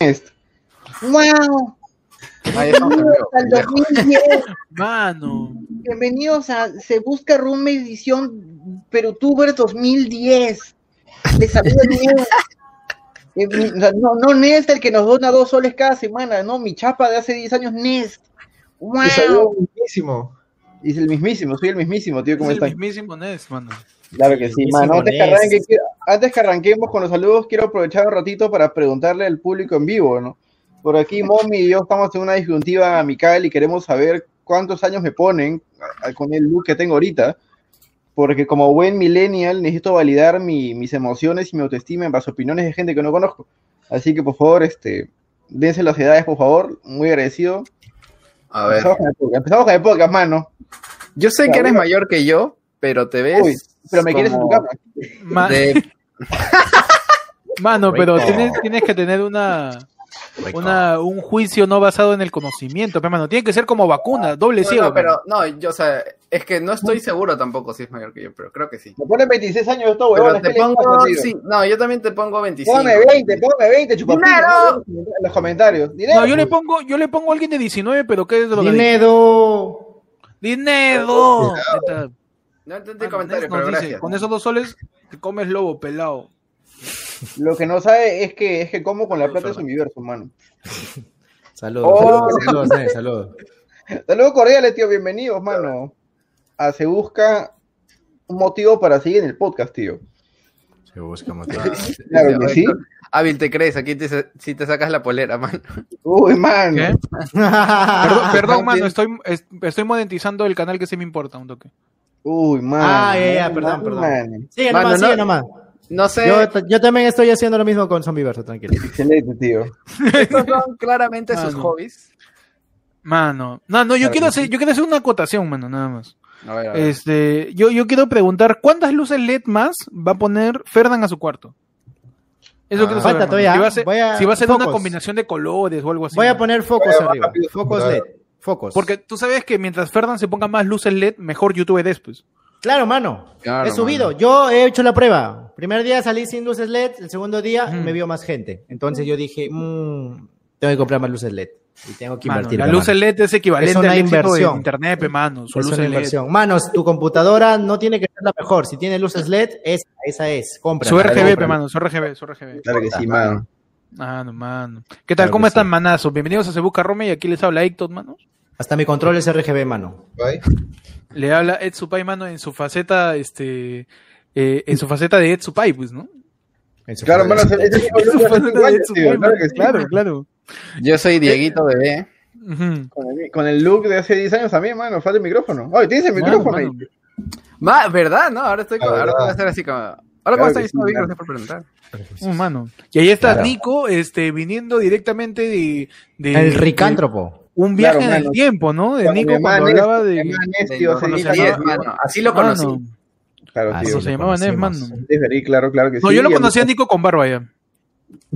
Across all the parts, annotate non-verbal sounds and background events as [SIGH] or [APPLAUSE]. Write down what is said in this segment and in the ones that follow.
Nest. ¡Wow! Ahí Al. 2010. Mano. Bienvenidos a Se Busca Roommate edición Perutuber 2010. Les saluda Nest. Eh, No, no Nest el que nos dona dos soles cada semana, no, mi chapa de hace 10 años, Nest. ¡Wow! Te saludo muchísimo. Y es el mismísimo, soy el mismísimo, tío, ¿cómo Es el mismísimo Ness, mano. Claro que sí, mano. Antes que, arranque, antes que arranquemos con los saludos, quiero aprovechar un ratito para preguntarle al público en vivo, ¿no? Por aquí, [LAUGHS] Mommy y yo estamos en una disyuntiva amical y queremos saber cuántos años me ponen con el look que tengo ahorita. Porque como buen millennial necesito validar mi- mis emociones y mi autoestima en base a opiniones de gente que no conozco. Así que, por favor, este, dense las edades, por favor. Muy agradecido. A ver. Empezamos con el podcast, empezamos con el podcast, mano. Yo sé que eres mayor que yo, pero te ves. Uy, pero me quieres en tu cama. Ma- de- [LAUGHS] Mano, pero tienes, tienes que tener una, una, un juicio no basado en el conocimiento, pero mano, tiene que ser como vacuna, doble No, ciego. no, pero no, yo, o sea, es que no estoy seguro tampoco si es mayor que yo, pero creo que sí. Me ponen 26 años esto, huevón. Te pongo, sí, no, yo también te pongo 25. Póngame 20, póngame 20, chupapito. ¡Dinero! En los comentarios. Dinero. No, yo le pongo, yo le pongo a alguien de 19, pero ¿qué es lo que Dinero. ¡Dinero! No entendí el Mano, comentario, pero dice, gracias. Con esos dos soles te comes lobo pelado. Lo que no sabe es que es que como con la plata de su universo, mano. [LAUGHS] Saludos, Oh. saludos, saludos, saludos. [LAUGHS] Saludos cordiales, tío. Bienvenidos, mano. A Se Busca un motivo para seguir en el podcast, tío. Se busca motivo. [LAUGHS] Claro que sí. Hábil te crees, aquí te, si te sacas la polera, man. Uy, mano. ¿Qué? Perdón, perdón, mano, estoy, es- estoy monetizando el canal que sí me importa un toque. Uy, mano. Ah, ya, ya, perdón, perdón. mano. Sigue Mano, nomás, no- sigue nomás. No sé, Yo, yo también estoy haciendo lo mismo con Zombieverso, tranquilo. Excelente, tío. [LAUGHS] estos son claramente sus hobbies. Mano, no, no, yo Claro quiero hacer, yo quiero hacer una acotación, mano, nada más. A ver, a ver. Este, yo, yo quiero preguntar, ¿cuántas luces LED más va a poner Ferdan a su cuarto? Eso Ah. quiero saber. Falta todavía, Si va a ser, a- si va a ser una combinación de colores o algo así. Voy a poner focos arriba. Focos. LED. Focos. Porque tú sabes que mientras Ferdan se ponga más luces LED, mejor YouTube después. Claro, mano. Claro, he subido. mano. Yo he hecho la prueba. Primer día salí sin luces LED, el segundo día Ujú. me vio más gente. Entonces yo dije, "Mm, tengo que comprar más luces LED. Y tengo que Mano, invertir. la mano. luz LED es equivalente Es una al éxito de inversión. internet, mano. Su Es luz una LED. inversión. Manos, tu computadora no tiene que ser la mejor. Si tiene luces LED, esa, esa es. Compra. Su RGB, pe, mano, su RGB, su RGB. Claro que sí, mano. Mano, mano. ¿Qué tal? Claro ¿Cómo están, sí. manazos? Bienvenidos a Se Busca Rome y aquí les habla Héctor, mano. Hasta mi control es RGB, mano. Bye. Le habla Ed Supai, mano, en su faceta, este, eh, en su faceta de Ed Supai, pues, ¿no? Claro, mano. Ese es En su el [LAUGHS] faceta de Ed Supai, Claro. Claro, claro. Yo soy Dieguito Bebé. Con el, con el look de hace 10 años también, mano. Falta el micrófono. Ay, tienes el Mano, micrófono ahí. mano. Ma, ¿verdad? No, ahora estoy con, La ahora voy a hacer así como. Hola, Claro ¿cómo estás? sí, gracias por preguntar. Uh, mano. Y ahí está Claro. Nico, este, viniendo directamente de, de El ricántropo. Un viaje Claro, en el mano. tiempo, ¿no? De Nico cuando hablaba de, mi mamá Nés, Del tío, hace 2010, 10 años. mano. Así lo conocí. Mano. Claro, Así tío. Eso se llamaba Nes, mano. Es verdad, claro, claro que sí. No, yo lo Y conocí a Nico con barba ya.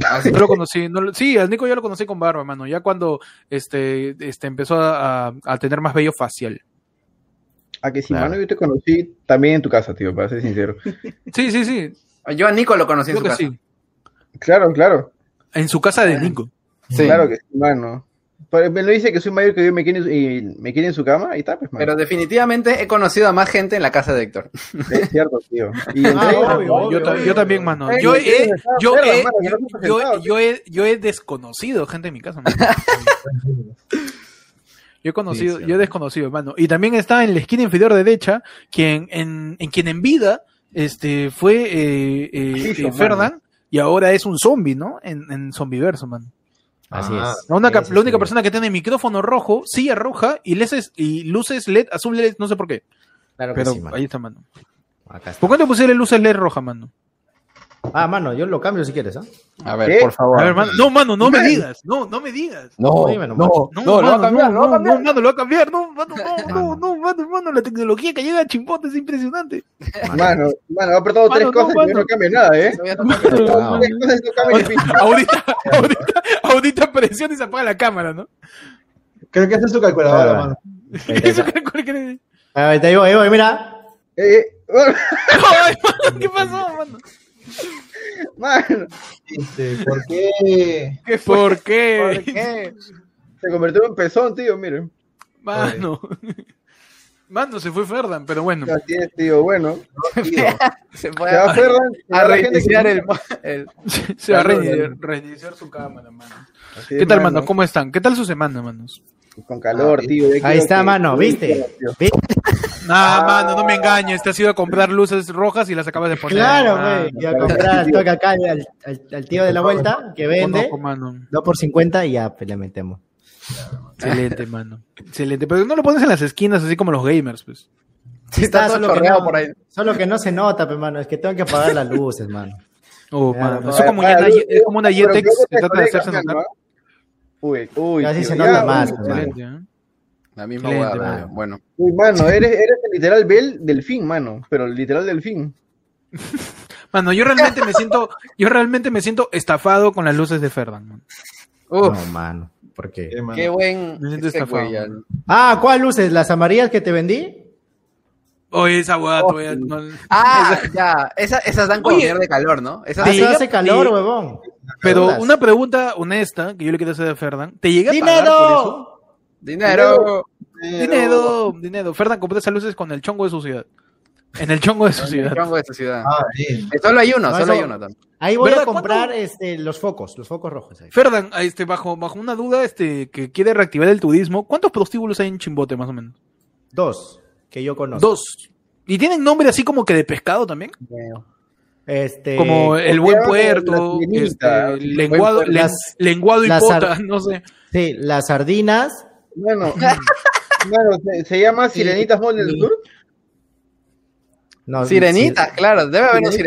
Así Yo lo conocí, no sí, al Nico yo lo conocí con barba, mano. Ya cuando este, este empezó a, a- a tener más vello facial. A que sí, Claro. mano, yo te conocí también en tu casa, tío, para ser sincero. Sí, sí, sí. Yo a Nico lo conocí en su que casa. sí. Claro, claro. En su casa de Nico. Sí. Claro que sí, mano. Me lo dice que soy mayor que yo y me quiere, en su- y me quiere en su cama, ahí está, pues, mano. Pero definitivamente he conocido a más gente en la casa de Héctor. Es cierto, tío. Y Ah, entre- obvio, obvio, yo, ta- obvio, yo también, mano. Yo he, yo, he, yo, yo- he, yo he desconocido gente en mi casa, mano. [LAUGHS] Yo he conocido, Sí, sí, yo he desconocido, mano. Y también está en la esquina inferior derecha, quien en, en quien en vida este fue eh, eh, Sí, eh, y ahora es un zombie, ¿no? En, en Zombiverso, mano. Así Ah, es. La única, la persona que tiene micrófono rojo, silla roja y luces, y luces LED azules, no sé por qué. Claro que Pero sí, mano. ahí está, mano. Acá está. ¿Por qué no pusieron luces LED roja, mano? Ah, mano, yo lo cambio si quieres, ¿ah? A ver, ¿Qué? por favor. A ver, mano. No, mano, no me digas. No, no me digas. No, nomás. no, No, no, lo va a mano, cambiar, no, lo va a no, cambiar. no, mano, lo va a cambiar. No, mano, no, no, no, mano, mano, la tecnología que llega a chimpote es impresionante. Mano, mano, ha apretado Mano, tres no, cosas y mano. no cambio nada, ¿eh? No cambia. No ahorita, ahorita, ahorita presiona y se apaga la cámara, ¿no? Creo que esa es su calculadora, Ah. mano. Eso Ah, Ahí voy, ahí voy, mira. Eh, eh, [LAUGHS] mano, ¿Qué pasó, mano? Mano, Este, ¿Por qué? ¿Por qué? ¿Por [LAUGHS] qué? se convirtió en pezón, tío, miren. Mano. Mano, se fue Ferdan, pero bueno. Así es, tío, bueno. [LAUGHS] Tío. Se fue Se va a, reiniciar el, el- Se va a reiniciar, reiniciar su cámara, mano. Así ¿Qué es, tal, mano? ¿Cómo están? ¿Qué tal su semana, manos? Con calor, tío. ya Ahí está, que- mano, ¿viste? ¿Viste? Nah, mano, no me engañes. Te has ido a comprar luces rojas y las acabas de poner. Claro, mano. güey. Y a comprar al toque acá al, al- al tío de la vuelta que vende. 2 por 50 y ya pues, le metemos. Excelente, mano. Excelente. Pero no lo pones en las esquinas así como los gamers, pues. Sí, está todo solo que chorreado no- por ahí. Solo que no se nota, pero mano, es que tengo que apagar las luces, mano. Oh, Claro, mano. no, Eso es como, Ah, una, luz, es como una Yetex que trata de hacerse notar. ¿ah? Uy, uy. Ya sí tío, se nota más, pues, mano. La misma Excelente, hueá, mano. bueno. Uy, mano, eres, eres el literal Bell delfín, mano. Pero el literal delfín. [LAUGHS] Mano, yo realmente me siento, yo realmente me siento estafado con las luces de Ferdan. man. No, mano. ¿Por qué? ¿Qué, mano? qué buen Me siento este estafado, güey. Ah, ¿cuál luces? ¿Las amarillas que te vendí? Oye, esa hueá todavía no- Ah, ya. Esa- esas dan como de calor, ¿no? Esas Ah, Sí. Eso hace calor, huevón. Pero una pregunta honesta que yo le quiero hacer a Ferdan. ¿Te llega a pagar por eso? ¡Dinero! Dinero. Dinero, compré esas luces con el chongo de su ciudad. En el chongo de su El ciudad. chongo de esta ciudad. Ah. Eh, Solo hay uno, No, solo eso- hay uno también. Ahí voy a comprar este, los focos, los focos rojos. Ahí. Ferdan, ah, este, bajo, bajo una duda, este, que quiere reactivar el turismo, ¿cuántos prostíbulos hay en Chimbote, más o menos? Dos, que yo conozco. Dos. ¿Y tienen nombre así como que de pescado también? Este, Como el ¿cómo buen puerto, este, lenguado, Buen puerto. len- Las- lenguado y las pota, [LAUGHS] no sé. sí, las sardinas. Bueno, bueno se, se llama Sirenitas Mall del Sur. No, Sirenitas, claro, debe haber sí, sí,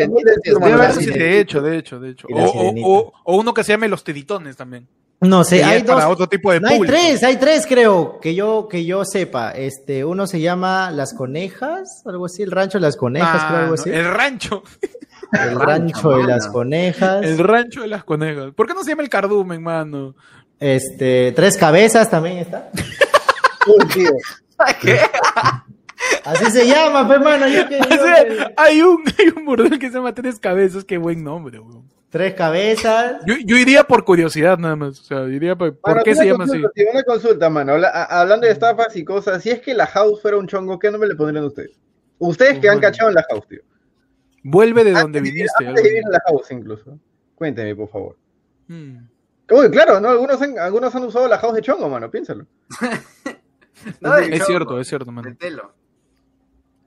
de hecho, de hecho, de hecho. O, la o- sirenita. o- o uno que se llame Los Tiritones también. No sé, hay para dos. otro tipo de No, hay tres, hay tres creo, que yo, que yo sepa. Este, uno se llama Las Conejas, algo así, el rancho de las conejas, creo, algo Ah, así. no, el rancho. El rancho de las conejas. El rancho de las conejas. ¿Por qué no se llama el cardumen, mano? Este, tres cabezas también está. [LAUGHS] ¿Qué? Así se llama, pues, mano. Yo que O digo sea, que- hay un, hay un burdel que se llama Tres Cabezas. Qué buen nombre, weón. Tres cabezas. Yo, yo iría por curiosidad nada más. O sea, diría por, ¿por qué se llama así. consulta, Una consulta, mano. Habla- a- hablando de estafas y cosas, si es que la house fuera un chongo, ¿qué nombre le pondrían ustedes? Ustedes que han cachado en la house, tío. Vuelve de donde Antes viniste. Antes de algo vivir en la house, incluso. Cuénteme, por favor. así. Uy, claro, ¿no? Algunos han, algunos han usado la house de chongo, mano, piénsalo. [LAUGHS] No, de Es chongo, cierto, es cierto, De mano. telo.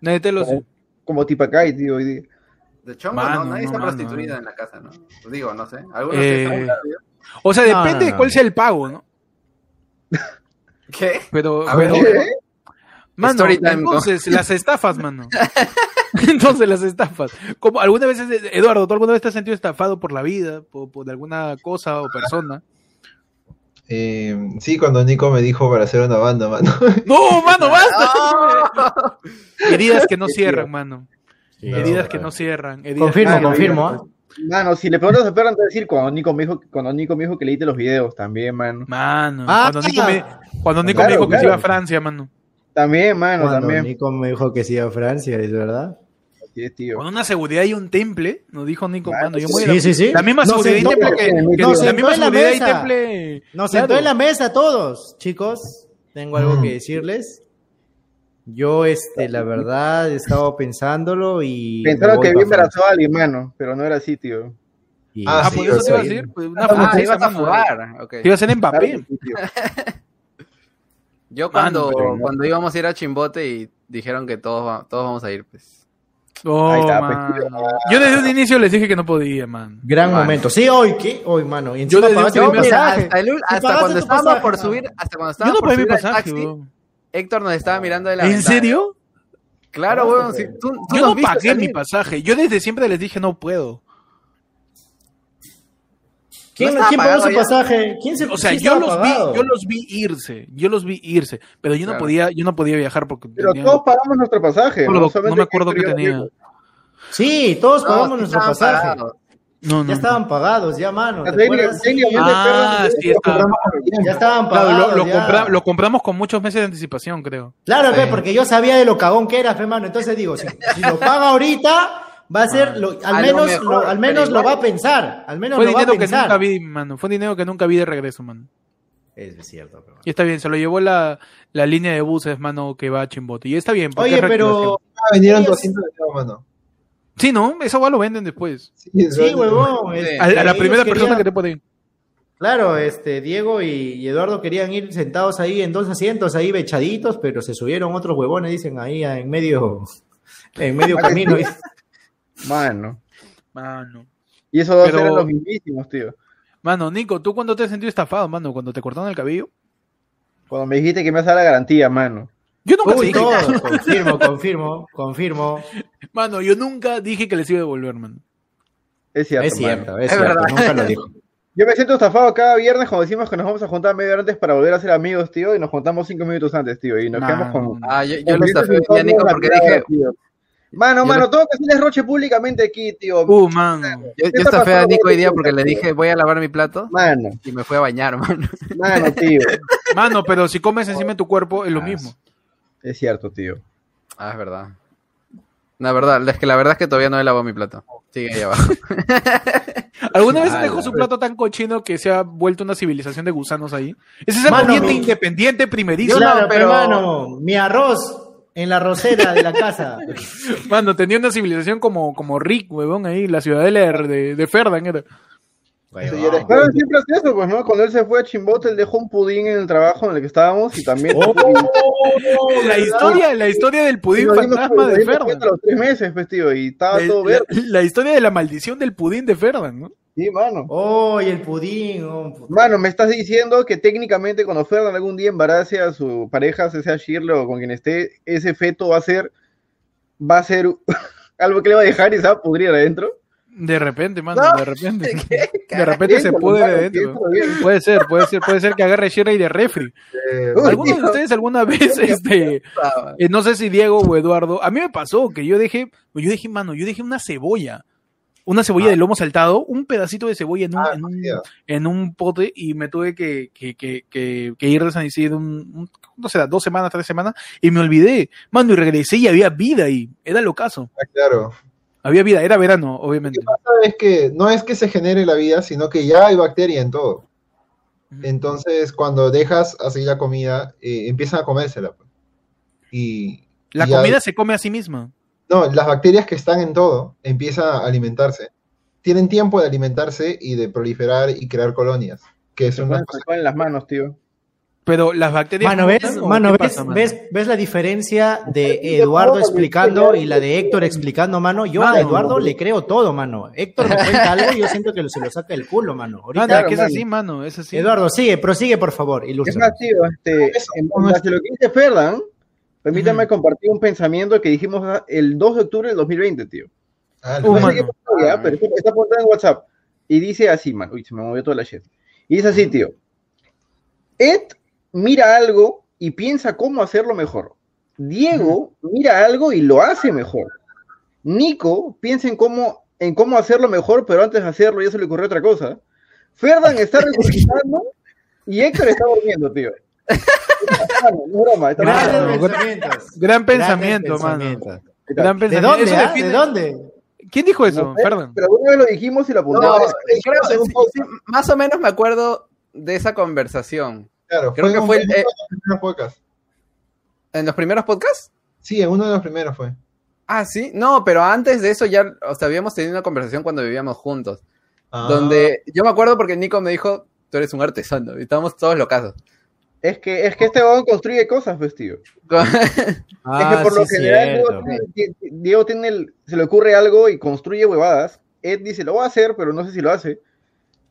Nadie te lo sé. Como, como Tipacay, tío, hoy día. De chongo, Mano, no, nadie no, está mano. prostituida en la casa, ¿no? Digo, no sé. Algunos Eh, sí están. O sea, No, depende no, de no. cuál sea el pago, ¿no? [LAUGHS] ¿Qué? Pero, A ver, pero- ¿Qué? Mano, Story time, ¿no? entonces, las estafas, mano. [LAUGHS] entonces, las estafas. Como alguna vez, Eduardo, ¿tú alguna vez te has sentido estafado por la vida, por, por alguna cosa o persona? Eh, sí, cuando Nico me dijo para hacer una banda, mano. [LAUGHS] ¡No, mano, basta! [LAUGHS] Heridas que no cierran, mano. No, Heridas que no cierran. heridas Confirmo, que confirmo. ¿ah? Mano, si le preguntas a Ferran, te va a decir cuando Nico me dijo, cuando Nico me dijo que leíste los videos, también, mano. Mano, Ah. cuando Nico me, cuando Nico Claro, me dijo que se iba a Francia, mano. También, mano, Cuando también. Nico me dijo que iba a Francia, ¿es verdad? Tío. Con una seguridad y un temple, nos dijo Nico, Claro, mano. Yo sí, Sí, sí, sí. La misma No seguridad se- y temple que, no, que- no, la sentó misma en la seguridad y mesa. temple. Nos Claro. sentó en la mesa todos, chicos. Tengo algo Mm. que decirles. Yo, este, la verdad, he estado pensándolo y. Pensaron que pa' embarazado a alguien, mano, pero no era así, tío. Y- Ah, sí, pues eso te iba a decir. Pues una Ah, ibas a jugar. Ok. Te iba a hacer. Claro que sí, tío. Yo cuando, Mano, cuando íbamos a ir a Chimbote y dijeron que todos, va- todos vamos a ir, pues. Oh, Ahí está, pues. Yo desde un inicio les dije que no podía, man. Gran momento. Sí, hoy, ¿qué? Hoy, mano. Y encima desde un pagaste Yo pasaje. hasta, el hasta cuando estábamos pasaje, por subir, hasta cuando Yo estábamos no por subir al pasaje, taxi, weón. Héctor nos estaba mirando de la ¿En ventana. serio? Claro, weón. si tú, tú Yo no pagué mi pasaje. Yo desde siempre les dije no puedo. ¿Quién, ¿quién pagó su pasaje? ¿Quién se O sea, sí yo los pagado? vi, yo los vi irse, yo los vi irse, pero yo no Claro. podía, yo no podía viajar porque Pero tenía- todos pagamos nuestro pasaje. No, no Solamente me acuerdo qué tenía. Sí, todos No, pagamos nuestro pasaje. pagados. no, no. Ya estaban pagados, ya, mano. Ah, sí, está. Ya estaban Claro, pagados. lo, lo ya. compra- lo compramos con muchos meses de anticipación, creo. Claro, Sí. pe, porque yo sabía de lo cagón que era, fe, mano. Entonces digo, si, si lo paga ahorita, Va a ser, lo- a al lo menos, mejor, lo, al menos lo va a pensar. Al menos Fue lo va a dinero que pensar. nunca vi, mano. Fue dinero que nunca vi de regreso, mano. Es cierto, pero... Y está bien, se lo llevó la, la línea de buses, mano, que va a Chimbote. Y está bien. porque Oye, pero... Ah, vendieron Ellos- 200 de nuevo, mano. Sí, ¿no? Esa hueá lo venden después. Sí, huevón. Este, A, a la primera persona que te puede ir. Claro, este, Diego y, y Eduardo querían ir sentados ahí en dos asientos, ahí bechaditos, pero se subieron otros huevones, dicen, ahí en medio, en medio [LAUGHS] camino. [LAUGHS] Mano. Mano. Y esos dos Pero- eran los mismísimos, tío. Mano, Nico, ¿tú cuándo te has sentido estafado, mano? ¿Cuando te cortaron el cabello? Cuando me dijiste que me hace la garantía, mano. Yo nunca Uy, dije. todo, confirmo, [LAUGHS] confirmo, confirmo. Mano, yo nunca dije que les iba a devolver, mano. Es cierto, Es cierto, mano. es, Es cierto, verdad. nunca lo dijo. [LAUGHS] Yo me siento estafado cada viernes cuando decimos que nos vamos a juntar media hora antes para volver a ser amigos, tío, y nos juntamos cinco minutos antes, tío, y nos Nah, quedamos con... Ah, yo, yo lo estafé día, Nico, porque dije. tío. Mano, mano, tengo que hacerles roche públicamente aquí, tío. Uh, mano. Yo, ¿Qué yo estafé a Nico hoy día porque le dije, voy a lavar mi plato Mano, y me fue a bañar, [LAUGHS] mano. mano, tío. [LAUGHS] Mano, pero si comes encima de tu cuerpo es lo Ah, mismo. Es cierto, tío. Ah, es verdad. La verdad, es que la verdad es que todavía no he lavado mi plato. Sigue ahí abajo. [LAUGHS] ¿Alguna vez dejó su plato tan cochino que se ha vuelto una civilización de gusanos ahí? Ese es el Mano, mi- independiente primerísimo. Claro, pero- pero hermano, mi arroz en la rosera de la casa. [LAUGHS] Mano, tenía una civilización como, como Rick, huevón, ahí, la ciudadela de, de, de Ferdan era. Claro, él siempre hace eso, pues, ¿no? Cuando él se fue a Chimbote, él dejó un pudín en el trabajo en el que estábamos y también... Oh, [LAUGHS] La historia, la historia del pudín fantasma de Ferdan. los tres meses, pues, tío, y estaba La, todo la- verde. la historia de la maldición del pudín de Ferdan, ¿no? Sí, mano. Oh, y el pudín. oh. Mano, me estás diciendo que técnicamente cuando Ferdan algún día embarace a su pareja, sea Shirley o con quien esté, ese feto va a ser, va a ser [LAUGHS] algo que le va a dejar y se va a pudrir adentro. De repente, mano, No. de repente. [LAUGHS] De repente se pudre mano, de dentro. Puede ser, puede ser, puede ser que agarre Shirley de refri. Eh, ¿Alguno de ustedes alguna vez, este, eh, no sé si Diego o Eduardo, a mí me pasó que yo dejé, yo dejé, mano, yo dejé una cebolla, una cebolla de lomo saltado, un pedacito de cebolla en un, Ah, en un, en un pote y me tuve que, que, que, que, que ir de San Isidro un, un- no sé, dos semanas, tres semanas y me olvidé, mano, y regresé y había vida ahí, era lo caso, ah, claro. había vida, era verano, obviamente. Es que no es que se genere la vida, sino que ya hay bacteria en todo. Entonces, cuando dejas así la comida, eh, empiezan a comérsela. pues. Y La comida se come a sí misma. No, las bacterias que están en todo empiezan a alimentarse. Tienen tiempo de alimentarse y de proliferar y crear colonias, que es Se una ponen- cosa se ponen las manos, tío. Pero las bacterias. Mano, ¿ves? mutan, ¿o Mano, ¿ves? pasa, mano? ¿ves? ¿Ves la diferencia de Eduardo explicando y la de Héctor explicando, mano? Yo a Mano. Eduardo le creo todo, mano. Héctor me cuenta algo y yo siento que se lo saca del culo, mano. Ahorita, Claro, que es mano. así, mano, es así. Eduardo, sigue, prosigue, por favor, Es ilústranos. más, tío, este, Eso, en ¿cómo base a lo que dice Ferdan, permítame compartir un pensamiento que dijimos ah, el 2 de octubre del 2020, tío. Ah, Uh, No sé ya, pero está, apuntado en WhatsApp. Y dice así, man. Uy, se me movió toda la shit. Y dice así, tío. Ed mira algo y piensa cómo hacerlo mejor. Diego mira algo y lo hace mejor. Nico piensa en cómo, en cómo hacerlo mejor, pero antes de hacerlo ya se le ocurrió otra cosa. Ferdan está [LAUGHS] resucitando y Héctor está durmiendo, tío. No broma, está durmiendo. pensamientos. Gran pensamiento, mano. Gran ¿De pensamiento. dónde? Eso define- ¿De dónde? ¿Quién dijo eso? No Perdón. Pero alguna vez lo dijimos y lo No, apuntamos. creo, sí, sí, más o menos me acuerdo de esa conversación. Claro, Creo fue, que en fue uno el- de eh, los primeros podcasts. ¿En los primeros podcasts? Sí, en uno de los primeros fue. Ah, sí. No, pero antes de eso ya, o sea, habíamos tenido una conversación cuando vivíamos juntos. Ah, Donde yo me acuerdo porque Nico me dijo, tú eres un artesano. Y estábamos todos locazos. Es que, es que este huevón construye cosas, pues, tío. [LAUGHS] es Ah, que por lo sí, general cierto. Diego, tiene, Diego tiene el- se le ocurre algo y construye huevadas. Ed dice, lo voy a hacer, pero no sé si lo hace.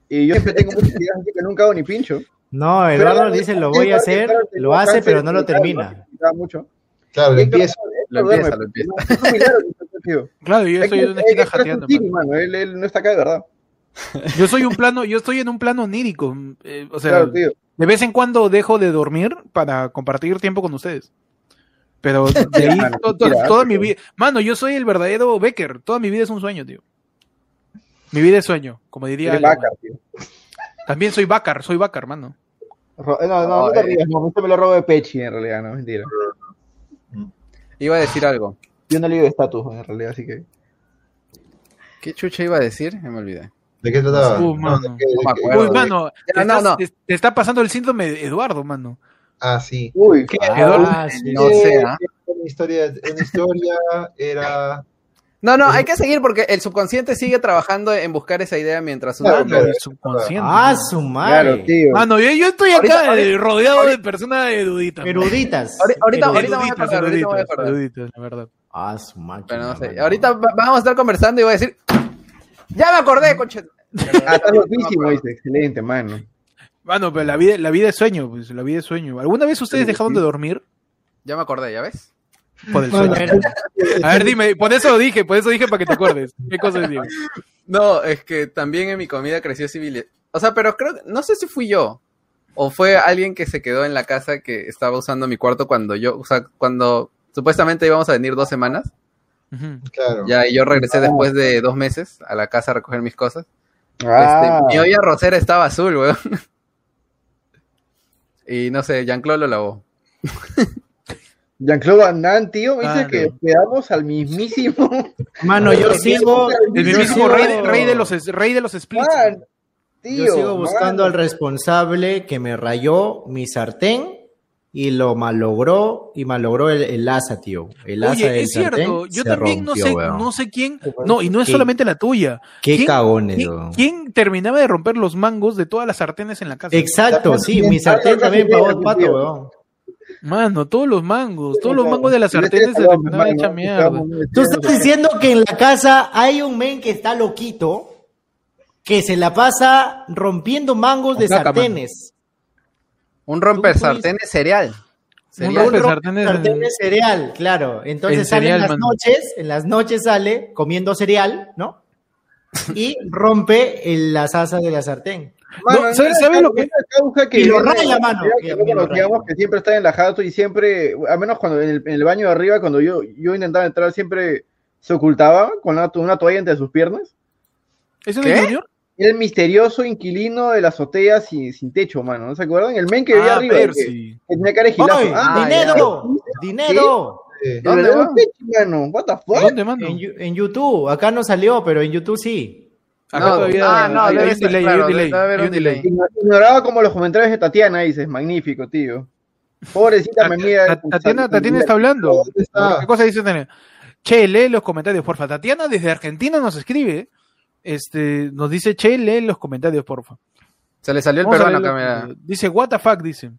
Y yo siempre tengo muchas ideas, así que nunca hago ni pincho. No, Eduardo Pero- dice lo voy a hacer, lo hace, pero no lo termina. Mucho. Claro, Y lo empieza. Héctor Lo empieza, lo empieza. es. Claro, yo estoy en una esquina es jateando. tiri, mano. mano. Él, él no está acá de verdad. Yo soy un plano, yo estoy en un plano onírico. eh, o sea, Claro, tío. De vez en cuando dejo de dormir para compartir tiempo con ustedes. Pero de [LAUGHS] ahí Mano, to- to- mentira, toda mi vida. Mano, yo soy el verdadero Becker. Toda mi vida es un sueño, tío. Mi vida es sueño, como diría. Tío. También soy Bacar, soy Bacar, mano. Ro- No, no, no te rías, no, esto me lo robo de Pechi, en realidad, no, mentira. Iba a decir algo. Yo no le digo estatus, en realidad, así que... ¿Qué chucha iba a decir? Me olvidé. ¿De qué trataba? Uh, No, de de me. Uy, mano, te, no, estás- no. te- te está pasando el síndrome de Eduardo, mano. Ah, sí. Uy, qué Ah, sí. No sé, ¿ah? Una historia, una historia era... No, no, hay que seguir porque el subconsciente sigue trabajando en buscar esa idea mientras uno Claro, el subconsciente. Ah, su madre. claro, tío. Mano, yo, yo estoy acá Ahorita- eh, rodeado de personas eruditas. Eruditas. Ahorita- voy a acordar, ahorita voy a eruditas, acordar. eruditas, la verdad. Ah, su máquina. Pero no sé. mano. Ahorita va- vamos a estar conversando y voy a decir. ¡Ya me acordé, conche! Ah, está loquísimo, dice. Excelente, mano. Mano, pero la vida, la vida es sueño, pues, la vida es sueño. ¿Alguna vez ustedes dejaron de dormir Ya me acordé, ¿ya ves? por el sueño? A ver, dime, por eso lo dije, por eso dije para que te acuerdes. ¿Qué cosa digo? No, es que también en mi comida creció civil. O sea, pero creo, no sé si fui yo o fue alguien que se quedó en la casa que estaba usando mi cuarto cuando yo, o sea, cuando supuestamente íbamos a venir dos semanas. Claro. Ya, y yo regresé después de dos meses a la casa a recoger mis cosas. Ah, Este, mi olla rosera estaba azul, weón. Y no sé, Jean-Claude lo lavó. Jean-Claude Van Damme, tío, me dice Ah, que quedamos al mismísimo. Mano, yo sigo. El mismísimo sigo- rey, de- rey de los rey de los splits. Man, tío. Yo sigo buscando al responsable que me rayó mi sartén y lo malogró y malogró el, el asa, tío. El asa Oye, del es cierto, sartén yo se también no rompió, sé, weón. no sé quién, no, y no es Qué- solamente la tuya. Qué ¿Quién- cagones, ¿Quién, quién terminaba de romper los mangos de todas las sartenes en la casa? Exacto, sí, mi sartén también pagó pato, weón. Mano, todos los mangos, todos los mangos de las sartenes se terminaban hecha mierda. Tú estás diciendo que en la casa hay un men que está loquito que se la pasa rompiendo mangos de sartenes. Un romper sartenes cereal. Un Cereal. romper Un sartenes en- sartenes cereal, claro. Entonces En sale cereal, en las mano. noches, en las noches sale comiendo cereal, ¿no? Y rompe el- las asas de la sartén. Mano, No, no ¿sabes- lo que- causa que Y lo raya, mano. que nosotros lo raya. que siempre está en la jato y siempre, a menos cuando en el, en el baño de arriba, cuando yo, yo intentaba entrar, siempre se ocultaba con una, to- una toalla entre sus piernas. ¿Ese no ¿Qué? es Junior? El misterioso inquilino de la azotea sin, sin techo, mano. ¿No se acuerdan? El men que vivía Ah, arriba. Percy. Que, que tenía cara de gilazo. ¡Ay, Ah, dinero! ¡Dinero! El ¿Dónde, va? mano. What the fuck? ¿Dónde, mano? En, YouTube, acá no salió, pero en YouTube sí. Acá No, todavía ah, no, hay, debe hay delay, claro, hay delay, debe un delay. delay. Ignoraba como los comentarios de Tatiana, dices. Magnífico, tío. Pobrecita me mira. Ta- Tatiana, Tatiana está hablando. ¿Qué cosa dice Tatiana? Che, lee los comentarios, porfa. Tatiana desde Argentina nos escribe. Este, nos dice, che, lee los comentarios, porfa. Se le salió el Vamos a peruano acá, mira. Dice, what the fuck, dice.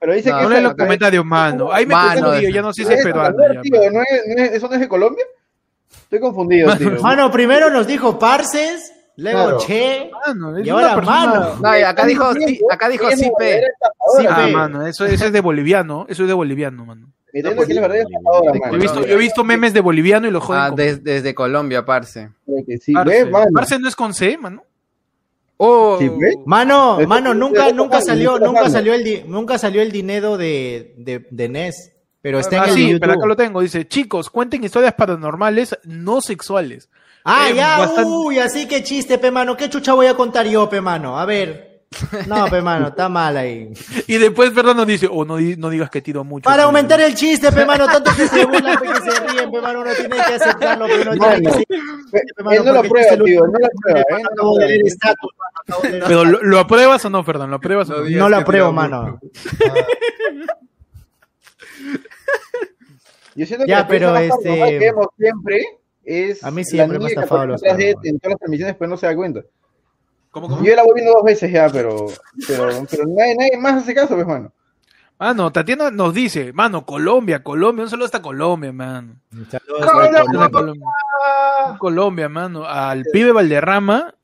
Pero dice No, que No lee los comentarios, mano. Ahí me Mano, es- ya no sé si es peruano. Ecuador, ya, tío, mano. ¿no es- no es- ¿Eso no es de Colombia? Estoy confundido, tío. Mano, primero nos dijo Parces, luego Claro. Che. Mano, Y ahora, persona- mano. No, y acá dijo, acá dijo es sí, Ah, Sí, mano, eso, eso es de boliviano. Eso es de boliviano, mano. Entiendo que es verdadera estafadora, Yo he visto, yo he visto memes de boliviano y lo joden Ah, con des- desde Colombia, parce. Sí, Parce. ¿ves, mano? Parce no es con C, mano. Oh. Mano, mano, nunca, nunca salió, nunca salió el di- nunca salió el dinero de, de, de NES. Pero está en Ah, el sí, YouTube. pero acá lo tengo. Dice, chicos, cuenten historias paranormales no sexuales. Ah, Eh, ya, bastante- uy, así que chiste, pe mano. ¿Qué chucha voy a contar yo, pe mano? A ver. No, pe mano, está mal ahí. Y después Fernando dice, oh, no, di- no digas que tiro mucho. Para aumentar el chiste, pe mano, tanto que se burlan, pe, que se ríen, pe mano, uno tiene que aceptarlo, pe, uno tiene que seguir, no lo prueba, tío, no lo prueba, ¿eh? No Acabo lo de leer estatus, Pero ¿lo, lo apruebas o no, Fernando? ¿Lo apruebas o no? No No lo apruebo, mano. Yo siento que Ya, la pero este- que vemos siempre es A mí la siempre me ha estafado los en todas las transmisiones, pero no se da cuenta. ¿Cómo, cómo? Yo la voy viendo dos veces ya, pero, pero, pero nadie, nadie más hace caso, pues, mano. Mano, Tatiana nos dice, mano, Colombia, Colombia, un saludo hasta Colombia, mano. Colombia. Colombia, Colombia. Colombia, mano. Al pibe Valderrama,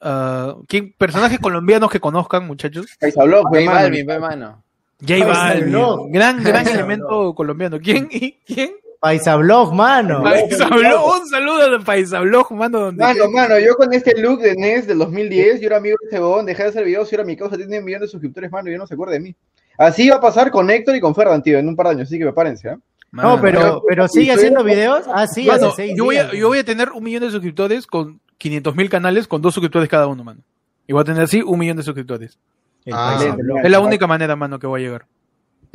¿quién, personajes colombianos que conozcan, muchachos. Pues, J mano. Balvin, mano. J Balvin, gran, gran elemento colombiano. ¿Quién? ¿Y ¿Quién? Paisablog, mano. Paisablog, un saludo de Paisablog, mano. Donde Mano, mano, yo con este look de NES del 2010, yo era amigo de este bodón, dejé de hacer videos y ahora mi causa tiene un millón de suscriptores, mano, y yo no se acuerda de mí. Así va a pasar con Héctor y con Ferdan, tío, en un par de años, así que prepárense, ¿ah? No, pero, pero sigue haciendo videos. Ah, sí, Mano, hace seis yo, voy a, días. yo voy a tener un millón de suscriptores con 500 mil canales con dos suscriptores cada uno, mano. Y voy a tener así un millón de suscriptores. Ah. Es la única manera, mano, que voy a llegar.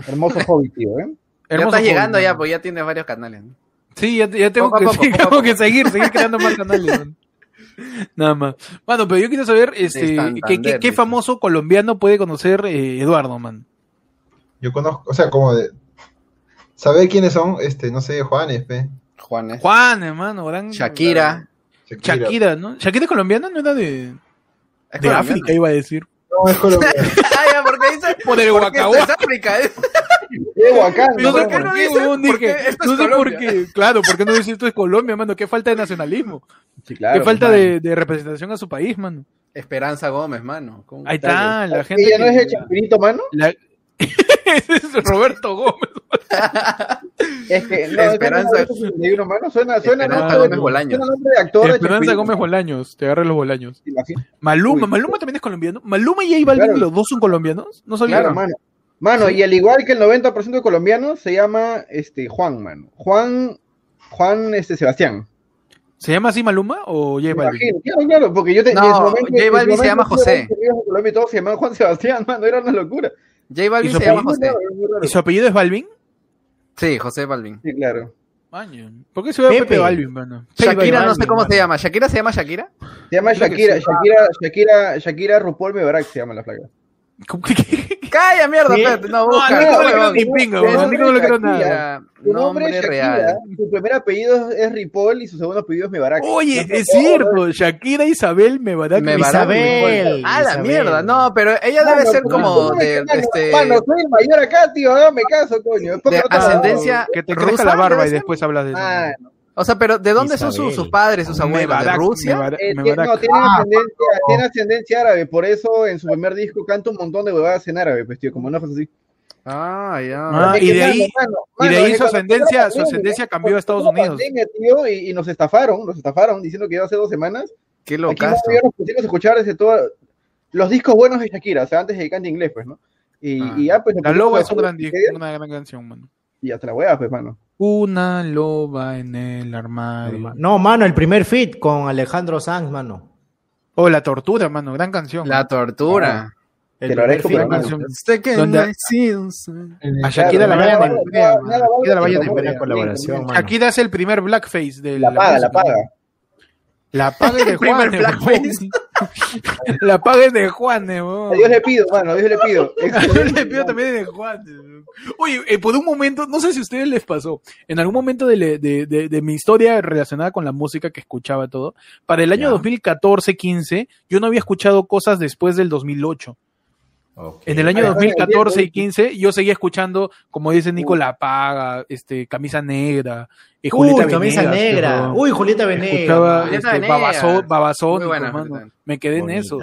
Hermoso hobby, tío, ¿eh? Ya estás llegando ya, mano. pues ya tienes varios canales. ¿no? Sí, ya, ya tengo, Poco que, poco, sí, poco a tengo poco. que seguir, seguir creando más canales. [LAUGHS] man. Nada más. Mano, pero yo quiero saber, este, ¿qué, qué, qué dice. famoso colombiano puede conocer eh, Eduardo, man? Yo conozco, o sea, como de. ¿Saber quiénes son? Este, no sé, Juanes, pe. Juanes. Juan, hermano, gran... Shakira. Shakira, ¿no? ¿Shakira es colombiana? ¿No era de, Es de colombiana. África, iba a decir? No, es [LAUGHS] colombiano. Ah, ya, porque dice. Por el es África, ¿eh? ¡Qué bacán! No sé ¿por qué no Porque esto No sé por qué. Claro, ¿por qué no decir esto es Colombia, mano? Qué falta de nacionalismo. Sí, claro, qué falta de, de representación a su país, mano. Esperanza Gómez, mano. Ahí está, la gente. ¿Ella no es el Chapirito, mano? la- Ese es [LAUGHS] Roberto Gómez. [LAUGHS] Es que no, Esperanza- no, 51, mano. Suena, suena Esperanza nombre- Gómez Bolaños. Suena nombre de actor. de Esperanza Gómez Bolaños. Te agarras los Bolaños. Maluma, Uy. Maluma también es colombiano. Maluma y J Balvin, Claro. los dos son colombianos. No sabía. Claro, mano. Mano, y al igual que el 90% de colombianos, se llama este Juan, mano. Juan, Juan este, Sebastián. ¿Se llama así Maluma o J Balvin? Claro, claro, porque yo te, No, en su momento- J Balvin se llama José. Colombia y todos se llamaban Juan Sebastián, mano, era una locura. J Balvin ¿Y su se llama? José. ¿Y su apellido es Balvin? Sí, José Balvin. Sí, claro. Maño. ¿Por qué se llama Pepe, Pepe. Balvin, mano? Shakira, no Balvin, sé cómo mano. se llama. ¿Shakira se llama Shakira? Se llama Shakira, sí. Shakira, Shakira, Shakira RuPaul Mebarak se llama la flaca. ¿Cómo que- que- [LAUGHS] ¡Calla, mierda! Sí. espérate, no, No, busca. a mí no me huevón. creo ni mí no me lo creo nombre es nada. Su nombre es real. su primer apellido es Ripoll y su segundo apellido es Mebarak. Oye, No es cierto. Shakira Isabel me va a dar Me Isabel. Ah, la mierda. No, pero ella debe ser ¿cómo como de, este, Mano, soy el mayor acá, tío, hágame caso, coño. De me ascendencia Que te crezca la barba y después hablas de eso. O sea, pero ¿de dónde son sus, sus padres, sus abuelos? ¿De Rusia? Mebarak, eh, Mebarak. no, tiene Ah, ascendencia, tiene ascendencia árabe, por eso en su primer disco canta un montón de huevadas en árabe, pues, tío, como no fue así. Ah, ya. Ah, y de ahí- mano, y de mano, ahí es su ascendencia- su ascendencia cambió a Estados Unidos. la pandemia, tío, y, y nos estafaron, nos estafaron diciendo que iba hace dos semanas. Qué Aquí locazo. no nos pusimos a escuchar desde todo, los discos buenos de Shakira, o sea, antes de que cante inglés, pues, ¿no? Y, Ah. y ya, pues, La loba es un gran disco, una gran canción, mano. Y hasta la hueá, pues, mano. Una loba en el armario. No, mano, el primer fit con Alejandro Sanz, mano. Oh, La Tortura, mano. Gran canción. La tortura. El Te lo primer gran canción. Usted que ¿Dónde- no ha sido A Shakira la vayan Shakira la vayan de- colaboración, mano. Shakira es el primer blackface de La paga, la paga. La paga de [LAUGHS] El primer Juan. blackface. [LAUGHS] La paga es de Juan, A Dios le pido, mano, a Dios le pido. [LAUGHS] Yo le pido también de Juan. Oye, eh, por un momento, no sé si a ustedes les pasó, en algún momento de, le- de- de- de mi historia relacionada con la música que escuchaba todo, para el año Ya. 2014-15, yo no había escuchado cosas después del 2008. En el año Ah, 2014 y bien, 15 yo seguía escuchando, como dice Nico, La Paga, este, Camisa Negra, Uy, Julieta camisa Venegas, negra. perdón. Uy, Julieta Venegas. Julieta este, Venegas. Babazón, Babazón, Muy buena, mano. Julieta. Me quedé en Bonita. eso.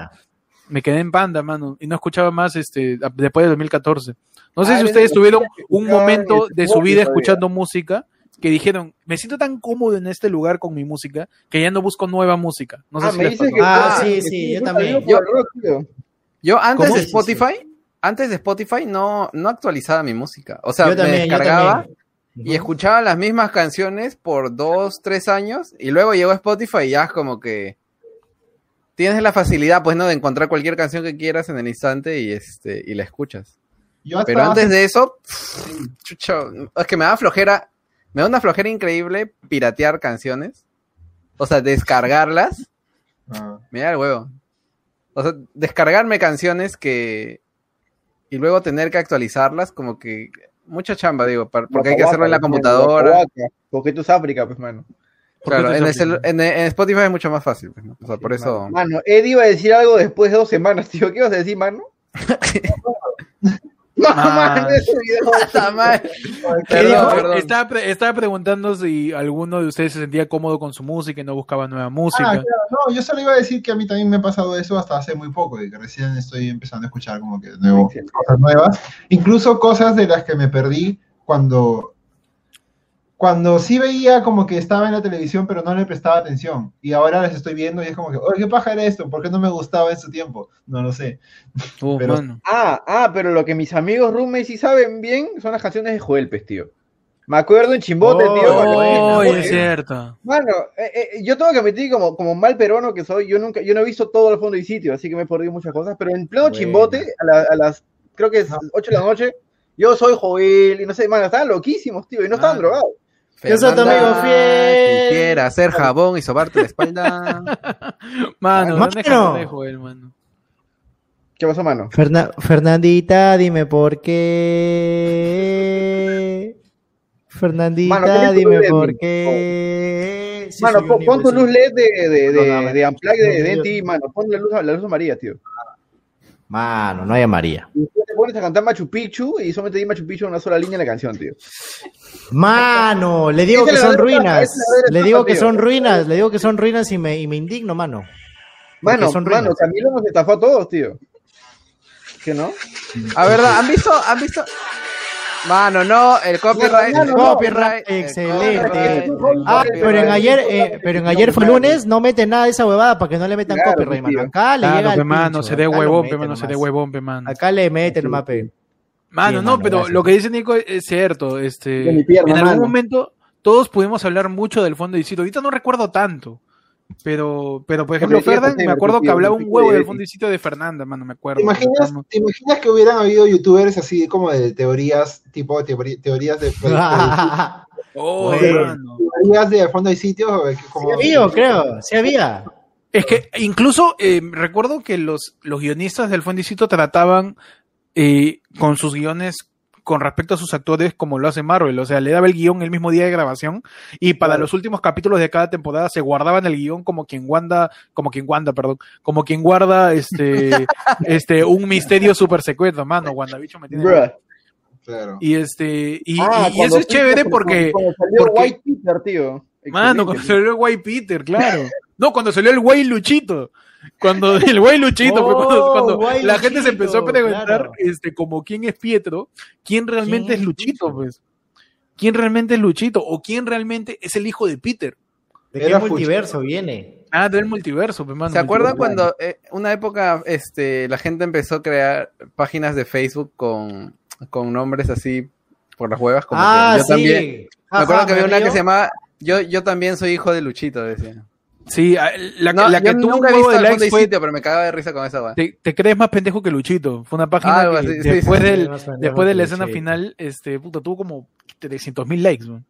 Me quedé en Panda, mano, y no escuchaba más este después de 2014. No sé Ah, si ustedes de tuvieron un momento de su vida todavía. escuchando música que dijeron, me siento tan cómodo en este lugar con mi música que ya no busco nueva música. No sé Ah, si me les dices que Ah, sí, sí, yo también. saludo Yo antes de. Spotify, antes de Spotify no, no actualizaba mi música. O sea, Yo me descargaba y escuchaba las mismas canciones por dos, tres años y luego llegó Spotify y ya es como que tienes la facilidad, pues, ¿no? De encontrar cualquier canción que quieras en el instante y este y la escuchas. Yo Pero antes hace- de eso, chucho, es que me da flojera, me da una flojera increíble piratear canciones. O sea, descargarlas, Ah. me da el huevo. O sea, descargarme canciones que y luego tener que actualizarlas, como que mucha chamba, digo, porque hay que hacerlo en la computadora. Porque tú es África, pues, mano. Claro, en, el en Spotify es mucho más fácil, pues, ¿no? O sea, por eso. Mano, Eddie iba a decir algo después de dos semanas, [LAUGHS] tío. ¿Qué ibas a decir, mano? [LAUGHS] [LAUGHS] No, perdón. Estaba, pre- estaba preguntando si alguno de ustedes se sentía cómodo con su música y no buscaba nueva música. Ah, claro, no, yo solo iba a decir que a mí también me ha pasado eso hasta hace muy poco, y que recién estoy empezando a escuchar como que de nuevo cosas nuevas, incluso cosas de las que me perdí cuando, cuando sí veía como que estaba en la televisión pero no le prestaba atención, y ahora las estoy viendo y es como que, oye, ¿qué paja era esto? ¿Por qué no me gustaba en su tiempo? No lo sé. [LAUGHS] Pero- mano. Ah, ah, pero lo que mis amigos roommates sí saben bien son las canciones de Joel, pues, tío. Me acuerdo en Chimbote, Oh, tío. Oh, es cierto. Mano, eh, eh, yo tengo que admitir, como, como mal peruano que soy, yo nunca, yo no he visto todo el fondo y sitio, así que me he perdido muchas cosas, pero en pleno chimbote, a, la- a las, creo que es 8 de la noche, yo soy Joel, y no sé, mano, estaban loquísimos, tío, y no estaban Ah. drogados. Yo soy tu amigo fiel. Quisiera hacer jabón y sobarte la espalda. [LAUGHS] Mano, Mano. él, mano. ¿Qué pasó, mano? Ferna- Fernandita, dime por qué. Fernandita, Mano, ¿qué es tu dime por qué. Sí, Mano, pon, tu luz LED de, de, de, de de, de No, NTV, mano. Pon la luz, la luz amarilla, tío. Mano, no hay María. Y te pones a cantar Machu Picchu y solamente di Machu Picchu en una sola línea en la canción, tío. Mano, le digo que son ruinas. Le digo que son ruinas, le digo que son ruinas y me, y me indigno, mano. Mano, son mano. Camilo nos estafó a todos, tío. ¿Qué no? A ver, ¿han visto? ¿Han visto? Mano, no, el copyright. No, no, el no, copyright, excelente. copyright, Ah, pero en ayer, eh, pero en ayer fue lunes, no meten nada de esa huevada para que no le metan Claro, copyright, tío. mano. Acá le llega Claro, al pe, mano, pincho, se dé huevón, pe, mano, se dé huevón, pe, mano. Acá le meten nomás, pe. Mano, no, mano, pero gracias. lo que dice Nico es cierto. Este, en algún mano. momento todos pudimos hablar mucho del fondo de sitio. Ahorita no recuerdo tanto. Pero, pero por ejemplo, Ferdan, me acuerdo que hablaba un huevo del fondo de sitio de Fernanda, mano, me acuerdo. ¿Te imaginas, No, ¿Te imaginas que hubieran habido youtubers así como de teorías, tipo teori- teorías de, de- [LAUGHS] Oh, teorías de fondo de sitios? como- Sí había, creo, sí había. Es que incluso eh, recuerdo que los, los guionistas del Fondicito trataban eh, con sus guiones con respecto a sus actores como lo hace Marvel. O sea, le daba el guion el mismo día de grabación y para Claro. los últimos capítulos de cada temporada se guardaban el guion como quien guarda, como quien guarda, perdón, como quien guarda este, [LAUGHS] este, un misterio super secreto, mano. WandaVision me tiene... Bruh. Claro. Y este, y, Ah, y- eso es chévere Peter- porque, Cuando salió porque- White Peter, tío. Mano, cuando salió el Guay Peter, claro. No, cuando salió el Guay Luchito. Cuando el Guay Luchito, fue cuando, Oh, cuando Guay la gente se empezó a preguntar, claro. este, como quién es Pietro, quién realmente ¿Quién es Luchito, pues. ¿Quién realmente es Luchito? ¿O quién realmente es el hijo de Peter? ¿De qué Era multiverso viene? Ah, del multiverso, pues, mano. ¿Se acuerdan cuando eh, una época este, la gente empezó a crear páginas de Facebook con, con nombres así por las huevas? Como ah, que yo sí. también. Ajá, Me acuerdo que había una que se llamaba yo, yo también soy hijo de Luchito, decía. Sí, la, No, la que yo tuvo un visto de likes fue sitio, pero me cagaba de risa con esa te, te crees más pendejo que Luchito. Fue una página que sí, después, sí, sí, del, después de la escena final, este, puta, tuvo como 300 mil likes, man.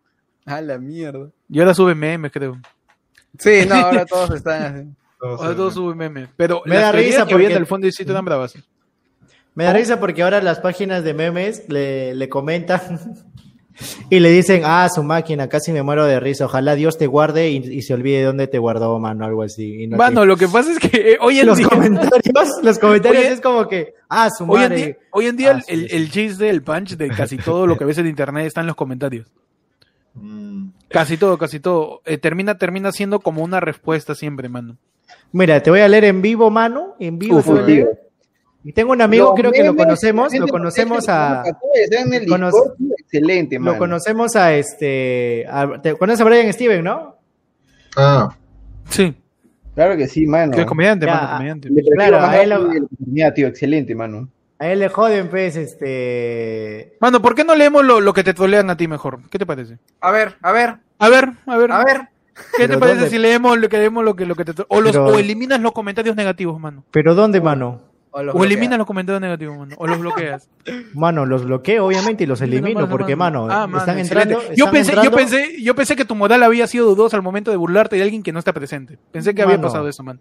A la mierda. Y ahora sube memes, creo. Sí, no, [LAUGHS] ahora todos están así. Todos Ahora todo sube memes. Pero Me da risa que porque- del fondo del sitio eran bravas. Me da risa porque ahora las páginas de memes le, le comentan [LAUGHS] y le dicen, ah, su máquina, casi me muero de risa. Ojalá Dios te guarde y, y se olvide dónde te guardó, mano, algo así. Y no Mano, lo que pasa es que eh, hoy en los día, comentarios, los comentarios es como que, ah, su hoy en madre. día, hoy en día Ah, sí, el, sí. el chiste, el punch de casi todo lo que ves en internet está en los comentarios. Mm. Casi todo, casi todo. Eh, termina, termina siendo como una respuesta siempre, mano. Mira, te voy a leer en vivo, mano, en vivo. Uf, te voy a uf, leer. Y tengo un amigo, Los creo que lo conocemos, lo conocemos a... Excelente, mano. Lo conocemos a este... a- ¿Te conoces a Brian Steven, no? Ah, Sí, Claro que sí, mano. que es comediante, Ya. mano, comediante. Claro, a él tío, excelente, mano. A él le joden, pues, este... Mano, ¿por qué no leemos lo, lo que te trolean a ti mejor? ¿Qué te parece? A ver, a ver, A ver, a ver. a ver. ¿Qué te ¿Pero parece dónde? si leemos lo que leemos lo que, lo que te o, los, Pero- o eliminas los comentarios negativos, mano? ¿Pero dónde, mano? Los O eliminas bloquea. los comentarios negativos, mano. O los bloqueas. [LAUGHS] Mano, los bloqueo, obviamente, y los elimino, Mano, porque, mano, Ah, mano, están entrando... Yo están pensé, yo pensé, yo pensé que tu moral había sido dudosa al momento de burlarte de alguien que no está presente. Pensé que había Mano. pasado eso, man.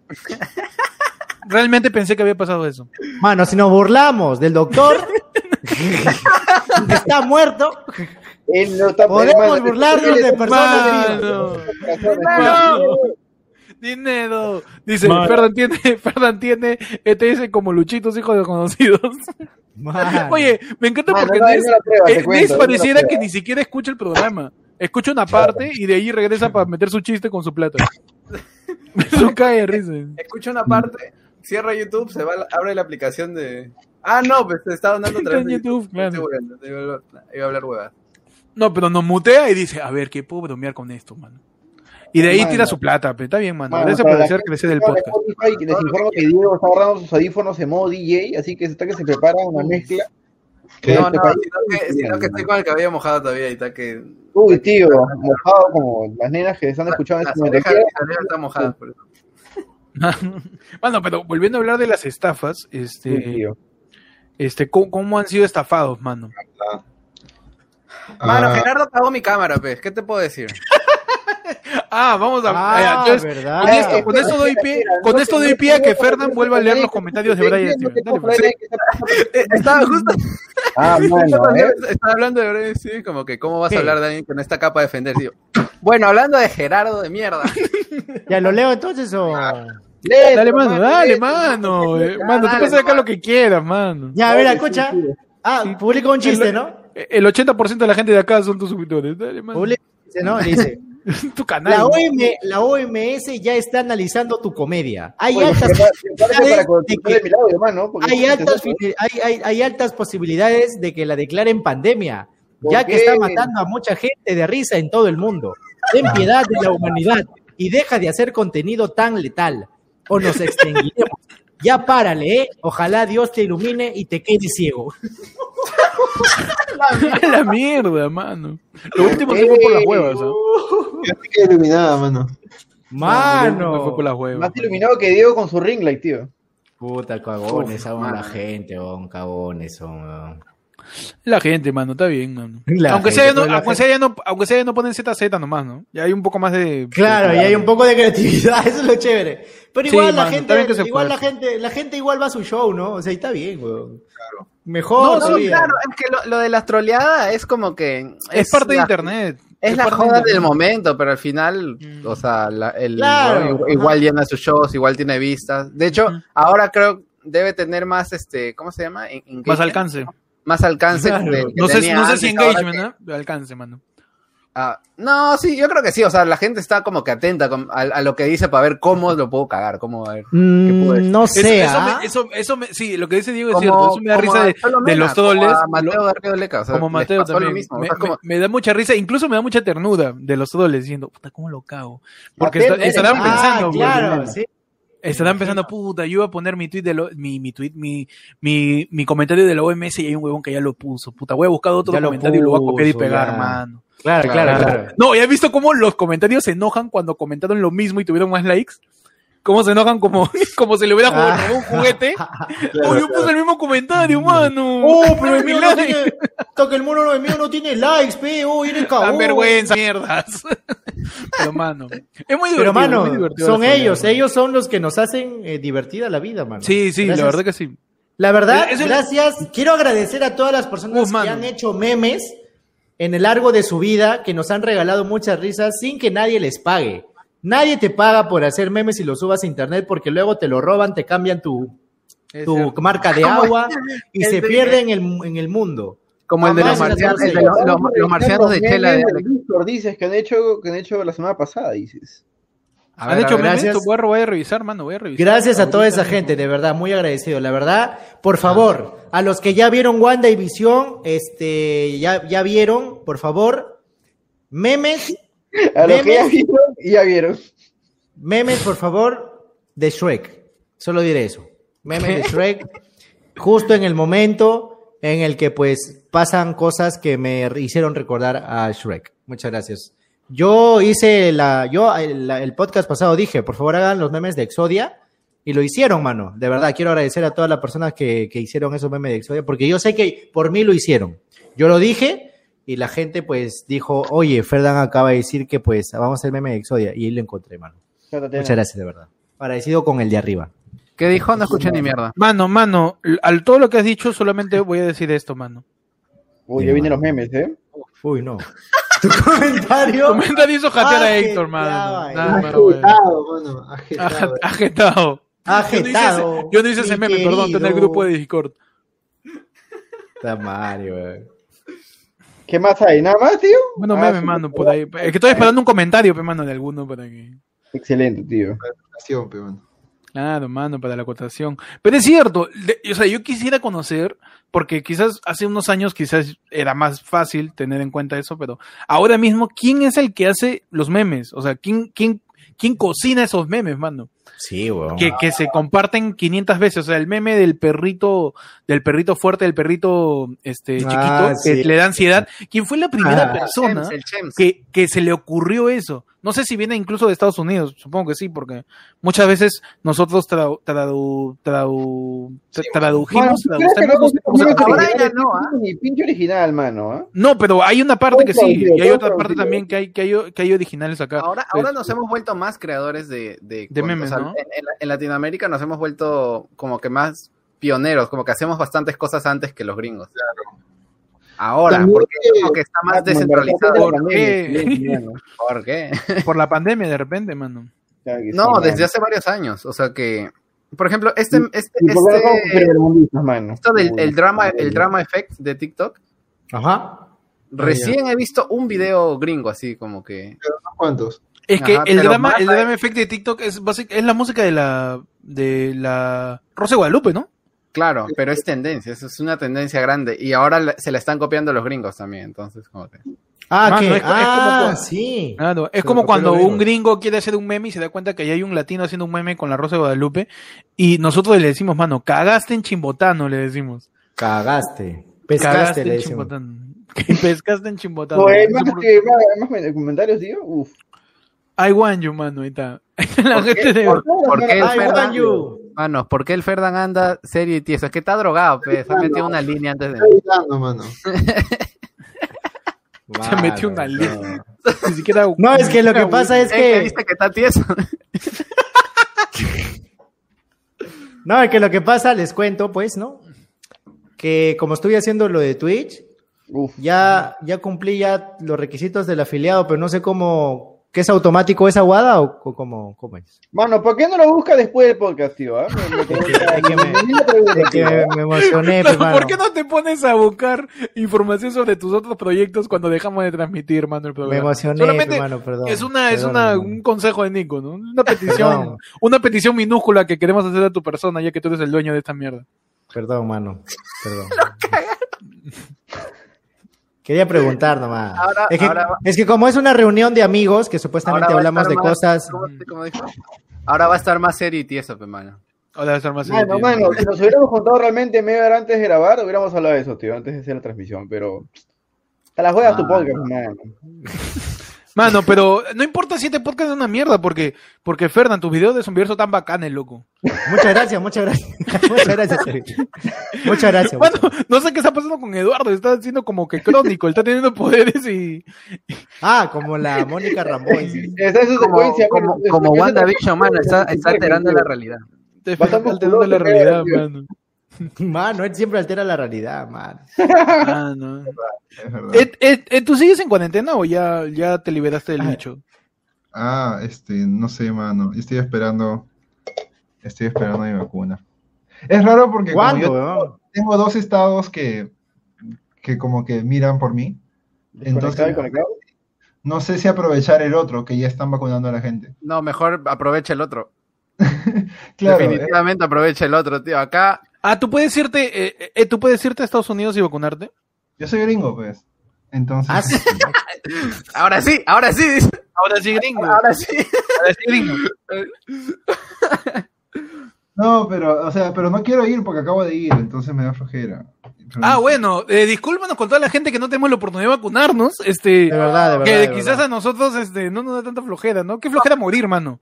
Realmente pensé que había pasado eso. Mano, si nos burlamos del doctor, que [LAUGHS] está muerto, Él no está Podemos burlarnos de personas mano. Mano. Dinero. Dice, Mano. Ferdan tiene, [LAUGHS] Ferdan tiene ETS como Luchitos, hijos desconocidos. Oye, me encanta porque no, prueba, te eh, cuento, la pareciera que ni siquiera escucha el programa. Escucha una parte y de ahí regresa para meter su chiste con su plata. [LAUGHS] Eso cae de risa. Escucha una parte, cierra YouTube, se va, a la- abre la aplicación de. Ah, no, pues te está dando otra vez. YouTube, claro. Iba a- iba a hablar huevas. No, pero nos mutea y dice, a ver, ¿qué puedo bromear con esto, mano? Y de ahí Mano. tira su plata, pero está bien, mano. Mano, Gracias por hacer crecer el en podcast. Spotify, les informo que Diego está agarrando sus audífonos en modo DJ, así que está que se prepara una mezcla. No, Este no, país- sino que, sino que estoy con el cabello mojado todavía y está que. Uy, tío, mojado como las nenas que están escuchando en Las este momento. mojadas. por eso. [LAUGHS] Bueno, pero volviendo a hablar de las estafas, este, este, ¿cómo, cómo han sido estafados, mano? Mano, Ah, Gerardo pagó mi cámara, pues. ¿Qué te puedo decir? [LAUGHS] Ah, vamos a. Ah, ah, entonces, verdad. con esto, con esto doy pie, con esto doy pie a que Fernan vuelva a leer los comentarios de Brian. Steven. Pues. Eh, Estaba justo Ah, bueno, ¿eh? estaba hablando de Brian Steven, como que cómo vas a hablar de alguien que no está capaz de defender, tío. Bueno, hablando de Gerardo de mierda. ¿Ya lo leo entonces o...? Dale, mano, dale, mano. eh, Mano, tú puedes sacar mano. lo que quieras, mano. Ya, a ver, escucha. Ah, publica un chiste, ¿no? El 80% de la gente de acá son tus suscriptores. Dale, mano. Publica un chiste, ¿no? Dice, [LAUGHS] Tu canal. la, ¿no? OM, la OMS ya está analizando tu comedia. Hay Oye, altas posibilidades de que- hermano, hay altas, hay, hay- hay altas posibilidades de que la declaren pandemia, ¿Por ya que está matando a mucha gente de risa en todo el mundo. Ten piedad de la humanidad y deja de hacer contenido tan letal, o nos [LAUGHS] extinguiremos. Ya párale, ¿eh? Ojalá Dios te ilumine y te quedes ciego. A [LAUGHS] la mierda, mano. Lo último se fue por las huevas, ¿ah? yo quedé iluminada, mano. Lo último fue por Mano. las huevas. Más iluminado que Diego con su ring light, tío. Puta, cagones, aún mano. la gente, son cagones, son. weón. La gente, mano, está bien, mano. La aunque, gente, sea, no, la aunque, sea ya no, aunque sea ya no ponen ZZ nomás, ¿no? Ya hay un poco más de... Claro, y hay un poco de creatividad, [LAUGHS] eso es lo chévere. Pero Sí, igual la gente, se igual la gente, la gente igual va a su show, ¿no? O sea, y está bien, weón. Mejor No, sí, todavía. claro, es que lo, lo de las troleadas es como que. Es, parte de internet. Es la de joda del momento, pero al final, Mm. o sea, la- el Claro, igual, llena sus shows, igual tiene vistas. De hecho, ahora creo debe tener más, este, ¿cómo se llama? En- Más alcance. Más alcance. Claro. que No sé, no sé si engagement, que- ¿no? Alcance, mano. Ah, no, sí, yo creo que sí. O sea, la gente está como que atenta con- a, a lo que dice para ver cómo lo puedo cagar, cómo a ver. Mm, puede- no Eso, sé. eso, ¿ah? me, eso, eso me- sí, lo que dice Diego es Como- cierto. Eso me da como risa de, los como troles. a Mateo Leca, o sea, como Mateo también. mismo, me, o sea, como- me- me da mucha risa, incluso me da mucha ternura de los troles diciendo, puta, ¿cómo lo cago? Porque está- estarán ah, pensando, ah, claro, pues, sí. estarán pensando, puta, yo iba a poner mi tweet de lo- mi, mi tweet, mi, mi, mi comentario de la OMS y hay un huevón que ya lo puso. Puta, voy a buscar otro Ya lo comentario y lo voy a copiar y pegar, ya. mano. Claro, claro, claro. No, ¿ya has visto cómo los comentarios se enojan cuando comentaron lo mismo y tuvieron más likes? ¿Cómo se enojan como, [LAUGHS] como si le hubiera jugado Ah. un juguete? [LAUGHS] oh, yo puse el mismo comentario, mano. Oh, pero [LAUGHS] el mío no tiene. Que el mono no, el mío no tiene likes, pe. Oh, eres cagón. Dan vergüenza, mierdas. Pero, mano. Es muy divertido. Pero, mano, muy divertido son ellos. Ellos son los que nos hacen eh, divertida la vida, mano. Sí, sí, Gracias. la verdad que sí. La verdad, Es el- gracias. Quiero agradecer a todas las personas Uf, que mano. han hecho memes en el largo de su vida, que nos han regalado muchas risas sin que nadie les pague. Nadie te paga por hacer memes y los subas a internet porque luego te lo roban, te cambian tu, tu marca de [LAUGHS] agua y se de- pierde en el, en el mundo. Como el de los marcianos, de los, los- los marcianos de Chela. de- dices que han hecho, que han hecho la semana pasada, dices. A ¿Han ver, a hecho gracias. Voy a, voy a revisar, mano, voy a revisar. Gracias a toda esa mismo. gente, de verdad, muy agradecido. La verdad, por favor, a los que ya vieron Wanda y Visión, este, ya, ya vieron, por favor, memes, A los que ya Memes. vieron, ya vieron. memes, por favor, de Shrek. Solo diré eso. Memes de Shrek, justo en el momento en el que pues pasan cosas que me hicieron recordar a Shrek. Muchas gracias. Yo hice la, yo el, podcast pasado dije, por favor hagan los memes de Exodia y lo hicieron, mano. De verdad, quiero agradecer a todas las personas que, que hicieron esos memes de Exodia porque yo sé que por mí lo hicieron. Yo lo dije y la gente pues dijo, oye, Ferdan acaba de decir que pues vamos a hacer meme de Exodia y ahí lo encontré, mano. Muchas gracias, de verdad. Agradecido con el de arriba. ¿Qué dijo? No escuché ni mierda. Mano, mano, al todo lo que has dicho, solamente voy a decir esto, mano. Uy, ya vienen los memes, ¿eh? Uy, no. Tu comentario. Comentario hizo jatear a Héctor, mano. Ajetado, ajetado. Ajetado. Yo no hice ese- Ajetado. Yo no hice ese mi meme, perdón, querido. tener grupo de Discord. Está Mario, güey. ¿Qué más hay? ¿Nada más, tío? Bueno, Ah, meme, mano, por ahí. Es que estoy esperando un comentario, pe, mano, de alguno para que. Excelente, tío. Pe, mano. Claro, mano, para la acotación. Pero es cierto, de- o sea, yo quisiera conocer, porque quizás hace unos años quizás era más fácil tener en cuenta eso, pero ahora mismo, ¿quién es el que hace los memes? O sea, ¿quién, quién, quién cocina esos memes, mano? Sí, weón. que, que se comparten 500 veces. O sea, el meme del perrito, del perrito fuerte, del perrito este chiquito, Ah, que sí. le da ansiedad. ¿Quién fue la primera Ah. persona Chems, el Chems. que, que se le ocurrió eso? No sé si viene incluso de Estados Unidos, supongo que sí, porque muchas veces nosotros tradu, tradu, tradu- tra- tradujimos, ¿ah? Pinche original, mano, ¿ah? No, pero hay una parte que sí, y hay otra parte también que hay, que hay, que hay originales acá. Ahora, Pues, ahora nos hemos vuelto más creadores de, de, De memes, o sea, ¿no? en, en- en Latinoamérica nos hemos vuelto como que más pioneros, como que hacemos bastantes cosas antes que los gringos. Ahora, También porque que- como que está más descentralizado. ¿Por qué? [LAUGHS] ¿Por qué? por la pandemia de repente, mano. No, desde hace varios años. O sea que, por ejemplo, este, este, ¿Y por qué no somos este, esto del el drama, el drama effect de TikTok, Ajá. recién he visto un video gringo así como que. ¿Cuántos? Es que Ajá, el drama, el drama effect de TikTok es basic- es la música de la de la Rosa Guadalupe, ¿no? Claro, pero es tendencia, eso es una tendencia grande. Y ahora se la están copiando los gringos también, entonces como que. Ah, Mano, que, es como ah, cuando- sí. Claro, es como ¿por qué cuando un gringo quiere hacer un meme y se da cuenta que ya hay un latino haciendo un meme con la Rosa de Guadalupe y nosotros le decimos, mano, cagaste en Chimbotano, le decimos. Cagaste. Pescaste, Cagaste le en decimos. Chimbotano. [LAUGHS] Pescaste en Chimbotano. No, hay No más, por- que, más, más comentarios, tío. Uf. I want you, mano, ahí está. [LAUGHS] La ¿Por gente qué? de... ¿Por, por qué I want you. Manos, ¿por qué el Ferdan anda serio y tieso? Es que está drogado, pues. Ha metido una línea antes de. Mano. [LAUGHS] Se metió una línea. [LAUGHS] Ni siquiera... No, es que lo que pasa es que que. viste que está tieso. [LAUGHS] No, es que lo que pasa, les cuento, pues, ¿no? Que como estoy haciendo lo de Twitch, Uf. ya, ya cumplí ya los requisitos del afiliado, pero no sé cómo. ¿Qué es automático esa aguada o, o cómo, cómo es? Mano, ¿por qué no lo busca después del podcast, tío? Me- me- [LAUGHS] Es que me- me- me Es que me, me emocioné, [LAUGHS] pues, ¿Por qué no te pones a buscar información sobre tus otros proyectos cuando dejamos de transmitir, mano, el Me programa? emocioné, Solamente hermano, perdón. es una, es una, un consejo de Nico, ¿no? Una petición, Perdón. una petición minúscula que queremos hacer a tu persona, ya que tú eres el dueño de esta mierda. Perdón, mano. Perdón. [LAUGHS] Quería preguntar nomás. Ahora- es, que, ahora va- es que como es una reunión de amigos que supuestamente va a hablamos de más- cosas. ¿cómo, cómo dijo? Ahora va a estar más serio y tieso, pues, mano. Ahora debe estar más Mano, divertido. mano, si nos hubiéramos contado realmente media hora antes de grabar, hubiéramos hablado de eso, tío, antes de hacer la transmisión, pero... A las juegas tu Ah, podcast, mano. [LAUGHS] Mano, pero no importa si este podcast es una mierda, porque, porque Fernan, tus videos de Zombiverso tan bacanes, loco. Muchas gracias, muchas gracias. [LAUGHS] muchas gracias. Muchas gracias. Mano, no sé qué está pasando con Eduardo, está haciendo como que crónico, él está teniendo poderes y... Ah, como la Mónica Ramboy. Esa es su Como, secuencia, como, mano. como Esa- WandaVision, mano, está, está alterando la realidad. Está alterando la realidad, mano. [LAUGHS] Mano, él siempre altera la realidad, man. Ah, [LAUGHS] no. Es verdad. Ed, Ed, Ed, ¿Tú sigues en cuarentena o ya, ya te liberaste del bicho? Ah, este, no sé, mano. Estoy esperando. Estoy esperando mi vacuna. Es raro porque como tengo dos estados que, que como que miran por mí. Entonces- conectado. No sé si aprovechar el otro, que ya están vacunando a la gente. No, mejor aprovecha el otro. [LAUGHS] Claro, eh, Definitivamente aprovecha el otro, tío. Acá, Ah, ¿tú puedes irte, eh, eh, ¿tú puedes irte a Estados Unidos y vacunarte? yo soy gringo, pues. Entonces, Ah, sí. [LAUGHS] ahora sí, ahora sí. Ahora sí, gringo. Ahora sí. Ahora sí, gringo. [LAUGHS] no, pero, o sea, pero no quiero ir porque acabo de ir, entonces me da flojera. Pero Ah, no bueno, eh, discúlpanos con toda la gente que no tenemos la oportunidad de vacunarnos, este, De verdad, de verdad. que de quizás verdad. a nosotros, este, no nos da tanta flojera, ¿no? Qué flojera morir, mano.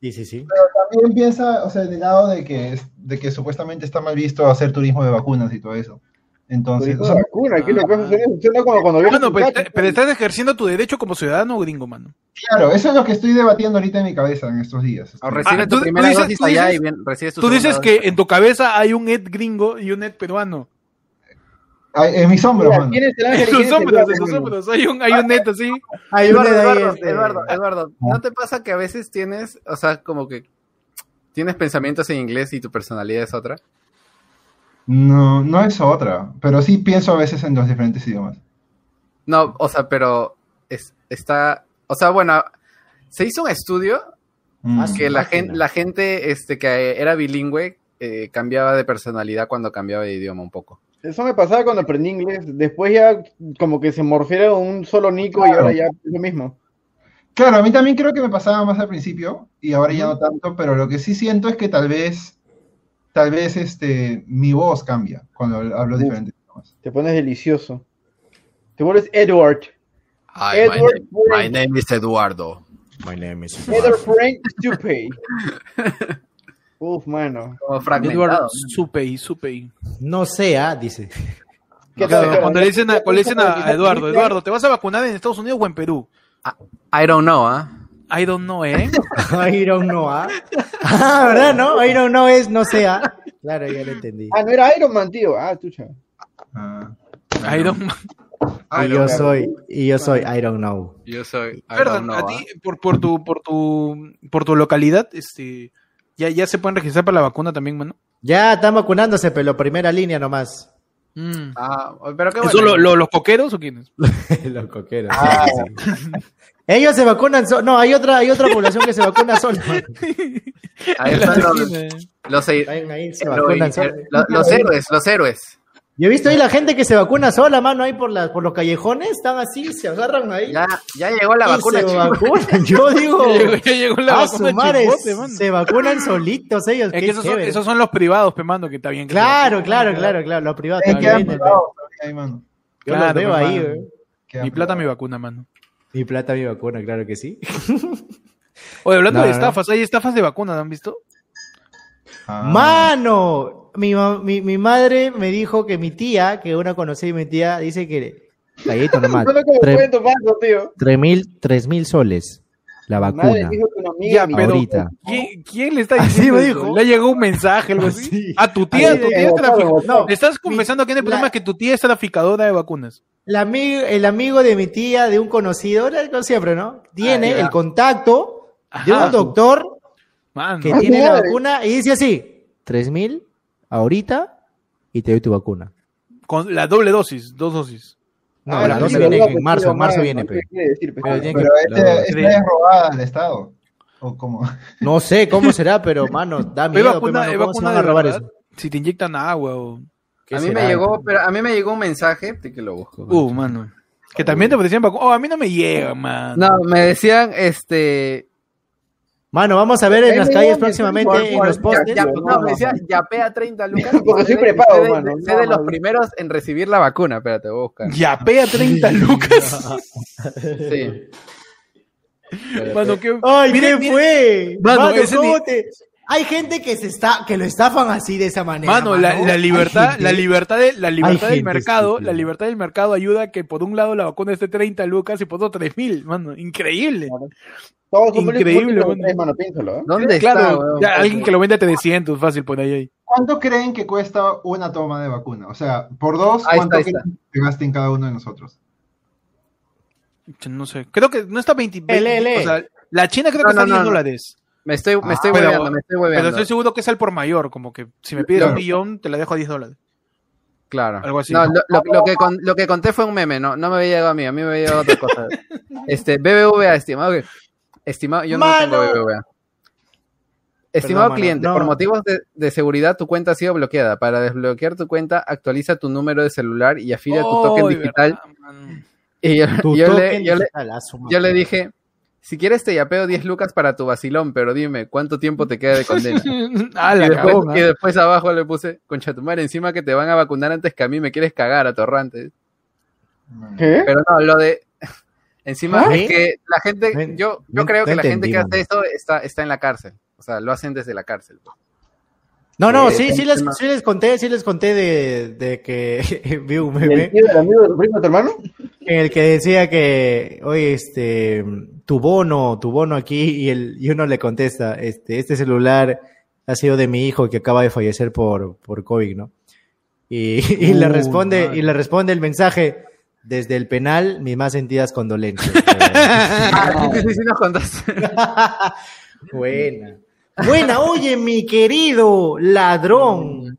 Sí, sí, sí. También piensa, o sea, del lado de que, de que supuestamente está mal visto hacer turismo de vacunas y todo eso. Entonces, o sea, vacuna, ¿qué es lo que hace cuando viajas Bueno, en pero, pero estás ejerciendo tu derecho como ciudadano gringo, mano. claro, eso es lo que estoy debatiendo ahorita en mi cabeza en estos días. O recibe Ah, tu tú- primera tú dices- dosis tú allá dices- y bien, recibes tu Tú dices segunda que en tu cabeza hay un Ed gringo y un Ed peruano. Ay, en mis hombros, Mira, mano. ¿Quién es el En ángel sus hombros, en sus hombros. Hay un, hay un Ed así. Hay Eduardo, Eduardo, este- Eduardo, Eduardo, ¿no te pasa que a veces tienes, o sea, como que tienes pensamientos en inglés y tu personalidad es otra? No, no es otra, pero sí pienso a veces en los diferentes idiomas. No, o sea, pero es- está, o sea, bueno, se hizo un estudio Mm. Ah, sí. que la máquina. gente, la gente este, que era bilingüe eh, cambiaba de personalidad cuando cambiaba de idioma un poco. Eso me pasaba cuando aprendí inglés. Después ya como que se morfiera un solo Nico y ahora ya es lo mismo. Claro, a mí también creo que me pasaba más al principio y ahora ya no tanto, pero lo que sí siento es que tal vez, tal vez este, mi voz cambia cuando hablo Uf. diferentes idiomas. Te pones delicioso. Te vuelves Edward. Hi, Edward my, name, Frank. my name is Eduardo. My name is Edward Frank. [LAUGHS] Uf, mano. Como fragmentado. Supey, Supey. No sea, dice. [LAUGHS] Cuando le dicen a, cuando le dicen a- a Eduardo, Eduardo, ¿te vas a vacunar en Estados Unidos o en Perú? I don't know, ¿ah? I don't know, ¿eh? [LAUGHS] I don't know, ¿ah? Ah, ¿verdad, no? I don't know es no sea. Claro, ya lo entendí. Ah, no era Iron Man, tío. Ah, tucha. Ah. I don't know. Y yo soy, y yo soy I don't know. Yo soy. I Perdón, don't know, a ¿ah? ti, por, por tu, por tu, por tu localidad, este, ya, ya se pueden registrar para la vacuna también, mano. Ya están vacunándose, pero primera línea nomás. Mm. Ah, pero qué ¿Eso bueno. lo- lo- los coqueros o quiénes? [LAUGHS] Los coqueros. Ah, [LAUGHS] Ellos se vacunan so- No, hay otra, hay otra población que se vacuna sola. [LAUGHS] Ahí están los, Argentina. los, Ahí, ahí se los- vacunan sola. los héroes, los héroes. Yo he visto ahí la gente que se vacuna sola, mano, ahí por, la, por los callejones, están así, se agarran ahí. Ya, ya llegó la y vacuna, se vacunan. [LAUGHS] Yo digo, [LAUGHS] Ya llegó, ya llegó la a vacuna su madre, chipote, mano. se vacunan solitos ellos. Es que esos son, chévere. esos son los privados, pe, mano, que está bien. Claro, vacunen. claro, claro, claro, los privados Eh, ahí, mano. Yo los Claro, veo ahí, mano. güey. Quedan Mi plata, mi vacuna, mano. Mi plata, mi vacuna, claro que sí. Oye, hablando No, de no, estafas, hay estafas de vacuna, ¿no han visto? Ah. Mano, mi, mi, mi madre me dijo que mi tía, que una conocida y mi tía, dice que... Calladito nomás. [LAUGHS] Tres mil, tres mil soles. La vacuna. amiga Ya, pero ahorita. ¿quién, quién le está Así diciendo me dijo. Le llegó un mensaje, algo [LAUGHS] así. Así. A tu tía, tu tía es. No, estás confesando que el la- problema es que tu tía es traficadora de vacunas. La el amigo de mi tía, de un conocido, como siempre, ¿no? Tiene Ah, el contacto de un doctor que tiene la vacuna y dice así, tres mil ahorita y te doy tu vacuna. Con la doble dosis, dos dosis. No, Ah, las sí, dos sí, vienen no, en marzo, en marzo viene, ¿qué pe. quiere decir, pe? Pero tiene Pero que- este, la- esta es robada al Estado. O como. No sé cómo [LAUGHS] será, pero mano, da ¿Hay miedo, pe, mano, ¿cómo se van a robar eso? Si te inyectan agua o... ¿Qué A mí será? me llegó, pero a mí me llegó un mensaje, de que lo busco. Uh, mano. Que también te vacunas. Oh, a mí no me llega, man. No, me decían, este... Mano, vamos a ver en las calles próximamente en los postes. Ya, no, no, me decía, yapea 30 lucas. Porque de- sé de- mano, Sé no, de los primeros en recibir la vacuna. Espérate, voy a buscar. Yapea 30 lucas. Sí. [LAUGHS] mano, qué... Ay, Mire, ¿qué mire- fue? Mano, Mano, ese ¿cómo ni- te- Hay gente que se está, que lo estafan así de esa manera. Mano, la, mano. la Hay libertad, la libertad, de, la libertad Hay del mercado, estúpida. la libertad del mercado ayuda a que por un lado la vacuna esté 30 lucas y por otro 3000, mano, increíble. Todos son Increíble, mano. tres, mano, piénsalo, ¿eh? ¿Dónde está, Claro, weón? ya, alguien que lo vende a 300, fácil por ahí. ahí. ¿Cuánto creen que cuesta una toma de vacuna? O sea, por dos, Ahí ¿cuánto está, ahí creen que gasten cada uno de nosotros? No sé, creo que no está 20, Eh, lee, lee. o sea, la China creo No, que está no, no, 10 no. dólares. Me estoy, me estoy Ah, pero- hueveando, me estoy Pero hueveando. estoy seguro que es al por mayor, como que si me pides Claro. un millón, te la dejo a 10 dólares. Claro. Algo así. No, lo, lo- lo que con- lo que conté fue un meme, no, no me había llegado a mí, a mí me había llegado otra cosa. [LAUGHS] Este, BBVA, estimado, que- estimado, yo no tengo BBVA. Estimado cliente, no. por motivos de, de seguridad tu cuenta ha sido bloqueada. Para desbloquear tu cuenta, actualiza tu número de celular y afilia tu token digital. verdad. Y yo, Tu yo le, token yo le- digital, a yo le dije, si quieres te yapeo 10 lucas para tu vacilón, pero dime, ¿cuánto tiempo te queda de condena? [LAUGHS] ah, Y después, cagón, y después abajo le puse, concha tu madre, encima que te van a vacunar antes que a mí, me quieres cagar, atorrante. ¿Qué? Pero no, lo de. [LAUGHS] Encima ¿Ah? es que la gente. Yo, yo no- creo que la gente que hace eso está, está en la cárcel. O sea, lo hacen desde la cárcel. No, no, Eh, sí, sí les, sí les conté, sí les conté de, de que [LAUGHS] vi un ¿El meme tío del amigo de tu primo, tu hermano? en el que decía que, oye, este, tu bono, tu bono aquí, y, el, y uno le contesta, este, este celular ha sido de mi hijo que acaba de fallecer por, por COVID, ¿no? Y, [LAUGHS] y le Uh, responde, y le responde el mensaje, desde el penal, mis más sentidas condolencias. [LAUGHS] Ah, sí, sí, sí, sí, nos contaste. Buena. Buena, oye, mi querido ladrón,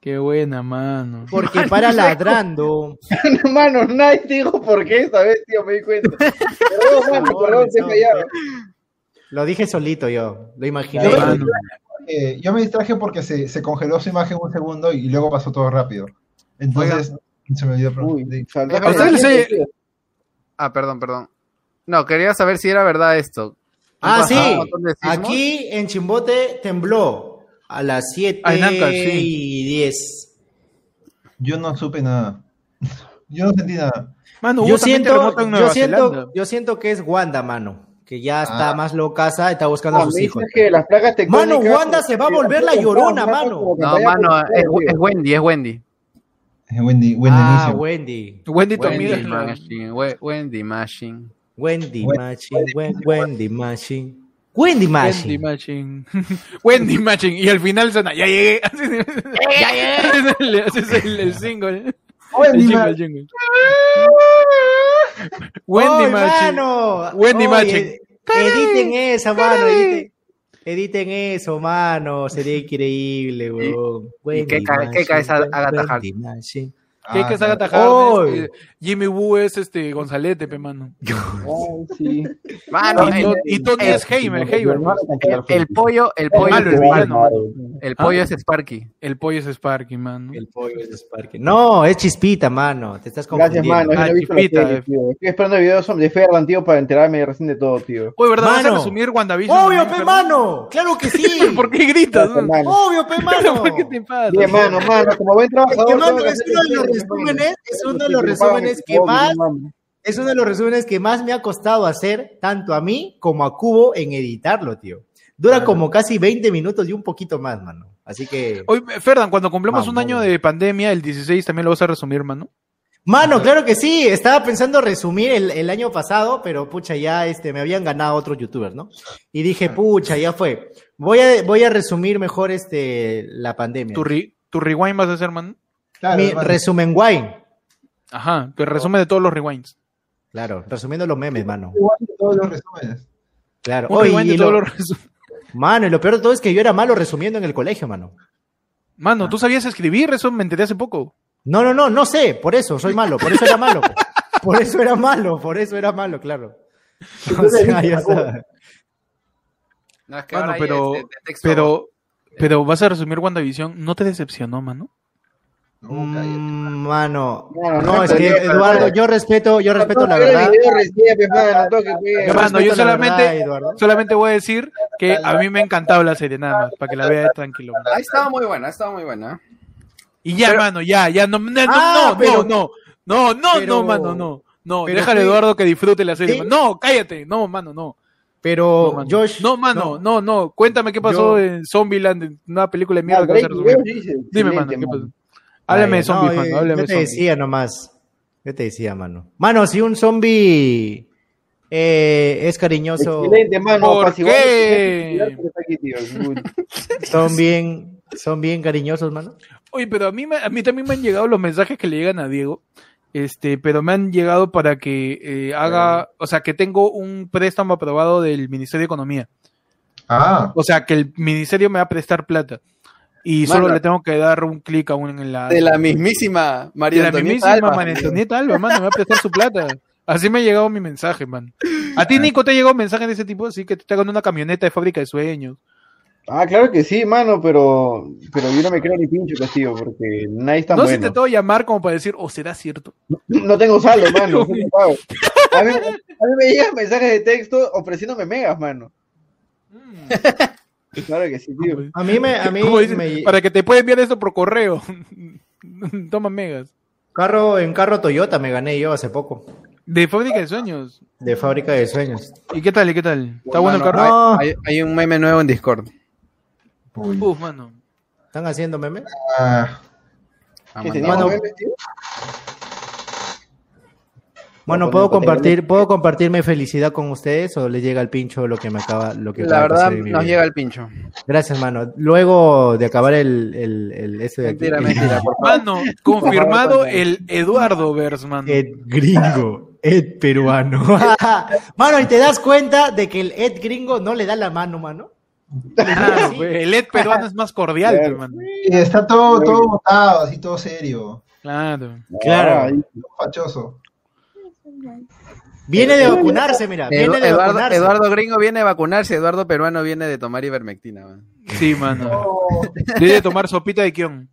Qué buena, mano. porque para ladrando. [LAUGHS] No, mano, nadie te dijo por qué esta vez, tío, me di cuenta. Perdón, mano, perdón. Lo dije solito yo, lo imaginé. Mano. Eh, yo me distraje porque se, se congeló su imagen un segundo y luego pasó todo rápido. Entonces, se me olvidó Uy, preguntar. saltó ¿A con ustedes la les gente, hay- tío. Ah, perdón, perdón. No, quería saber si era verdad esto. Ah, ¿Han sí. Aquí en Chimbote tembló a las 7 Ah, en Ancash, sí. y 10. Yo no supe nada. [LAUGHS] Yo no sentí nada. Mano, Yo siento, terremoto en Nueva yo, siento, yo siento que es Wanda, mano. Que ya está Ah. más locasa, está buscando a sus hijos. que las. Mano, Wanda se va a volver la llorona, mano. No, mano, es, es Wendy, es Wendy. Es Wendy, Wendy Ah. Wendy. Wendy Wendy también es la- Machine, We- Wendy Machine. Wendy Wen- Machine, Wen- Wendy Machine. Wendy Wendy Machine. Matching. [LAUGHS] Wendy Matching. Y al final suena, ya llegué. [LAUGHS] ya llegué. [LAUGHS] Ese es el, el single. Wendy jingle, Ma- el jingle. Wendy ¡Ay, Matching. mano! Wendy Oye, Matching. Editen esa, mano. Editen, editen eso, mano. Sería increíble, weón. Wendy qué ca- qué Machine, cae esa Agatha Wendy? Machine. ¿Qué Ah, que claro. Agatha Harkness? ¡Oy! Eh, Jimmy Woo es este Gonzalete, pe mano. Ay, sí. Mano, y, el, To- y Tony el- es Heimer, Heimer. el- el pollo, el pollo, malo, el villano. el pollo es Sparky. El pollo es Sparky, mano. El pollo es Sparky. No, es chispita, mano. Te estás Gracias, confundiendo. mano. Yo no Ah, chispita, serie, eh. tío. Estoy esperando videos de Ferran, tío, para enterarme recién de todo, tío. Oye, ¿verdad? ¿Vas a Mano. resumir WandaVision? ¡Obvio, pe, mano! ¡Claro que sí! [LAUGHS] ¿Por qué gritas? Gracias, mano. ¡Obvio, pe, [LAUGHS] mano! ¿Por qué te pasa? Bien, mano, mano, como buen Es trabajador. Resúmenes, es uno de los resúmenes que más, es uno de los resúmenes que más me ha costado hacer, tanto a mí como a Cubo, en editarlo, tío. Dura Claro. como casi 20 minutos y un poquito más, mano. Así que... Oye, Ferdan, cuando cumplamos un año de pandemia, el 16 también lo vas a resumir, mano. Mano, claro que sí. Estaba pensando resumir el, el año pasado, pero pucha, ya este, me habían ganado otros youtubers, ¿no? Y dije, pucha, ya fue. Voy a, voy a resumir mejor este, la pandemia. ¿Tu, re- tu rewind vas a hacer, mano? Claro, Mi hermano. resumen wine. Ajá, que resume de todos los rewinds. Claro, resumiendo los memes, mano. Igual que todos los resúmenes. Claro. Un rewind de todos lo- los resúmenes. Mano, y lo peor de todo es que yo era malo resumiendo en el colegio, mano. Mano, ¿tú sabías escribir? Eso me enteré hace poco. No, no, no, no sé, por eso soy malo, por eso era malo. [LAUGHS] Por eso era malo, por eso era malo, claro. O sea, ya está. No, es que Mano, pero, este- de pero, pero vas a resumir WandaVision. ¿No te decepcionó, mano? No. Mm, mano, No, no, no, es que Eduardo, yo respeto, yo respeto la No, verdad. pues, pues. Yo solamente-. Solamente voy a decir que a mí me ha encantado la serie, nada más, para que la veas tranquilo. Ha estado muy buena, ha estado muy buena. Y ya, Pero- mano, ya, ya, no, no, no, Ah, no, pero- no, no, no, pero- no, mano, no. No, déjale a Eduardo que disfrute la serie. No, cállate, no, mano, no. Pero No, mano. Josh, no, mano, no, no, Cuéntame qué pasó Yo- en Zombieland, en una película de Ah, mierda. Dime, mano, ¿qué pasó? Háblame de Ay, no, zombies, eh, mano, háblame Yo te decía nomás. Yo te decía, mano. Mano, si un zombie eh, es cariñoso, Excelente, mano. ¿Por qué? [LAUGHS] Son bien, son bien cariñosos, mano. Oye, pero a mí, me- a mí también me han llegado los mensajes que le llegan a Diego, este, pero me han llegado para que eh, haga, o sea, que tengo un préstamo aprobado del Ministerio de Economía. Ah, O sea, que el ministerio me va a prestar plata. Y Mano. solo le tengo que dar un clic a un enlace. De la mismísima De María la Antonieta mismísima Alba. María Antonieta Alba, mano, me va a prestar su plata. Así me ha llegado mi mensaje, man. A ti, Nico, te ha llegado un mensaje de ese tipo, así que te hagan una camioneta de fábrica de sueños. Ah, claro que sí, mano, pero, pero yo no me creo ni pincho, Castillo, porque nadie es tan No se bueno. intentó llamar como para decir, o será cierto. No tengo saldo, mano. [LAUGHS] no me pago. A mí, a mí me llegan mensajes de texto ofreciéndome megas, mano. [LAUGHS] Claro que sí, tío. A mí me, a mí me- Para que te pueda enviar esto por correo. [LAUGHS] Toma megas. carro, en carro Toyota me gané yo hace poco. De fábrica de sueños. De fábrica de sueños. ¿Y qué tal? ¿Y qué tal? ¿Está bueno el carro? No. Hay, hay un meme nuevo en Discord. uy. Uf, mano. ¿Están haciendo memes? Ah, Ah, ¿Qué Mano, memes, tío? Bueno, No, ¿puedo compartir, ¿puedo compartir mi felicidad con ustedes o les llega al pincho lo que me acaba, lo que La verdad, nos vida? llega el pincho. Gracias, mano. Luego de acabar el, el, el este de aquí. Mentira, [LAUGHS] mentira, por favor. Mano, confirmado el Eduardo Vers, mano. Ed gringo, Ed peruano. [LAUGHS] mano, y te das cuenta de que el Ed gringo no le da la mano, mano. Claro, pues, el Ed peruano es más cordial, Claro. mano. y está todo, todo botado, así todo serio, Claro. Claro. Ah, fachoso. Viene de vacunarse, mira. Edu- Viene de Eduardo, vacunarse. Eduardo Gringo viene a vacunarse, Eduardo Peruano viene de tomar ivermectina. man. Sí, mano. [LAUGHS] Debe tomar sopita de kion.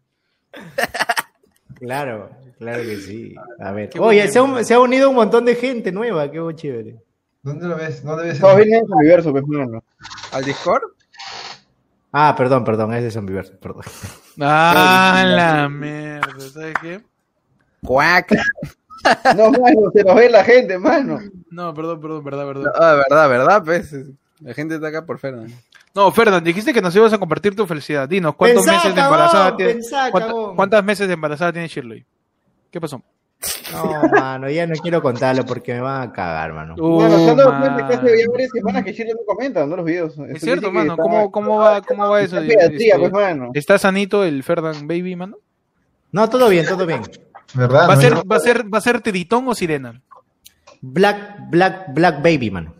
Claro, claro que sí. A ver. Qué Oye, se ha, meme. se ha unido un montón de gente nueva. Qué chévere. ¿Dónde lo ves? ¿Dónde ves? Todos vienen en su universo, pues. ¿Al Discord? Ah, perdón, perdón, es de Zombiverse, perdón. Ah, la mierda, ¿sabes qué? Cuac. [LAUGHS] No, mano, se nos ve la gente, mano. No, perdón, perdón, verdad, verdad. Ah, verdad, verdad, pues. La gente está acá por Fernan. No, Fernand, dijiste que nos ibas a compartir tu felicidad. Dinos, ¿cuántos Pensá, meses de embarazada tiene? pensá, cuánta- cagón. ¿Cuántas meses de embarazada tiene Shirley? ¿Qué pasó? No, mano, ya no quiero contarlo porque me van a cagar, mano. Uh, que hace ya varias semanas que Chile no comenta, ¿no? Los videos. Es cierto, mano. ¿Cómo, cómo va, cómo va eso? Este, pues, mano. ¿Está sanito el Ferdinand Baby, mano? No, todo bien, todo bien. ¿Verdad? ¿Va a No, ser, va a ser, va a ser tiritón o sirena? Black, Black, Black Baby, mano.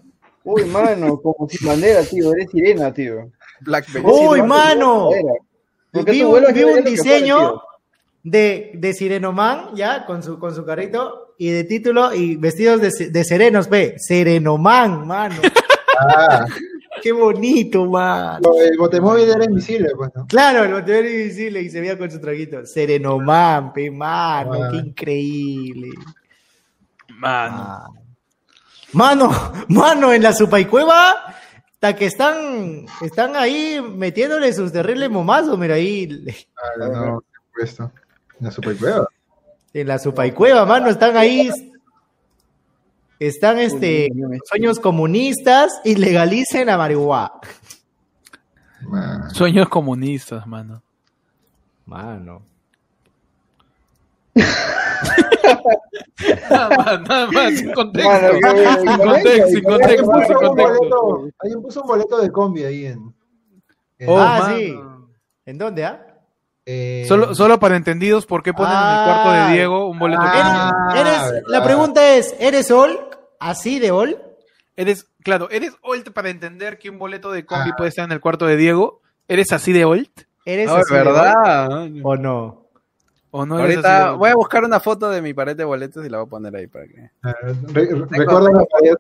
Uy, mano, como sin bandera, tío. Eres sirena, tío. Blackberry. ¡Uy, Sí, mano! Vi un, vi un diseño de, de Sirenoman, ya, con su, con su carrito, y de título, y vestidos de, de serenos, ve, Serenoman, mano. [LAUGHS] Ah, Qué bonito, mano. lo- el botemóvil era invisible, pues, ¿no? Claro, el botellón invisible y se veía con su traguito. Serenoman, pe, mano, Ah. qué increíble. Mano. Mano, mano, en la supaicueva, hasta que están, están ahí metiéndole sus terribles momazos, mira ahí. Ah, no, por supuesto. La supercueva. En la supaicueva, mano, están ahí. Están este sueños comunistas y legalicen la marihuana. Man. Sueños comunistas, mano. Mano. [LAUGHS] Nada más, nada más, sin contexto. Mano, Sin contexto, sin contexto, puso sin un contexto. boleto- alguien puso un boleto de combi ahí en. en- Oh, ah, mano. sí. ¿En dónde, ah? eh, Solo, solo para entendidos, ¿por qué ponen en el cuarto Ah. de Diego un boleto? Ah. que- ¿Eres, eres- la pregunta es, ¿eres Ol? ¿Así de Ol? Eres, claro, eres old para entender que un boleto de combi Ah. puede estar en el cuarto de Diego. ¿Eres así de old? ¿Eres No, es así de Ol? verdad. ¿O no? ¿O no de Ahorita voy a buscar una foto de mi pared de boletos y la voy a poner ahí para que. ah, re- re- recuerda la pared.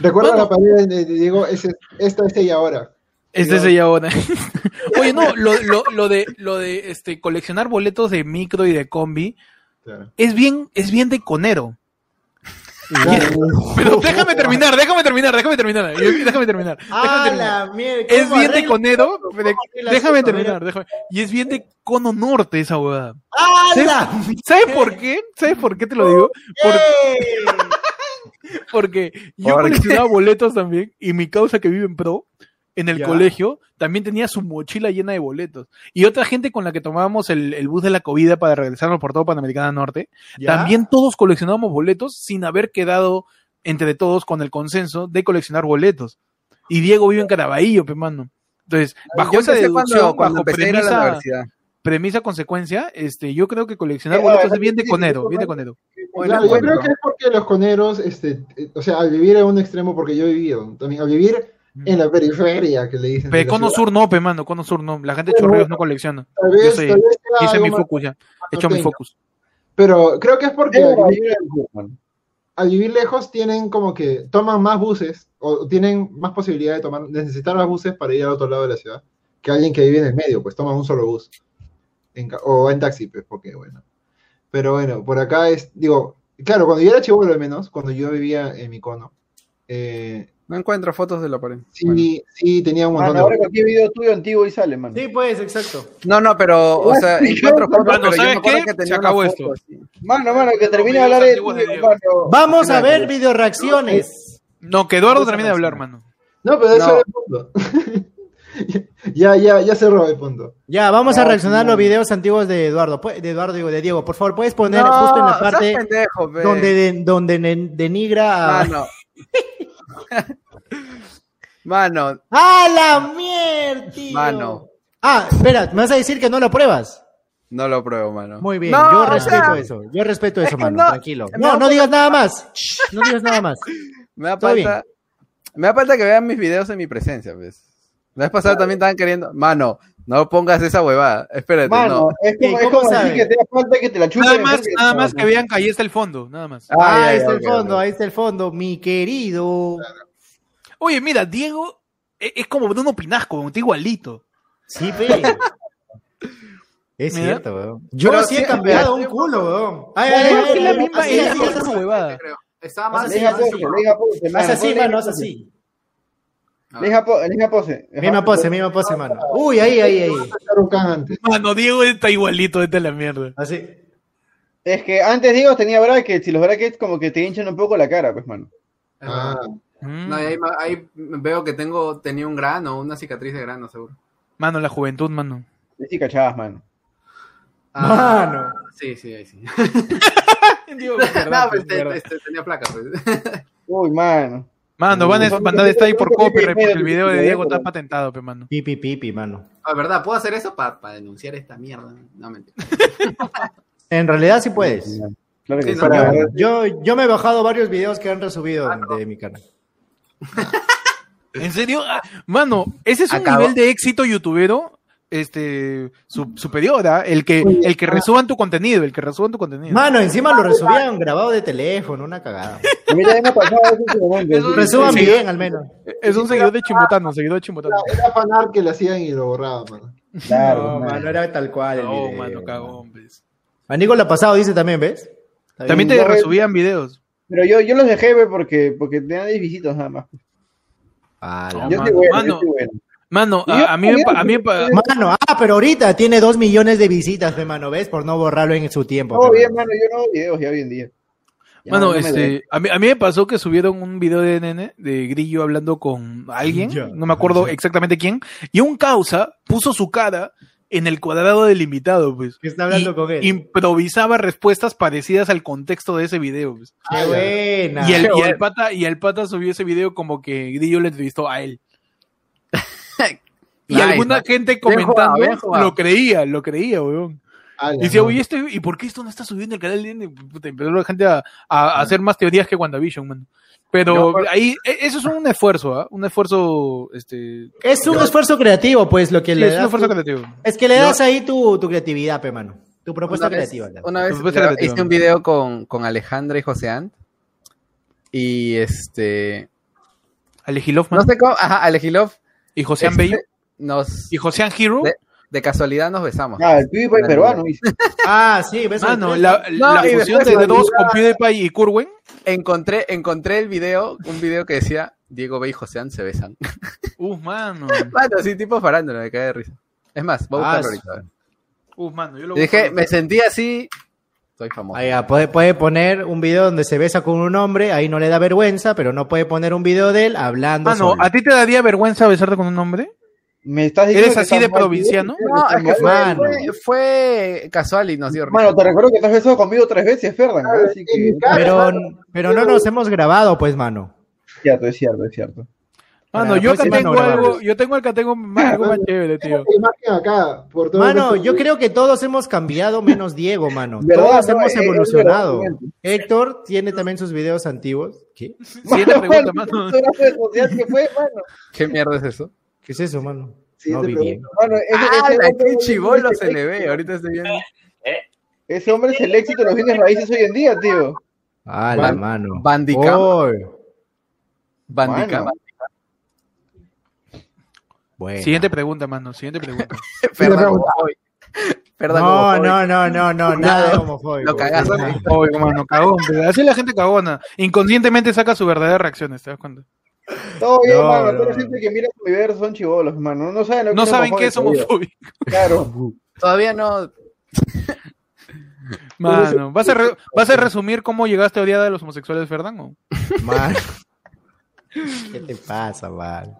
Recuerda Bueno. la pared de, de Diego, ese, esta es ella ahora. Este es ella ahora. [LAUGHS] Oye, no, lo, lo, lo de, lo de este, coleccionar boletos de micro y de combi Claro. es bien, es bien de conero. Pero déjame terminar, déjame terminar, déjame terminar, déjame terminar. ¡Ah, [LAUGHS] déjame terminar. la mierda! Es ¿Cómo bien de pero- arreglas déjame terminar, déjame. Y es bien de cono norte esa huevada. ¡Ah, ¿Sabes, la ¿Sabes por qué? ¿Sabes por qué te lo digo? [LAUGHS] Porque yo coleccionaba boletos también y mi causa que vive en pro, en el Ya. colegio, también tenía su mochila llena de boletos. Y otra gente con la que tomábamos el, el bus de la COVID para regresarnos por todo Panamericana Norte, ¿Ya? también todos coleccionábamos boletos sin haber quedado entre todos con el consenso de coleccionar boletos. Y Diego vive en Caraballo, pe mano. Entonces, bajo Yo esa deducción, cuando, cuando bajo la premisa, universidad. premisa consecuencia, este, yo creo que coleccionar Eh, boletos es bien de conero, bien de conero. Claro, yo creo que es porque los coneros, este, eh, o sea, al vivir en un extremo, porque yo he vivido, también, al vivir en la periferia, que le dicen. de Pero Cono Sur no, pe mano, Cono Sur no. La gente de Chorreos no colecciona. Yo sé, hice mi focus ya. He hecho mi focus. Pero creo que es porque al vivir, al vivir lejos tienen como que toman más buses o tienen más posibilidad de tomar, de necesitar más buses para ir al otro lado de la ciudad que alguien que vive en el medio, pues toma un solo bus. En o en taxi, pues, porque bueno. Pero bueno, por acá es, digo, claro, cuando yo era chivolo al menos, cuando yo vivía en mi cono, eh, No encuentro fotos de la pared. sí, Bueno. sí tenía un montón Mano, ahora de... cualquier video tuyo antiguo y sale, mano. Sí, pues, exacto. No, no, pero, o sea, encuentro fotos, Mano, pero yo ¿sabes me acuerdo qué? que tenía Se acabó una esto. así. Mano, mano, que termine de hablar de de mano. Vamos a ver video reacciones. No, que Eduardo termine de hablar, mano. No, pero eso No. era el punto. ya, ya, ya cerró el punto. Ya, vamos a Ah, reaccionar a los videos antiguos de Eduardo. Pu- De Eduardo, digo, de Diego. Por favor, puedes poner No, justo en la parte pendejo, pe. donde, de- donde ne- denigra a... Mano. [LAUGHS] Mano, ¡Ah, la mierda! tío! Mano. Ah, espera, ¿me vas a decir que no lo pruebas? no lo pruebo, mano. Muy bien, No, yo respeto sea, eso. Yo respeto eso, mano, no- tranquilo. No, no digas nada más. Shh, No digas nada más. [LAUGHS] Me da falta, me da falta que vean mis videos en mi presencia, pues. La vez pasada también estaban queriendo, mano, no pongas esa huevada, espérate, Mano, no. es como, ¿Y es como decir que te da falta que te la chupen. Nada más, de nada más que vean que ahí está el fondo, nada más. Ah, Ah, ahí ya, está el fondo, ahí está el fondo, mi querido. Oye, mira, Diego e- es como Bruno Pinasco, como está igualito. Sí, pe. [LAUGHS] Es Mira. cierto, weón. Yo Pero sí he cambiado un culo, weón. Ay, Pero ay, es ay, que la misma, es la misma huevada. Estaba más así, mano. así. Elija po- elija pose. Misma pose, misma pose, mano. Uy, ahí, ahí, ahí. Mano, Diego está igualito, esta es la mierda. Así. Es que antes Diego tenía brackets y los brackets como que te hinchan un poco la cara, pues, mano. Ah, Mm. No, y ahí, ahí veo que tengo, tenía un grano, una cicatriz de grano, seguro. Mano, la juventud, mano. Sí, cachabas, mano. Ah, Mano. Sí, sí, ahí sí. [LAUGHS] [LAUGHS] Verdad, no, pues, es te- verdad. este, tenía placa, pues. Uy, mano. Mano, van a mandar está ahí por copyright porque el video de Diego está patentado, pe, mano. Pipi, pipi, mano. Ah, ¿verdad? ¿Puedo hacer eso para denunciar esta mierda? No, mentira. [LAUGHS] En realidad sí puedes. Claro que Sí, sí. no, Para- Yo, yo me he bajado varios videos que han resubido de mi canal. [LAUGHS] ¿En serio? Ah, mano, ese es un Acabó. nivel de éxito youtubero este su- superior, ¿ah? El que, el que resuban tu contenido, el que resuban tu contenido. Mano, encima lo resubían grabado de teléfono, una cagada. A mí también me eso Resuban sí. bien, al menos. Es un seguidor de Chimbotano, seguidor de Chimbotano. era, era fanart que le hacían y lo borraban, mano. Claro, No, mano. era tal cual el No, video. Mano, cagón, pues. A Nico lo ha pasado, dice también, ¿ves? También te no, resubían videos. Pero yo, yo los dejé, ve, porque, porque tenían 10 visitas nada más. Ah, la No, yo mano, soy bueno, mano. yo bueno. Mano, a, mí a mí Mano, ah, pero ahorita tiene dos millones de visitas, de mano, ¿ves? Por no borrarlo en su tiempo. Pe, bien, mano. yo no hago videos ya hoy en día. Ya Mano, no este, a mí, a mí me pasó que subieron un video de nene, de Grillo hablando con alguien, no me acuerdo exactamente quién, y un causa puso su cara en el cuadrado del invitado, pues. Que está hablando y con él. Improvisaba respuestas parecidas al contexto de ese video, pues. Qué buena. Y el, qué y el bueno. pata, y el pata subió ese video como que Grillo le entrevistó a él. [LAUGHS] Y Nice, alguna nice. gente Bien jugado, comentando bien jugado. lo creía, lo creía, weón. Ala, Y decía, oye, este, ¿y por qué esto no está subiendo el canal Empezó la gente a, a- a hacer más teorías que WandaVision, man. Pero Yo- ahí, e- eso es un esfuerzo, ¿ah? Un esfuerzo, este... Es un esfuerzo creativo, pues, lo que sí, le es un das. esfuerzo tú- creativo. Es que le das ahí tu, tu creatividad, pe, mano. Tu propuesta Una vez, creativa. una vez Propuesta gra- creativa. hice un video con, con Alejandra y José Ant. Y este. Alejilov, No sé cómo. Ajá, Alejilov. Y Josean este, Bello. Nos. Y Josean Hero. De, de casualidad nos besamos. Ah, el PewDiePie peruano. [LAUGHS] Ah, sí, ves. Mano, la, No, la fusión de dos con PewDiePie y Kurwen. Encontré, encontré el video, un video que decía Diego B y José se besan. [LAUGHS] Uf, mano. [LAUGHS] Bueno, así tipo farándula, me cae de risa. Es más, voy a Ah, buscarlo sí. ahorita. Uf, mano. Yo lo dije, busco. me sentí así. Soy famoso. Ahí, ah, puede, puede poner un video donde se besa con un hombre, ahí no le da vergüenza, pero no puede poner un video de él hablando. Mano, solo. ¿a ti te daría vergüenza besarte con un hombre? ¿Me estás diciendo ¿Eres que así de provinciano? tío? No, es que fue, Mano. fue, fue casual y nos dio. Mano, te recuerdo que te has besado conmigo tres veces, Ferdan. ¿eh? Que. Pero, pero no nos hemos grabado, pues, mano. Es cierto, es cierto, es cierto. Mano, yo acá tengo algo, yo tengo acá tengo más, algo más [LAUGHS] chévere, tío. La imagen acá, por todo Mano, yo creo que todos hemos cambiado menos Diego, mano. [LAUGHS] ¿Verdad? Todos No, hemos eh, es evolucionado. verdad, Héctor tiene también sus videos antiguos. ¿Qué? [LAUGHS] Pregunta, mano. Fue, mano. ¿Qué mierda es eso? ¿Qué es eso, mano? Sí, no vi bien. Mano, ese, Ah, ese que chivolo se le ve. Ahorita estoy viendo. Ese hombre es el éxito de los bienes raíces hoy en día, tío. Ah, la mano. Bandicam. Bandicam. Mano. Bueno. Siguiente pregunta, mano. Siguiente pregunta. [LAUGHS] Perdón. Perdón, No, no, no, no, no, nada de homofóbico. Lo cagaste. Mano, cagón. pero Así la gente cagona. Inconscientemente saca sus verdaderas reacciones, ¿te das cuenta? Todo bien, No, mano. no, Toda la no. gente que mira mi video son chivolos, mano. No saben lo que No es saben qué es homofóbico. Claro. [LAUGHS] Todavía no. Mano, ¿vas a, re- ¿vas a resumir cómo llegaste a odiar a los homosexuales, Ferdán? o? [LAUGHS] Man. ¿Qué te pasa, man?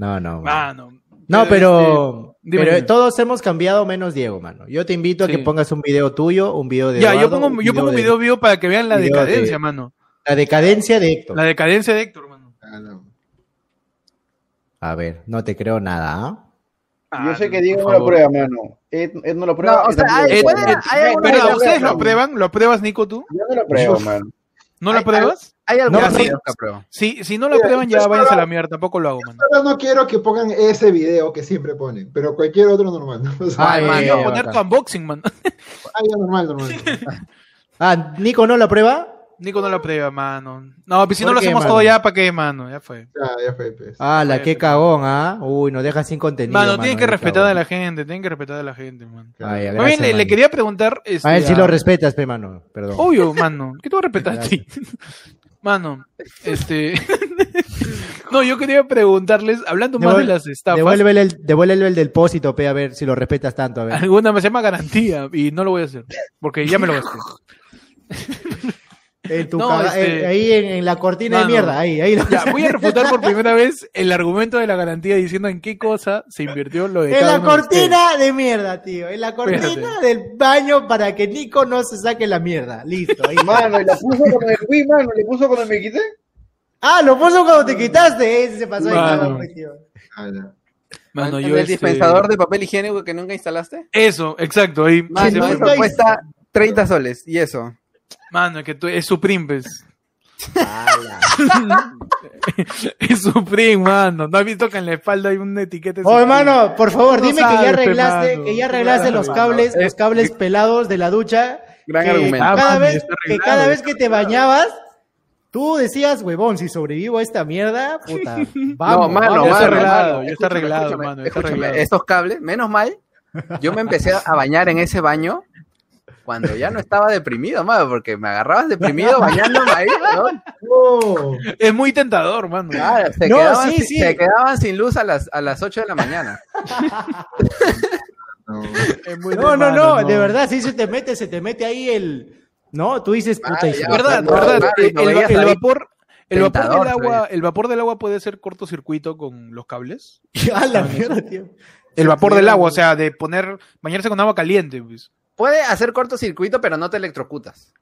No, no. man. Mano. No, pero, este, dime, pero dime. todos hemos cambiado menos Diego, mano. Yo te invito a Sí. que pongas un video tuyo, un video de Ya, yo pongo, un yo pongo un de- video vivo para que vean la video de- decadencia, mano. La decadencia de Héctor. La decadencia de Héctor, mano. Ah, no. A ver, no te creo nada, ¿ah? Yo sé Ah, que Diego no lo prueba, mano. Ed, Ed no lo prueba. No, o sea, hay- hay Pero, ¿ustedes lo aprueban? ¿Lo apruebas, Nico, tú? Yo no lo pruebo, mano. ¿No lo Hay- apruebas? Hay algunos No, apruebo. Si, si no lo aprueban, ya váyanse a la mierda. Tampoco lo hago, mano. No quiero que pongan ese video que siempre ponen, pero cualquier otro normal. ¿no? [LAUGHS] O sea, Ay, Mano, Ay, poner bacán. tu unboxing, man. ah, ya normal, normal. [LAUGHS] Ah, Nico no la prueba. Nico no lo prueba, mano. No, pues si no ¿Por lo qué, hacemos mano? todo ya, ¿para qué, mano? Ya fue. Ya, ya fue, pues. Ah, la qué cagón, ¿ah? Uy, nos deja sin contenido. Mano, tienen que respetar cagón. a la gente, tienen que respetar a la gente, man. Ay, gracias, le, le mano. quería preguntar. Este, A él sí a- lo respetas, pe, mano. Perdón. Obvio, mano. ¿Qué te voy a respetar a ti? Mano, este. [LAUGHS] no, yo quería preguntarles, hablando más de las estafas. Devuélvele el, devuélvele el depósito, pe, a ver si lo respetas tanto, a ver. Alguna me se llama garantía y no lo voy a hacer. Porque ya me lo gasté. [LAUGHS] En tu No, caga- este- eh, ahí en, en la cortina de mierda, ahí, ahí lo Ya, voy a refutar por [LAUGHS] primera vez el argumento de la garantía diciendo en qué cosa se invirtió lo de En cada la de cortina de mierda, tío. En la cortina del baño para que Nico no se saque la mierda. Listo. ahí. Mano, y la puso cuando me fui, mano, le puso cuando me quité. Ah, lo puso cuando te quitaste. Ese se pasó de Mano. cagón, pues, tío. Ah. Mano, ¿En yo el este- dispensador de papel higiénico que nunca instalaste? Eso, exacto. Ahí. Mano, Sí, eso cuesta 30 soles. Y eso. Mano, que tú, es Supreme, pues. [LAUGHS] Es Supreme, mano. ¿No has visto que en la espalda hay una etiqueta? Oh, hermano, por favor, No dime que ya arreglaste, mano. que ya arreglaste los cables, los cables pelados de la ducha. Gran que argumento. Ah, Cada mano, vez, que cada vez que te bañabas, tú decías, huevón, si sobrevivo a esta mierda, puta, [LAUGHS] vamos, no, mano, está mano, arreglado, mano. ya está arreglado, mano, está arreglado. Estos cables, menos mal, yo me empecé a bañar en ese baño cuando ya no estaba deprimido, mano, porque me agarrabas deprimido bañándome ahí, ¿no? Oh, Es muy tentador, mano. Claro, se, No, quedaban, sí, sin- sí. se quedaban sin luz a las, a las 8 de la mañana. [LAUGHS] no. No, no, mano, no, de verdad, sí se te mete, se te mete ahí el, no, tú dices, puta, Ah, y se ya, verdad, No, verdad. el, vapor, el vapor del agua, el vapor del agua puede ser cortocircuito con los cables. [LAUGHS] A la mierda, tío. El vapor del agua, o sea, de poner, bañarse con agua caliente, pues. Puede hacer cortocircuito, pero no te electrocutas.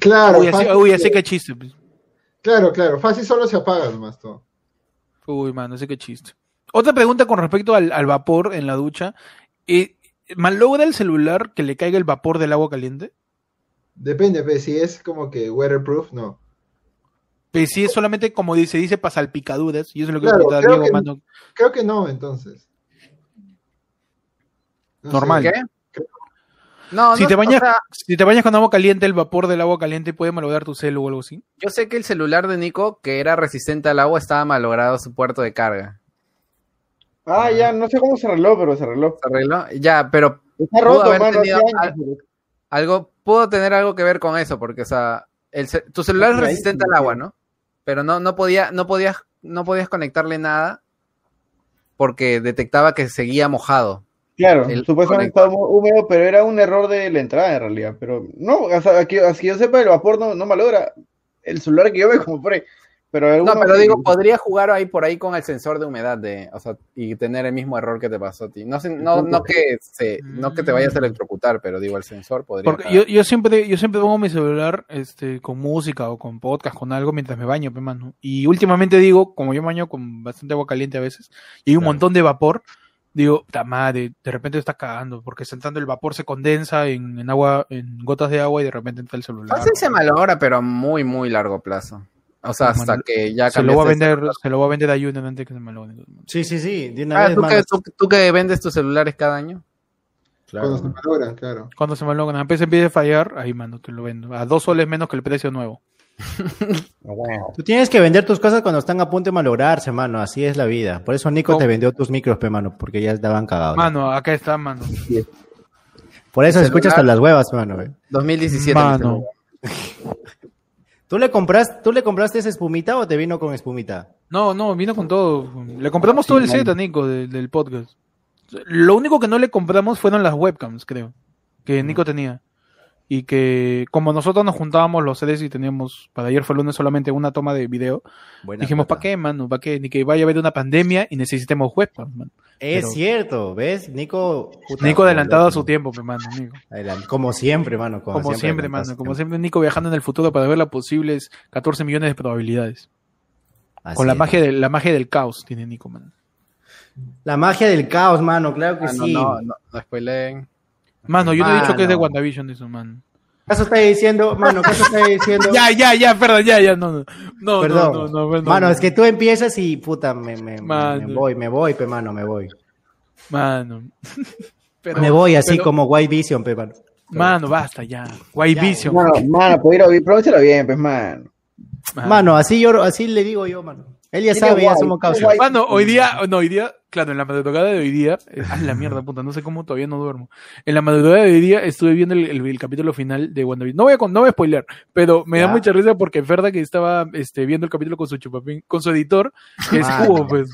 Claro, Uy, así, uy, así que chiste, pues. claro, claro, fácil solo se apaga nomás todo. Uy, mano, ese que chiste. Otra pregunta con respecto al, al vapor en la ducha. Eh, ¿Malogra el celular que le caiga el vapor del agua caliente? Depende, pues, si es como que weatherproof, no. Pues sí, es solamente como dice, dice para salpicaduras. Y eso es lo que Claro, preguntaba creo Diego, que- mano. Creo que no, entonces. No Normal. sé. ¿Qué? No, Si no, te, o bañas, sea, si te bañas con agua caliente, el vapor del agua caliente puede malograr tu celu o algo así. yo sé que el celular de Nico, que era resistente al agua, estaba malogrado su puerto de carga. Ah, ya, no sé cómo se arregló, pero se arregló. ¿Se arregló? Ya, pero Está Pudo roto, haber mano, tenido años. algo pudo tener algo que ver con eso, porque, o sea, el tu celular es resistente al agua, ¿no? Pero no, no podía, no podías, no podías conectarle nada porque detectaba que seguía mojado. Claro, El supuestamente conector. estaba hú- húmedo, pero era un error de la entrada en realidad. Pero no, o sea, aquí, así yo sepa, el vapor no, no malogra el celular que yo me compré. Pero No, pero digo, podría jugar ahí por ahí con el sensor de humedad de, o sea, y tener el mismo error que te pasó a ti. No sé, no, no que se, no que te vayas a electrocutar, pero digo, el sensor podría. Porque yo, yo siempre, yo siempre pongo mi celular este, con música o con podcast, con algo mientras me baño, pe, mano. Y últimamente digo, como yo me baño con bastante agua caliente a veces, y hay un Claro. montón de vapor, digo, ta madre, de repente está cagando, porque sentando el vapor se condensa en, en agua, en gotas de agua y de repente entra el celular. Fácil se malogra, pero a muy, muy largo plazo. O sea, hasta que ya se lo voy a vender, se lo voy a vender a Junior antes que se venda. Sí, sí, sí, de una Ah, vez, ¿tú, que, tú, tú que vendes tus celulares cada año. Cuando se malogran, claro. Cuando se me lo a se empiece a fallar, ahí mando, te lo vendo. A dos soles menos que el precio nuevo. Tú tienes que vender tus cosas cuando están a punto de malograrse, mano. Así es la vida. Por eso Nico ¿Cómo? te vendió tus micros, pe, mano, porque ya estaban cagados. Mano, acá está, mano. Por eso escuchas hasta las huevas, mano. eh. 2017. Mano. mi celular. [LAUGHS] ¿Tú le compraste, ¿Tú le compraste esa espumita o te vino con espumita? No, no, vino con todo. Le compramos todo el set a Nico de- del podcast. Lo único que no le compramos fueron las webcams, creo, que Nico tenía. Y que como nosotros nos juntábamos los sedes y teníamos, para ayer fue el lunes solamente una toma de video, Buena dijimos. ¿para qué, mano? ¿Para qué? Ni que vaya a haber una pandemia y necesitemos webcams, man. Es Pero- cierto, ¿ves? Nico. puta, Nico adelantado a su tiempo, pe, mano, Nico. Como siempre, mano. Como, Como siempre, mano. Como siempre, Nico viajando en el futuro para ver las posibles 14 millones de probabilidades. Así Con la es. magia, de, la magia del caos tiene Nico, man. La magia del caos, mano, claro que Ah, no, sí. no, no, no spoileen. Mano, yo no he dicho que es de. WandaVision eso, man. ¿Acaso está diciendo, mano, acaso está diciendo? [LAUGHS] Ya, ya, ya, perdón, ya, ya, no, no. No, Perdón. no, no, no, perdón. Mano, es que tú empiezas y puta, me, me, me- voy, me voy, pe, mano, me voy. Mano. [LAUGHS] Pero- me voy así pero- como White Vision, pe, mano. Mano, basta ya. White Ya, Vision. Mano, mano, pues ir pronúncialo bien, pues, mano. Mano. Mano, así yo, así le digo yo, mano. Él ya sabe, ya somos causa. Mano, hoy día, no, hoy día, claro, en la madrugada de hoy día, eh, ay la mierda, puta, no sé cómo todavía no duermo. En la madrugada de hoy día estuve viendo el, el- el capítulo final de WandaVision. No voy a, con- no voy a spoiler, pero me da mucha risa porque Ferda que estaba este, viendo el capítulo con su chupapín, con su editor, que es. Cubo, pues.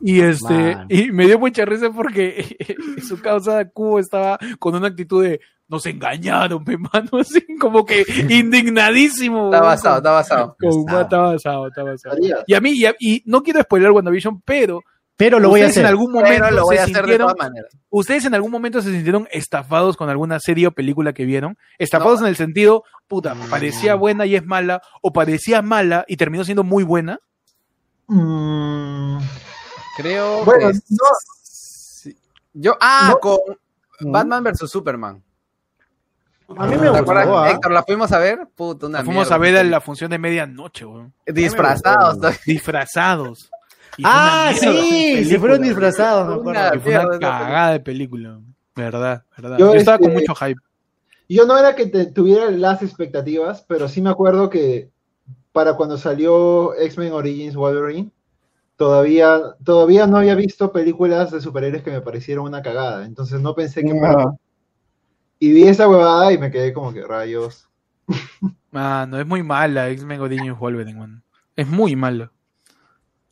Y este, y me dio mucha risa porque [LAUGHS] su causa Cubo estaba con una actitud de nos engañaron, pe [LAUGHS] mano, así como que indignadísimo. Está basado, está basado. Está. está basado, está basado. Y a mí, y, a- y no quiero spoiler WandaVision, pero Pero lo voy a ustedes hacer. en algún momento Pero lo voy se a hacer de sintieron, todas maneras. ustedes en algún momento se sintieron estafados con alguna serie o película que vieron, estafados en el sentido, puta, parecía buena y es mala, o parecía mala y terminó siendo muy buena. Mm, Creo Bueno, que no. sí. Yo, ah, No. con Batman vs Superman. A mí me ¿Te gustó. acuerdas, ah. Héctor? ¿La fuimos a ver? Puta, una La fuimos mierda. a ver en la función de medianoche, weón. Disfrazados. ¿no? [LAUGHS] Disfrazados. Ah, una sí, se fueron disfrazados, me Una acuerdo. Y fue una cagada de película. Verdad, verdad. Yo, Yo, estaba con este, mucho hype. Yo no era que te- tuviera las expectativas, pero sí me acuerdo que para cuando salió X-Men Origins Wolverine, todavía, todavía no había visto películas de superhéroes que me parecieron una cagada. Entonces no pensé que fuera- No. Y vi esa huevada y me quedé como que rayos. [LAUGHS] Mano, es muy mala X-Men Origins Wolverine, man. Es muy mala.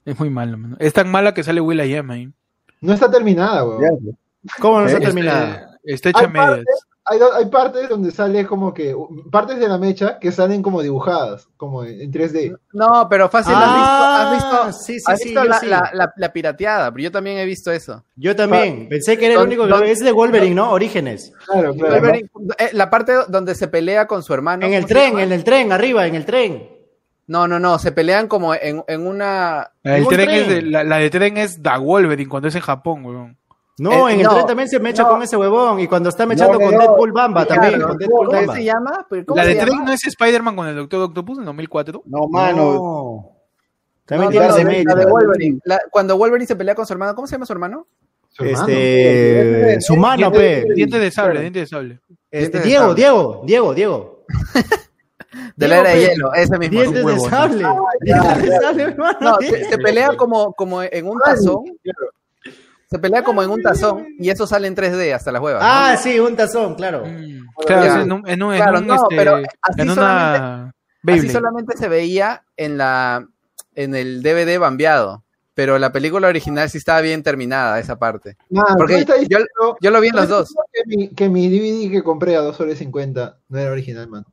Es muy mala, man. Es tan mala que sale Will I Am ahí. No está terminada. Ya, ¿Cómo no se ha Este, terminado? Está hecha medias. Hay, hay partes donde sale como que, partes de la mecha que salen como dibujadas, como en, en 3D. No, pero fácil, Ah, ¿has visto, has visto, sí, sí, has sí, visto yo la, sí. la- la- la pirateada? Pero yo también he visto eso. Yo también. Pensé que era el único que don- Es de Wolverine, ¿no? Orígenes. Claro, claro. Wolverine, eh, la parte donde se pelea con su hermano. En el ¿cómo se tren, en el tren, arriba, en el tren. No, no, no, se pelean como en, en una... El en un tren tren. es de- la, la de tren es Da Wolverine cuando es en Japón, weón. No, Eh, en el no, tren también se mecha no. con ese huevón. Y cuando está mechando No, con no. Deadpool Bamba también. Claro, Con Deadpool ¿Cómo Bamba. se llama? ¿Pero ¿Cómo La se de llama? tren no es Spider-Man con el Doctor Octopus en 2004. No, mano. No. También No, tiene no, ese la mecha. la de Wolverine. La- cuando Wolverine se pelea con su hermano, ¿cómo se llama su hermano? Su hermano. Este. Su mano, pe. Diente de sable, diente de sable. Este, Diego. Diego, Diego, [LAUGHS] Diego. De Diego, la era de pe. hielo, ese mismo. Dientes. Dientes de sable, hermano. No, se, se pelea como, como en un tazón. Se pelea como en un tazón y eso sale en 3D hasta las huevas. ¿no? Ah, sí, un tazón, claro. Mm, Claro, Ya. en un, en un, en Claro, un, no, este, pero así en una Así Beyblade. solamente se veía en la en el DVD bambeado. Pero la película original sí estaba bien terminada, esa parte. Mano, Porque yo- diciendo- Yo lo vi en los dos. Que mi, que mi DVD que compré a 2 soles 50 no era original, mano.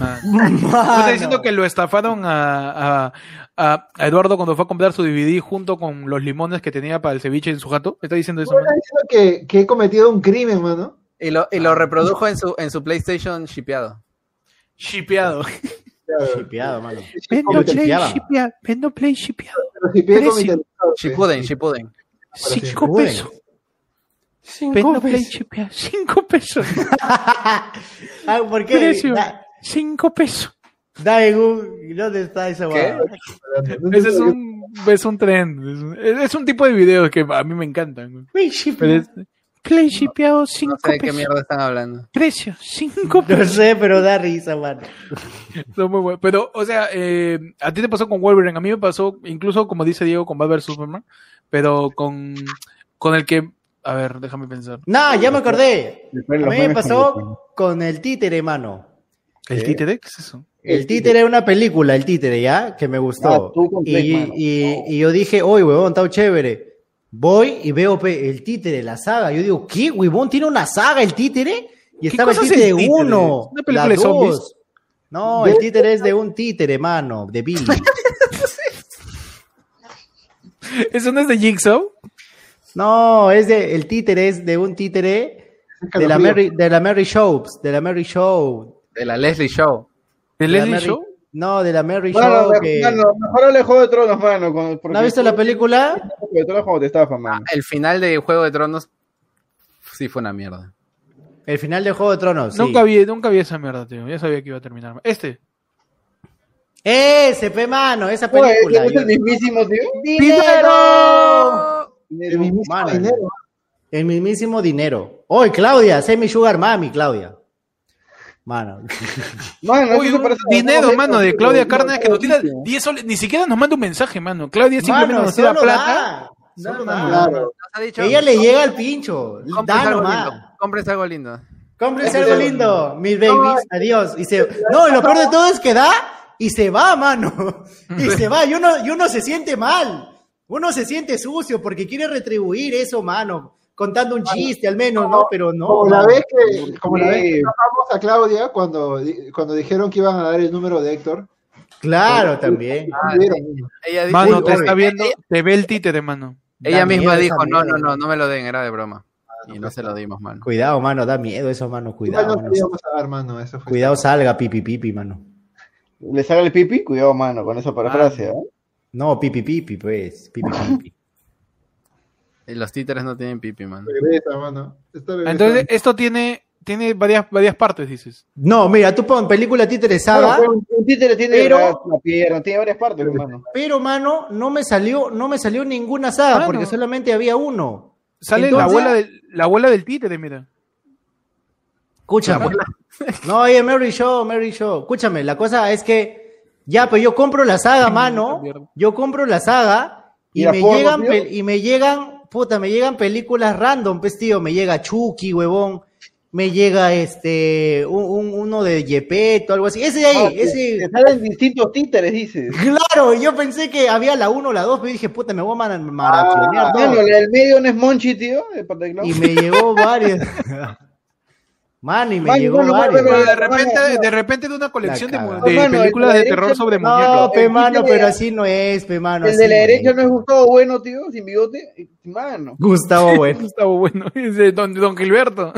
Ah. ¿Tú estás diciendo que lo estafaron a, a, a- a Eduardo cuando fue a comprar su DVD junto con los limones que tenía para el ceviche en su jato? ¿Me está diciendo eso? ¿Tú estás man? diciendo que, que he cometido un crimen, mano? Y lo, y lo reprodujo en su, en su PlayStation shipeado. Shipeado. Claro. Chipeado, mano. Vendo play shipeado. Vendo play shipeado. Pues. Shippuden. Cinco pesos. Cinco Vendo play pesos. shipeado. Cinco pesos. [LAUGHS] Ah, ¿por qué? Da, Cinco pesos. da en un... ¿Dónde está esa ¿Qué? Ese es un, es un trend. Es un, es un tipo de videos que a mí me encantan. Play shipeado, cinco No sé de qué pesos. mierda están hablando. Precio, cinco No pesos. sé, pero da risa, mano. Son muy buenos. Pero, o sea, eh, a ti te pasó con Wolverine, a mí me pasó, incluso como dice Diego, con Batman vs Superman, pero con, con el que, a ver, déjame pensar. No, ya me acordé. A mí me pasó con el títere, mano. ¿El títere? ¿Qué es eso? El títere es una película, el títere, ¿ya? Que me Ah, gustó. Play, y, y- y yo dije, oye, huevón, está chévere. Voy y veo el títere, la saga. Yo digo, ¿qué, huevón? ¿Tiene una saga el títere? Y ¿Qué estaba el es títere títere? 1. ¿Una película de zombies? No, el títere es de un títere, mano, de Billy. [LAUGHS] ¿Eso no es de Jigsaw? No, es de, el títere es de un títere de la Mary, de la Mary Shows, de la Mary Show. De la Leslie Show. ¿De Leslie Mary- Show? No, de la Mary Show. mejor- que- mano, mejor hable de Juego de Tronos, mano. con- ¿No has visto la película? Juego de Tronos como te estafa, mano. El final de Juego de Tronos sí fue una mierda. El final de Juego de Tronos. sí. Nunca vi, nunca vi esa mierda, tío. Ya sabía que iba a terminar. Este. Ese, pe mano, esa película. ¿es el mismísimo, tío? ¡Dinero! El mismísimo Mano. dinero. El mismísimo dinero. Hoy, Claudia, sé mi sugar mami, Claudia. Mano. [LAUGHS] Mano, Uy, un dinero, mano, de Claudia Cárdenas que nos tira buenísimo. 10 soles, ni siquiera nos manda un mensaje, mano. Claudia simplemente Mano, nos tira plata. da. Solo da. más. Claro. Nos ha dicho, Ella le llega al pincho. compres Da algo nomás. lindo. Compres algo lindo. Cómprense algo lindo, mis babies. Adiós. Y se... No, y lo peor de todo es que da y se va, mano. [LAUGHS] Y se va. Y uno, y uno se siente mal. Uno se siente sucio porque quiere retribuir eso, mano. Contando un chiste al menos, ¿no? Pero no. Como la vez que, como la vez que Sí. llamamos a Claudia cuando, cuando dijeron que iban a dar el número de Héctor. Claro, también. Ah, Vieron. sí. Ella, dijo- Mano, te está viendo, te ve el títere, mano. ella Da misma dijo, no, no, no, no me lo den, era de broma. Y no se lo dimos, mano. Cuidado, mano, da miedo eso, mano. Cuidado, no mano. queríamos dar, mano. Eso fue Cuidado, salga, pipi, pipi, mano. ¿Le sale el pipi? Cuidado, mano, con esa parafrase, ¿eh? No, pipi, pipi, pues. Pipi, pipi. Los títeres no tienen pipi, mano. Regresa, mano. Entonces, esto tiene, tiene varias, varias partes, dices. No, mira, tú pon película. Claro, un, un títere tiene Pero- la, la pierna, tiene varias partes, hermano. Pero, mano, no me salió, no me salió ninguna saga, Mano. porque solamente había uno. Sale la abuela del, la abuela del títere, mira. Escúchame. [LAUGHS] No, oye, Mary Show, Mary Show. Escúchame, la cosa es que, ya, pues yo compro la saga, [LAUGHS] mano. Yo compro la saga y me llegan, y me llegan, puta, me llegan películas random, pues, tío. Me llega Chucky, huevón. Me llega este, un, un- uno de Yepeto, algo así. Ese de ahí, Ah, ese. Te salen distintos títeres, dices. [LAUGHS] Claro, yo pensé que había la 1 o la 2, pero dije, puta, me voy a mara- maratonear Ah, la del medio no es Monchi, tío, de. Y me llegó varias. [LAUGHS] Mano, y me Mano, llegó bueno, varias. Pero de Mano, repente, mano. de repente de una colección de, Mano, películas la de terror sobre No, muñecos. pe mano, pero así no es, pe mano. El así de la no derecha no es Gustavo Bueno, tío, sin bigote. Mano. Gustavo [LAUGHS] Bueno. Estaba bueno. [LAUGHS] Dice Don, Don Gilberto.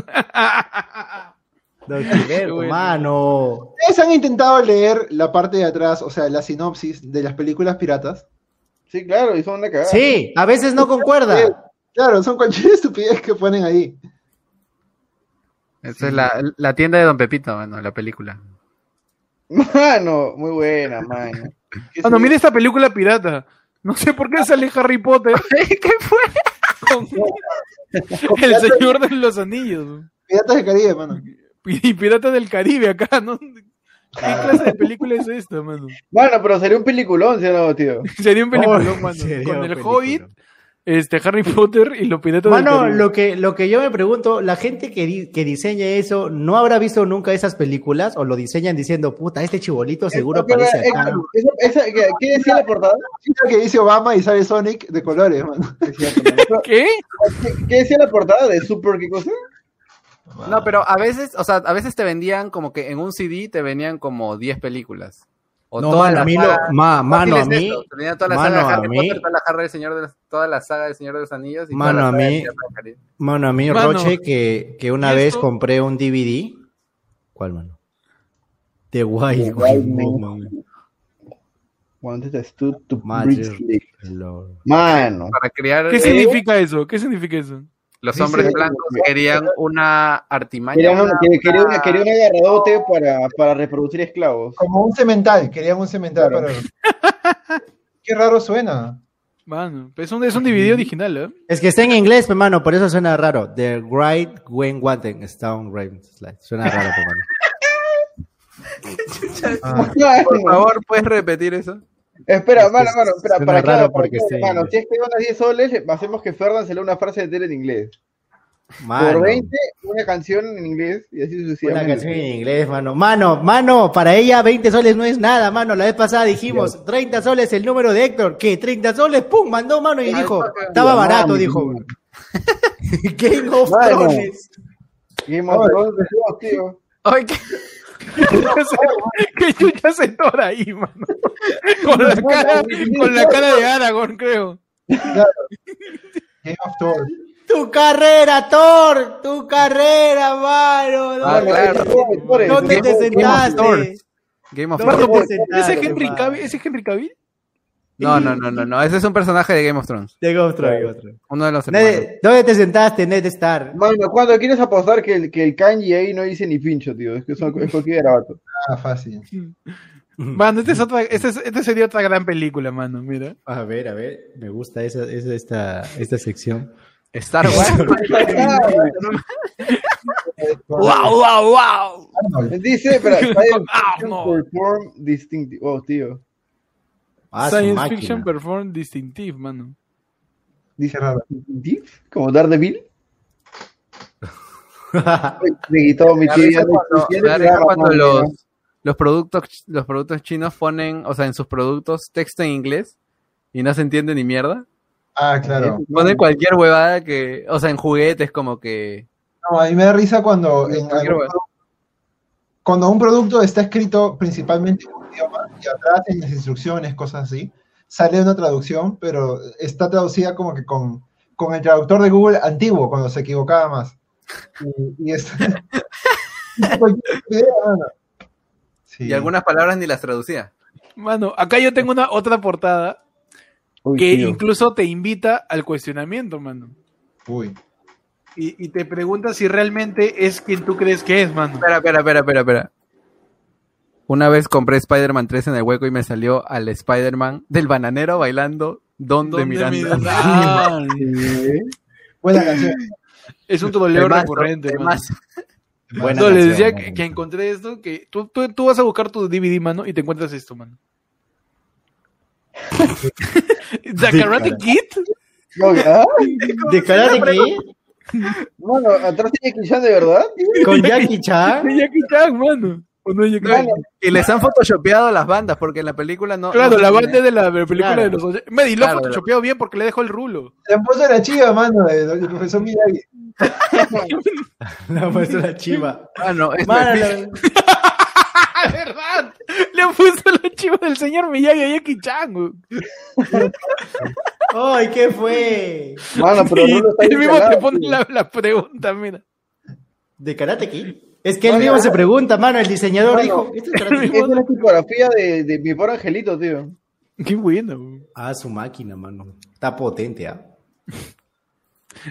Don Gilberto, [LAUGHS] bueno. mano. ¿Ustedes han intentado leer la parte de atrás, o sea, la sinopsis de las películas piratas? Sí, claro, y son una cagada. Sí, a veces no concuerda. Claro, son cualquier estupidez que ponen ahí. Esa es la, la tienda de Don Pepito, mano, la película. Mano, muy buena, mano. [LAUGHS] ¿Qué Ah, no, se- mira esta película pirata. No sé por qué sale Harry Potter. [LAUGHS] ¿Qué fue? con [LAUGHS] el Señor de los Anillos. Piratas del Caribe, mano. Y Pirata del Caribe acá, ¿no? ¿Qué clase de película es esta, mano? Mano, pero sería un peliculón, ¿sí o no, tío? Sería un peliculón, Oh, mano. Con el peliculón. Hobbit, este, Harry [LAUGHS] Potter y del Mano, Caribe. lo que, lo que yo me pregunto, la gente que, di- que diseña eso, ¿no habrá visto nunca esas películas? ¿O lo diseñan diciendo, puta, este chibolito seguro aparece eh, acá? ¿qué, qué decía la portada? Que dice Obama y sale Sonic de colores, mano. [LAUGHS] ¿Qué? [LAUGHS] ¿Qué, qué decía la portada de Super qué cosa? No, pero a veces, o sea, a veces te vendían como que en un CD te venían como 10 películas. O No, toda mano, la a mí, saga- lo, ma- mano, a mí, toda la mano, saga de a mí- Potter, toda la, saga del Señor de los- toda la saga del Señor de los Anillos y Mano, toda la a mí-. Mano, a mí, Mano. Roche, que, que una ¿Y vez compré un DVD. ¿Cuál, mano? The Wild The Wild. Wanted stood to. Mano. Para criar ¿Qué eh, significa eso? ¿Qué significa eso? Los hombres blancos querían una artimaña. Querían un, una- que- quería una, quería un agarradote para, para reproducir esclavos. Como un cemental, querían un cemental Claro. para... Qué raro suena. Mano, es un, es un DVD original, ¿eh? Es que está en inglés, pe, mano, por eso suena raro. The Great Gwen Wanten Stone Raven Slide. Suena raro, pe, mano. [LAUGHS] Ah, Por favor, ¿puedes repetir eso? Espera, Es que mano, mano, espera, para raro claro, porque mano, inglés. si es que donas 10 soles, hacemos que Ferdan se lea una frase de tele en inglés. Mano, Por 20, una canción en inglés y así Una sucesivamente. canción en inglés, mano. Mano, mano, para ella 20 soles no es nada, mano. La vez pasada dijimos 30 soles el número de Héctor. ¿Qué? 30 soles, pum, mandó mano y dijo, estaba barato, mami. dijo. [LAUGHS] Game of. Thrones. Game of Thrones, tío. Ay, ¿qué? [LAUGHS] que chucha se tora ahí, mano. Con la cara, con la cara de Aragorn, creo. Game of Thrones. Tu carrera, Thor, tu carrera, mano. Ah, ¿Dónde, claro. ¿Dónde Game te sentaste? Game of ¿Dónde Thrones. te ¿Ese Henry? Cavill? ¿Ese es Henry Cavill? No, no, no, no, no. Ese es un personaje de Game of Thrones. De Game of Thrones, Game of Thrones. Uno de los hermanos. ¿Dónde te sentaste, Ned Star? Mano, ¿cuándo quieres apostar que el, que el kanji ahí no dice ni pincho, tío? Es que son, es cualquier garabato. Ah, fácil. [LAUGHS] Mano, este, es otra, este, es- este sería otra gran película, mano, mira. A ver, a ver, me gusta esa, esa- esta, esta sección. Star Wars. ¡Wow, wow, wow! Dice, pero. [LAUGHS] Perform Distinctive. Oh, tío. Ah, Science máquina. Fiction Perform Distinctive, mano. Dice raro. Distinctive, como Daredevil. [LAUGHS] Me quitó mi Me da tía. risa cuando, los, los productos los productos chinos ponen, o sea, en sus productos texto en inglés y no se entiende ni mierda. Ah, claro. Ponen cualquier huevada que, o sea, en juguetes como que No, a mí me da risa cuando en cuando un producto está escrito principalmente en idioma y atrás en las instrucciones, cosas así, sale una traducción, pero está traducida como que con, con el traductor de Google antiguo, cuando se equivocaba más. Y, y [LAUGHS] es... cualquier idea, mano. Sí. y algunas palabras ni las traducía. Mano, acá yo tengo una otra portada Uy, que tío. incluso te invita al cuestionamiento, mano. Uy. Y, y te pregunta si realmente es quien tú crees que es, mano. Espera, espera, espera, espera, espera. Una vez compré Spider-Man 3 en el hueco y me salió al Spider-Man del bananero bailando Don de ¿Dónde Miranda. [LAUGHS] Buena canción. es un mazo, recurrente, el mano. mazo. Buena No, les decía que, que encontré esto, que tú, tú, tú vas a buscar tu DVD, mano, y te encuentras esto, mano. [LAUGHS] ¿The Karate Kid? No. ¿De Karate Kid? Mano, atrás tiene Jackie Chan de verdad. ¿Con Jackie Chan? De Jackie Chan, mano. ¿O no es Jackie Chan? Y les han photoshopeado las bandas porque en la película no. Claro, no la banda de la película Claro. de los 80. Me di lo Claro, photoshopeado bien porque le dejó el rulo. Le han puesto la chiva, mano, del del profesor Miyagi. [LAUGHS] La muestra la chiva. Ah, no, es Mano, perfil- ¡Ah, [LAUGHS] verdad! Le han puesto la chiva del señor Miyagi a Jackie Chan. [LAUGHS] ¡Ay, qué fue! Mano, pero no lo está él mismo te pone la, la pregunta, mira. ¿De Karate Kid? Es que él mismo se pregunta, mano, el diseñador Mano, dijo, ¿esto es Karate Kid? Esa es la tipografía de, de mi pobre angelito, tío. Qué bueno. güey. Ah, su máquina, mano. Está potente, ¿ah?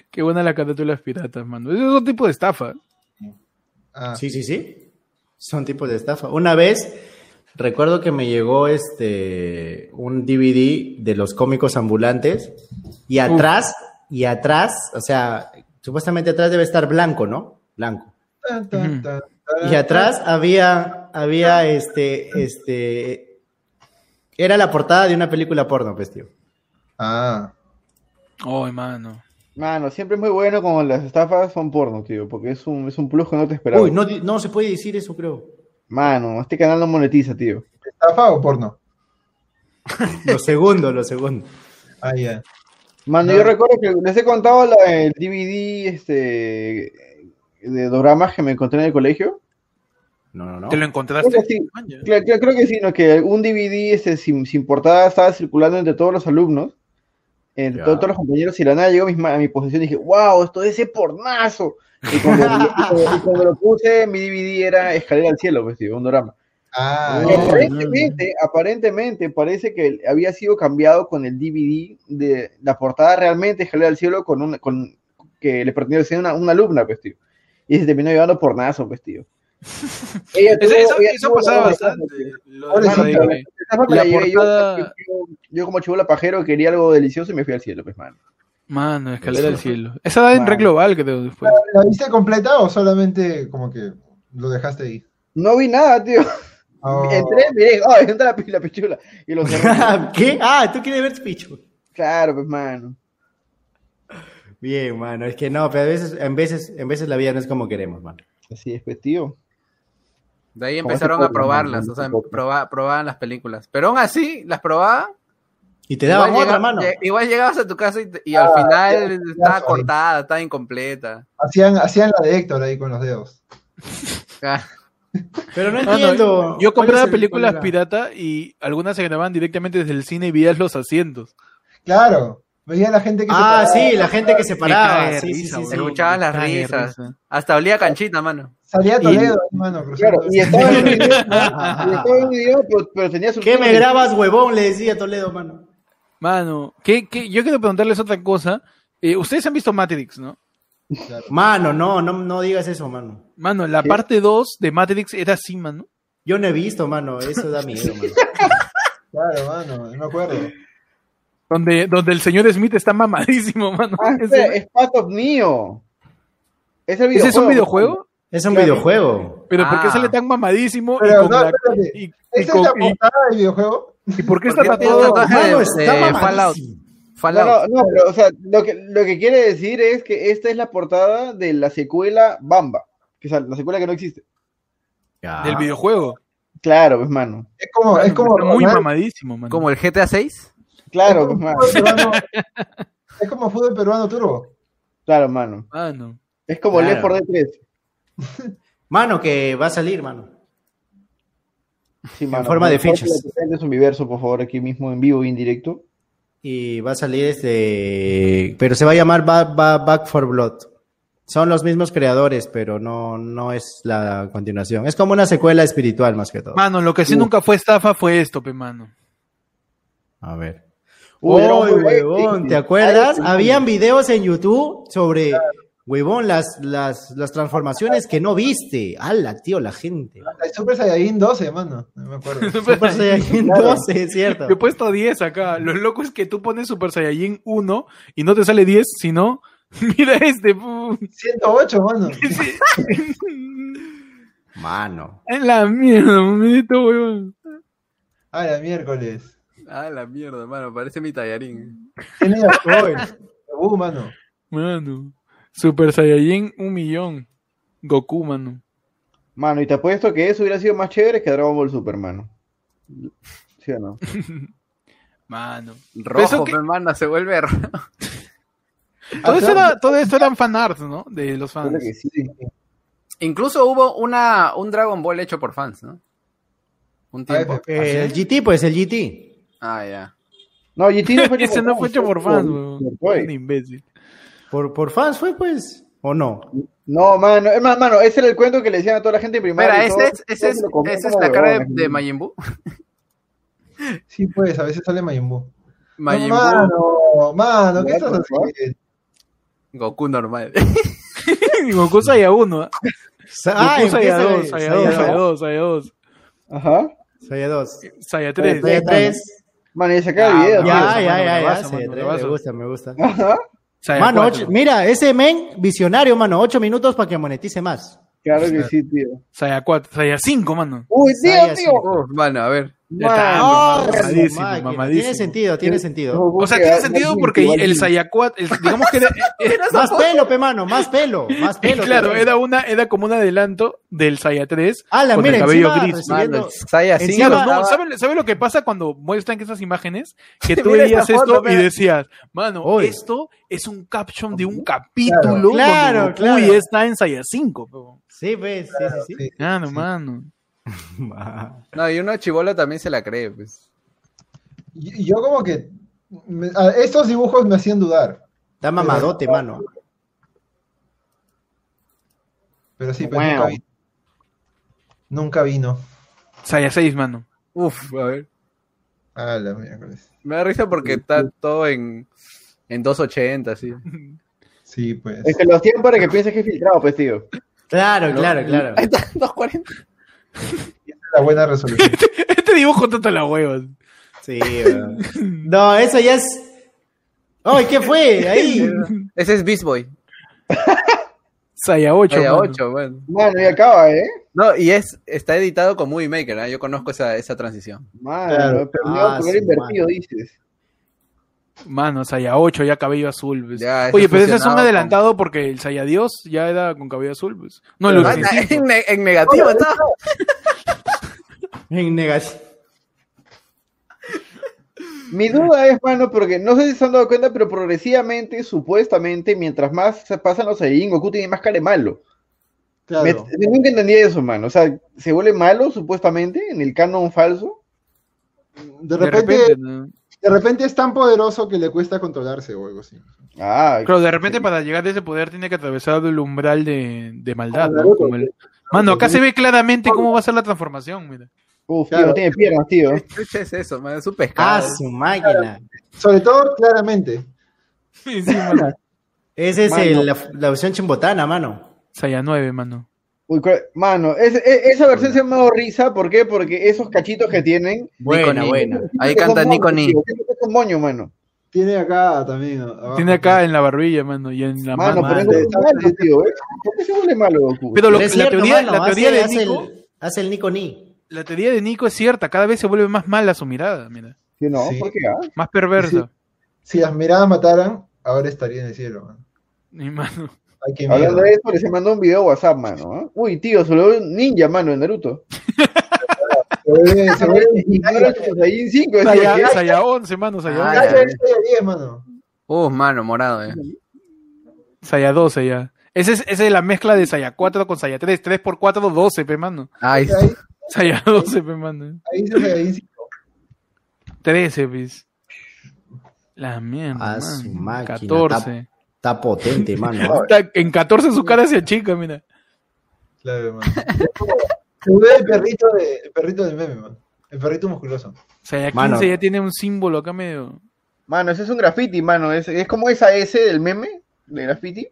Qué buena la carátula de las piratas, mano. Eso es otro tipo de estafa. Ah, Sí, sí, sí. Son tipos de estafa. Una vez, recuerdo que me llegó este un DVD de los cómicos ambulantes y atrás, y atrás, o sea, supuestamente atrás debe estar blanco, ¿no? Blanco. Tan, tan, tan, tan, Y atrás había, había este, este, era la portada de una película porno, pues, tío. Ah, Oh, mano. Mano, siempre es muy bueno cuando las estafas son porno, tío, porque es un, es un plus que no te esperaba. Uy, no, no se puede decir eso, creo. Mano, este canal no monetiza, tío. ¿estafa o porno? [LAUGHS] Lo segundo, lo segundo. Ah, ya. Mano, No. yo recuerdo que les he contado la, el DVD este, de doramas que me encontré en el colegio. No, no, no. ¿Te lo Creo encontraste? que sí, creo que sí, ¿no? que un DVD este, sin, sin portada estaba circulando entre todos los alumnos, entre todos, todos los compañeros, y la nada llegó a mi, a mi posesión y dije, wow, esto es ese pornazo. [LAUGHS] Y cuando, y cuando lo puse, mi DVD era Escalera al Cielo, pues, tío, un drama. Ah, aparentemente, aparentemente, parece que había sido cambiado con el DVD de la portada realmente Escalera al Cielo con una, con, que le pertenecía a una, una alumna, pues, tío. Y se terminó llevando pornazo, pues, tío. [LAUGHS] Ella Eso, tuvo- eso, ella eso tuvo pasaba bastante. Que- que yo, portada- yo, yo- yo como chivola pajero quería algo delicioso y me fui al cielo, pues, mano. Mano, escalera al cielo. Esa da en. Red Global, creo, después. ¿La viste completa o solamente como que lo dejaste ahí? No vi nada, tío. Oh. Entré, miré, oh, entra la, la pichula. Y lo cerré. [LAUGHS] ¿Qué? Ah, tú quieres ver Pichu. claro, pues, mano. Bien, mano. Es que no, pero a veces, en veces, en veces la vida no es como queremos, mano. Así es, pues, tío. De ahí empezaron a probarlas, ¿no? o sea, proba- probaban las películas. Pero aún así, las probaban. Y te daban igual otra, mano. Igual llegabas a tu casa y, al Ah, final ya, estaba ya, cortada, estaba incompleta. Hacían, hacían la de Héctor ahí con los dedos. [LAUGHS] Ah, Pero no Mano, entiendo. yo ¿Cuál es compraba el- películas pirata y algunas se grababan directamente desde el cine y veías los asientos. Claro, veía a la gente que Ah, se paraba, sí, la gente que se paraba. cae Sí, sí, risa, sí, güey. sí. Escuchabas las cae risas. risa. Hasta olía canchita, mano. Salía Y- Toledo, hermano. Claro, cruzando. y estaba en un idioma, [LAUGHS] y estaba en un idioma, pero, pero tenía su ¿Qué me grabas, huevón? Le decía Toledo, mano. Mano, ¿qué, qué? yo quiero preguntarles otra cosa. Eh, Ustedes han visto Matrix, ¿no? Mano, no, no, no digas eso, mano. Mano, la ¿Qué? parte 2 de Matrix era así, mano. Yo no he visto, mano. Eso da miedo, mano. [LAUGHS] Claro, mano, no me acuerdo. Donde, donde el señor Smith está mamadísimo, mano. Ah, Ese- espera, es Path of Neo. Es el ¿Ese es un videojuego? Es un Claro. videojuego. Pero ¿por qué Ah. sale tan mamadísimo? Pero y, con no, la- y- y ¿Esa con- es la y- portada del videojuego? ¿y por qué está ¿Por qué tiene tatuado? tatuaje Mano, está. Fallout? No, Fallout. no, no, pero, o sea, lo que, lo que quiere decir es que esta es la portada de la secuela Bamba, que es la secuela que no existe. Ya. Del videojuego. Claro, pues, mano. Es como, es como Está muy mamadísimo, mano. Como el GTA 6. Claro, es pues, como fútbol peruano- es como fútbol peruano turbo. Claro, mano. Mano. Es como Claro. Left 4 Dead 3. Mano, que va a salir, mano. Sí, mano. forma de Por fichas. lo presentes universo, por favor, aquí mismo en vivo e indirecto. Y va a salir este. Pero se va a llamar Ba- Ba- Back for Blood. Son los mismos creadores, pero no, no es la continuación. Es como una secuela espiritual más que todo. Mano, lo que sí nunca fue estafa fue esto, pe, mano. A ver. Uy, huevón. ¿te acuerdas? Ay, sí. Habían videos en YouTube sobre, huevón, las, las, las transformaciones que no viste. ¡Hala, tío, la gente! El Super Saiyajin 12, mano. No me acuerdo. [LAUGHS] Super Saiyajin Claro. 12, es cierto. Yo he puesto 10 acá. Lo loco es que tú pones Super Saiyajin 1 y no te sale 10, sino. [LAUGHS] Mira este. pu. 108, mano. [LAUGHS] Mano. En la mierda, monito, weón. Ah, la miércoles. Ah, la mierda, mano. Parece mi tallarín. Uh, mano. Mano. Super Saiyajin 1 millón. Goku, mano. Mano, y te apuesto que eso hubiera sido más chévere que Dragon Ball Super, mano. ¿Sí o no? [LAUGHS] Mano. Rojo, que- mano, se vuelve rojo. [LAUGHS] Todo, Ah, eso era, todo esto eran fanarts, ¿no? De los fans. que sí. Incluso hubo una, un Dragon Ball hecho por fans, ¿no? Un tiempo. Ah, Eh, el GT, pues, el GT. Ah, ya. No, GT no fue hecho [LAUGHS] Ese por no fue hecho por fans, por- weón. por- Un imbécil. ¿Por, por fans fue, pues? ¿O no? No, mano, es más, mano, ese era el cuento que le decían a toda la gente en primaria. Espera, y ese es, ese es, esa es la cara de, de Buu. [LAUGHS] Sí, pues, a veces sale Majin Buu. [LAUGHS] Majin No, Buu, mano, mano, ¿qué estás haciendo? Goku normal. Goku Saya 1. ¿ah? Ah, Goku Saya empieza 2, de- Saya Saya 2, Saya dos. 2, Saya 2. Ajá. Saya 2. Saya 3. Saya 3. Mano, ya se acaba Ah, el video. no, Ya, tío. mano, ya, ya, Saya mano, 3. bravazo. Me gusta, me gusta. [LAUGHS] Ajá. Mano, 4. ocho- mira, ese men visionario, mano. 8 minutos para que monetice más. Claro que sí, tío. Saya 4. Saya 5, mano. Uy, tío, Saya tío. Mano, a ver. Ah, mamadísimo. Tiene sentido, tiene sentido. O sea, tiene sentido porque el Saya 4, el- digamos que era, [LAUGHS] era- Más pelo, pe, mano, más pelo, más pelo. claro, pe. era una, era como un adelanto del Saya 3 Ala, con mira, el cabello gris. Saya Encima- 5 Claro, no, ¿saben, saben lo que pasa cuando muestran esas imágenes? [LAUGHS] Que tú veías esto y decías, mano, Oye. esto es un caption de un capítulo Claro, claro. ya está en Saya 5. po. Sí, pues, sí, sí, sí. Sí. Mano, mano. No, y uno chivolo también se la cree, pues. Y yo como que... me- a- estos dibujos me hacían dudar. Está mamadote, mano. Pero sí, pero Wow. nunca vino. Nunca vino. Saya 6, mano. Uf, a ver. Ah, la miércoles. Me da risa porque está todo en, en 280, así. Sí, pues. Es que lo hacían para que pienses que es filtrado, pues, tío. Claro, claro, claro. Ahí está, 240. La buena resolución. [LAUGHS] Este dibujo tanto la hueva. Sí. [LAUGHS] No, eso ya es. ¡Ay, qué fue! Ahí. Ese es Beast Boy. Saya 8. Saya mano. 8, bueno. Mano, y acaba, ¿eh? No, y es, está editado con Movie Maker, ¿ah? yo conozco esa, esa transición. Mano, Claro. pero Ah, no, sí, invertido, dices. Mano, Saya 8, ya cabello azul. pues. Ya, Oye, pero ese es un adelantado porque el Saya Dios ya era con cabello azul. Pues. No, Ah, en, ne- en negativo está. En negación. Mi duda es, mano, porque no sé si se han dado cuenta, pero progresivamente, supuestamente, mientras más se pasan los Saiyajin, Goku tiene más cara de malo. Claro. Me- nunca entendí eso, mano. O sea, ¿se vuelve malo, supuestamente, en el canon falso? De De repente, repente, ¿no? De repente es tan poderoso que le cuesta controlarse o algo así. Ah, Claro, de repente para llegar a ese poder tiene que atravesar el umbral de, de maldad. El- Mano, acá se ve claramente cómo va a ser la transformación, mira. uf, tío, no tiene piernas, tío. [LAUGHS] ¿Qué chucha es eso, man? Es un Ah, pescado. su máquina. Sobre todo, claramente. [LAUGHS] Sí, sí, mano. Esa es Mano. el- la, la opción chimbotana, mano. Saya 9, mano. Uy, mano, es- e- esa versión se me ha dado risa, ¿por qué? Porque esos cachitos que tienen... Buena, buena. Ahí canta Nico Ni. Es un moño, mano. Tiene acá también. abajo. Tiene acá en la barbilla, mano, y en la Mano, mano. pero es malo, tío. ¿eh? ¿Por qué se vuelve malo Goku? Pero lo- Pero es la cierto, teoría, mano, la teoría hace, de hace Nico, el, hace el Nico Ni. la teoría de Nico es cierta, cada vez se vuelve más mala su mirada, mira, ¿Sí, no? Sí. ¿Por qué? ah? más perversa. Si las miradas mataran, ahora estaría en el cielo. man. Mi mano. Ay, qué Hablando de eso, les he mandado un video a WhatsApp, mano. ¿ah? Uy, tío, se lo veo un ninja, mano, en Naruto. [LAUGHS] Se 5, Saya, que- Saya 11, mano, Saya Ah, 11. Ya, ya. ya, ya, ya, 10, mano. Uh, mano, morado, eh. Saya 12 ya. Esa es, esa es la mezcla de Saya 4 con Saya 3. 3 por 4, 12, pe, mano. Ay, Saya 12, pe, mano. ahí se ahí sí. 13, pues. La mierda, Ah, su mano. máquina, 14. Está potente, mano. Está- en 14 su cara se achica, mira. Claro, mano. Se ve el perrito, de, el perrito del meme, man. El perrito musculoso. Saya 15 Mano. ya tiene un símbolo acá medio. Mano, ese es un graffiti, mano. Es, es como esa S del meme de graffiti.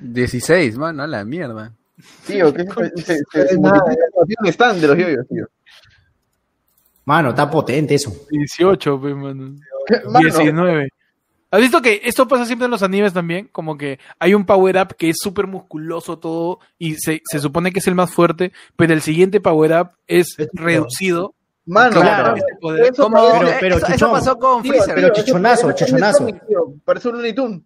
16, mano, a la mierda. Tío, que se, un stand de los yoyos, tío. Mano, está potente eso. 18, pe, mano. Mano, 19. ¿Has visto que esto pasa siempre en los animes también? Como que hay un power-up que es súper musculoso todo y se, se supone que es el más fuerte, pero el siguiente power-up es Es reducido. mano, Claro. pero- Poder- eso Pero- pero, eso, pasó con tío, Freezer. tío, pero chichonazo, chichonazo. Parece un Looney Tunes.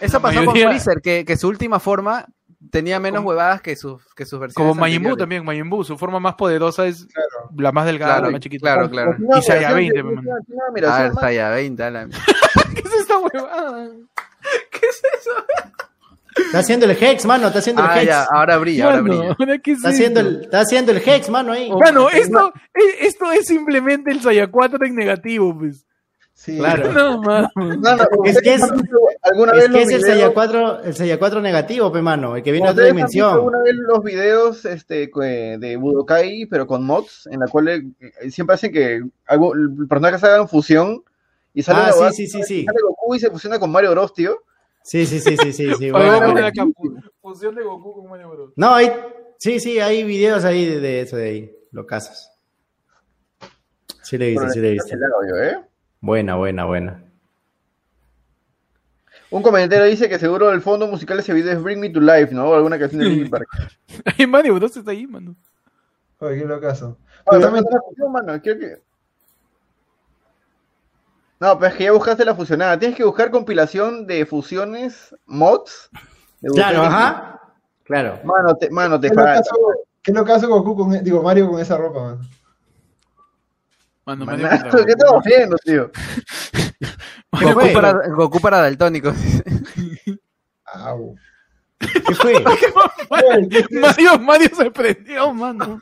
Eso pasó con Freezer, que, que su última forma tenía menos Como- huevadas que sus, que sus versiones. Como Majin Buu también, Majin Buu, su forma más poderosa es Claro. la más delgada, Claro, la más chiquita. claro, claro. Continúa Y Saya versión 20, de- pe, mano. continúa A ver. Saya 20, a la. ¿Qué es esta huevada? Está haciendo el Hex, mano. Está haciendo el Ah, Hex. ya, ahora brilla, ahora Mano, brilla. ¿ahora qué es Está haciendo, el, está haciendo el Hex, mano, ahí. Mano, esto, eh, esto es simplemente el Saya 4 en negativo, pues. Sí. Claro. No, mano. No, no, Es que es- alguna Es vez que los es el videos- Saya 4, el Saya 4 negativo, pe, mano. El que viene de otra ¿Ustedes han visto dimensión. alguna vez los videos este, que- de Budokai, pero con mods, en la cual eh, siempre hacen que algo, el personaje se hagan fusión y sale, Ah, sí, sí, sí, sí. sale Goku y se fusiona con Mario Bros, tío. Sí, sí, sí, sí, sí. sí [LAUGHS] bueno, a bueno. Fusión de Goku con Mario Bros. No, hay, sí, sí, hay videos ahí de, de eso de ahí, lo casos. Sí le he visto, sí le he visto. El ¿eh? Buena, buena, buena. Un comentario dice que seguro el fondo musical de ese video es Bring Me to Life, ¿no? O alguna canción de Linkin Park. Ay, Mario Bros está ahí, mano. Oye, qué locazo. Ah, Pero pero también, mano, creo que... No, pero es que ya buscaste la fusionada. Tienes que buscar compilación de fusiones, mods. de Claro, ajá. Claro. Mano, te, mano, te ¿qué locazo, qué locazo Goku con, digo, Mario con esa ropa, man. Mano, Manazo, contra ¿Qué estamos haciendo, tío? ¿Qué [LAUGHS] Goku fue? para, Goku para daltónicos. Au. [LAUGHS] [LAUGHS] ¿Qué fue? Mario, Mario se prendió, mano.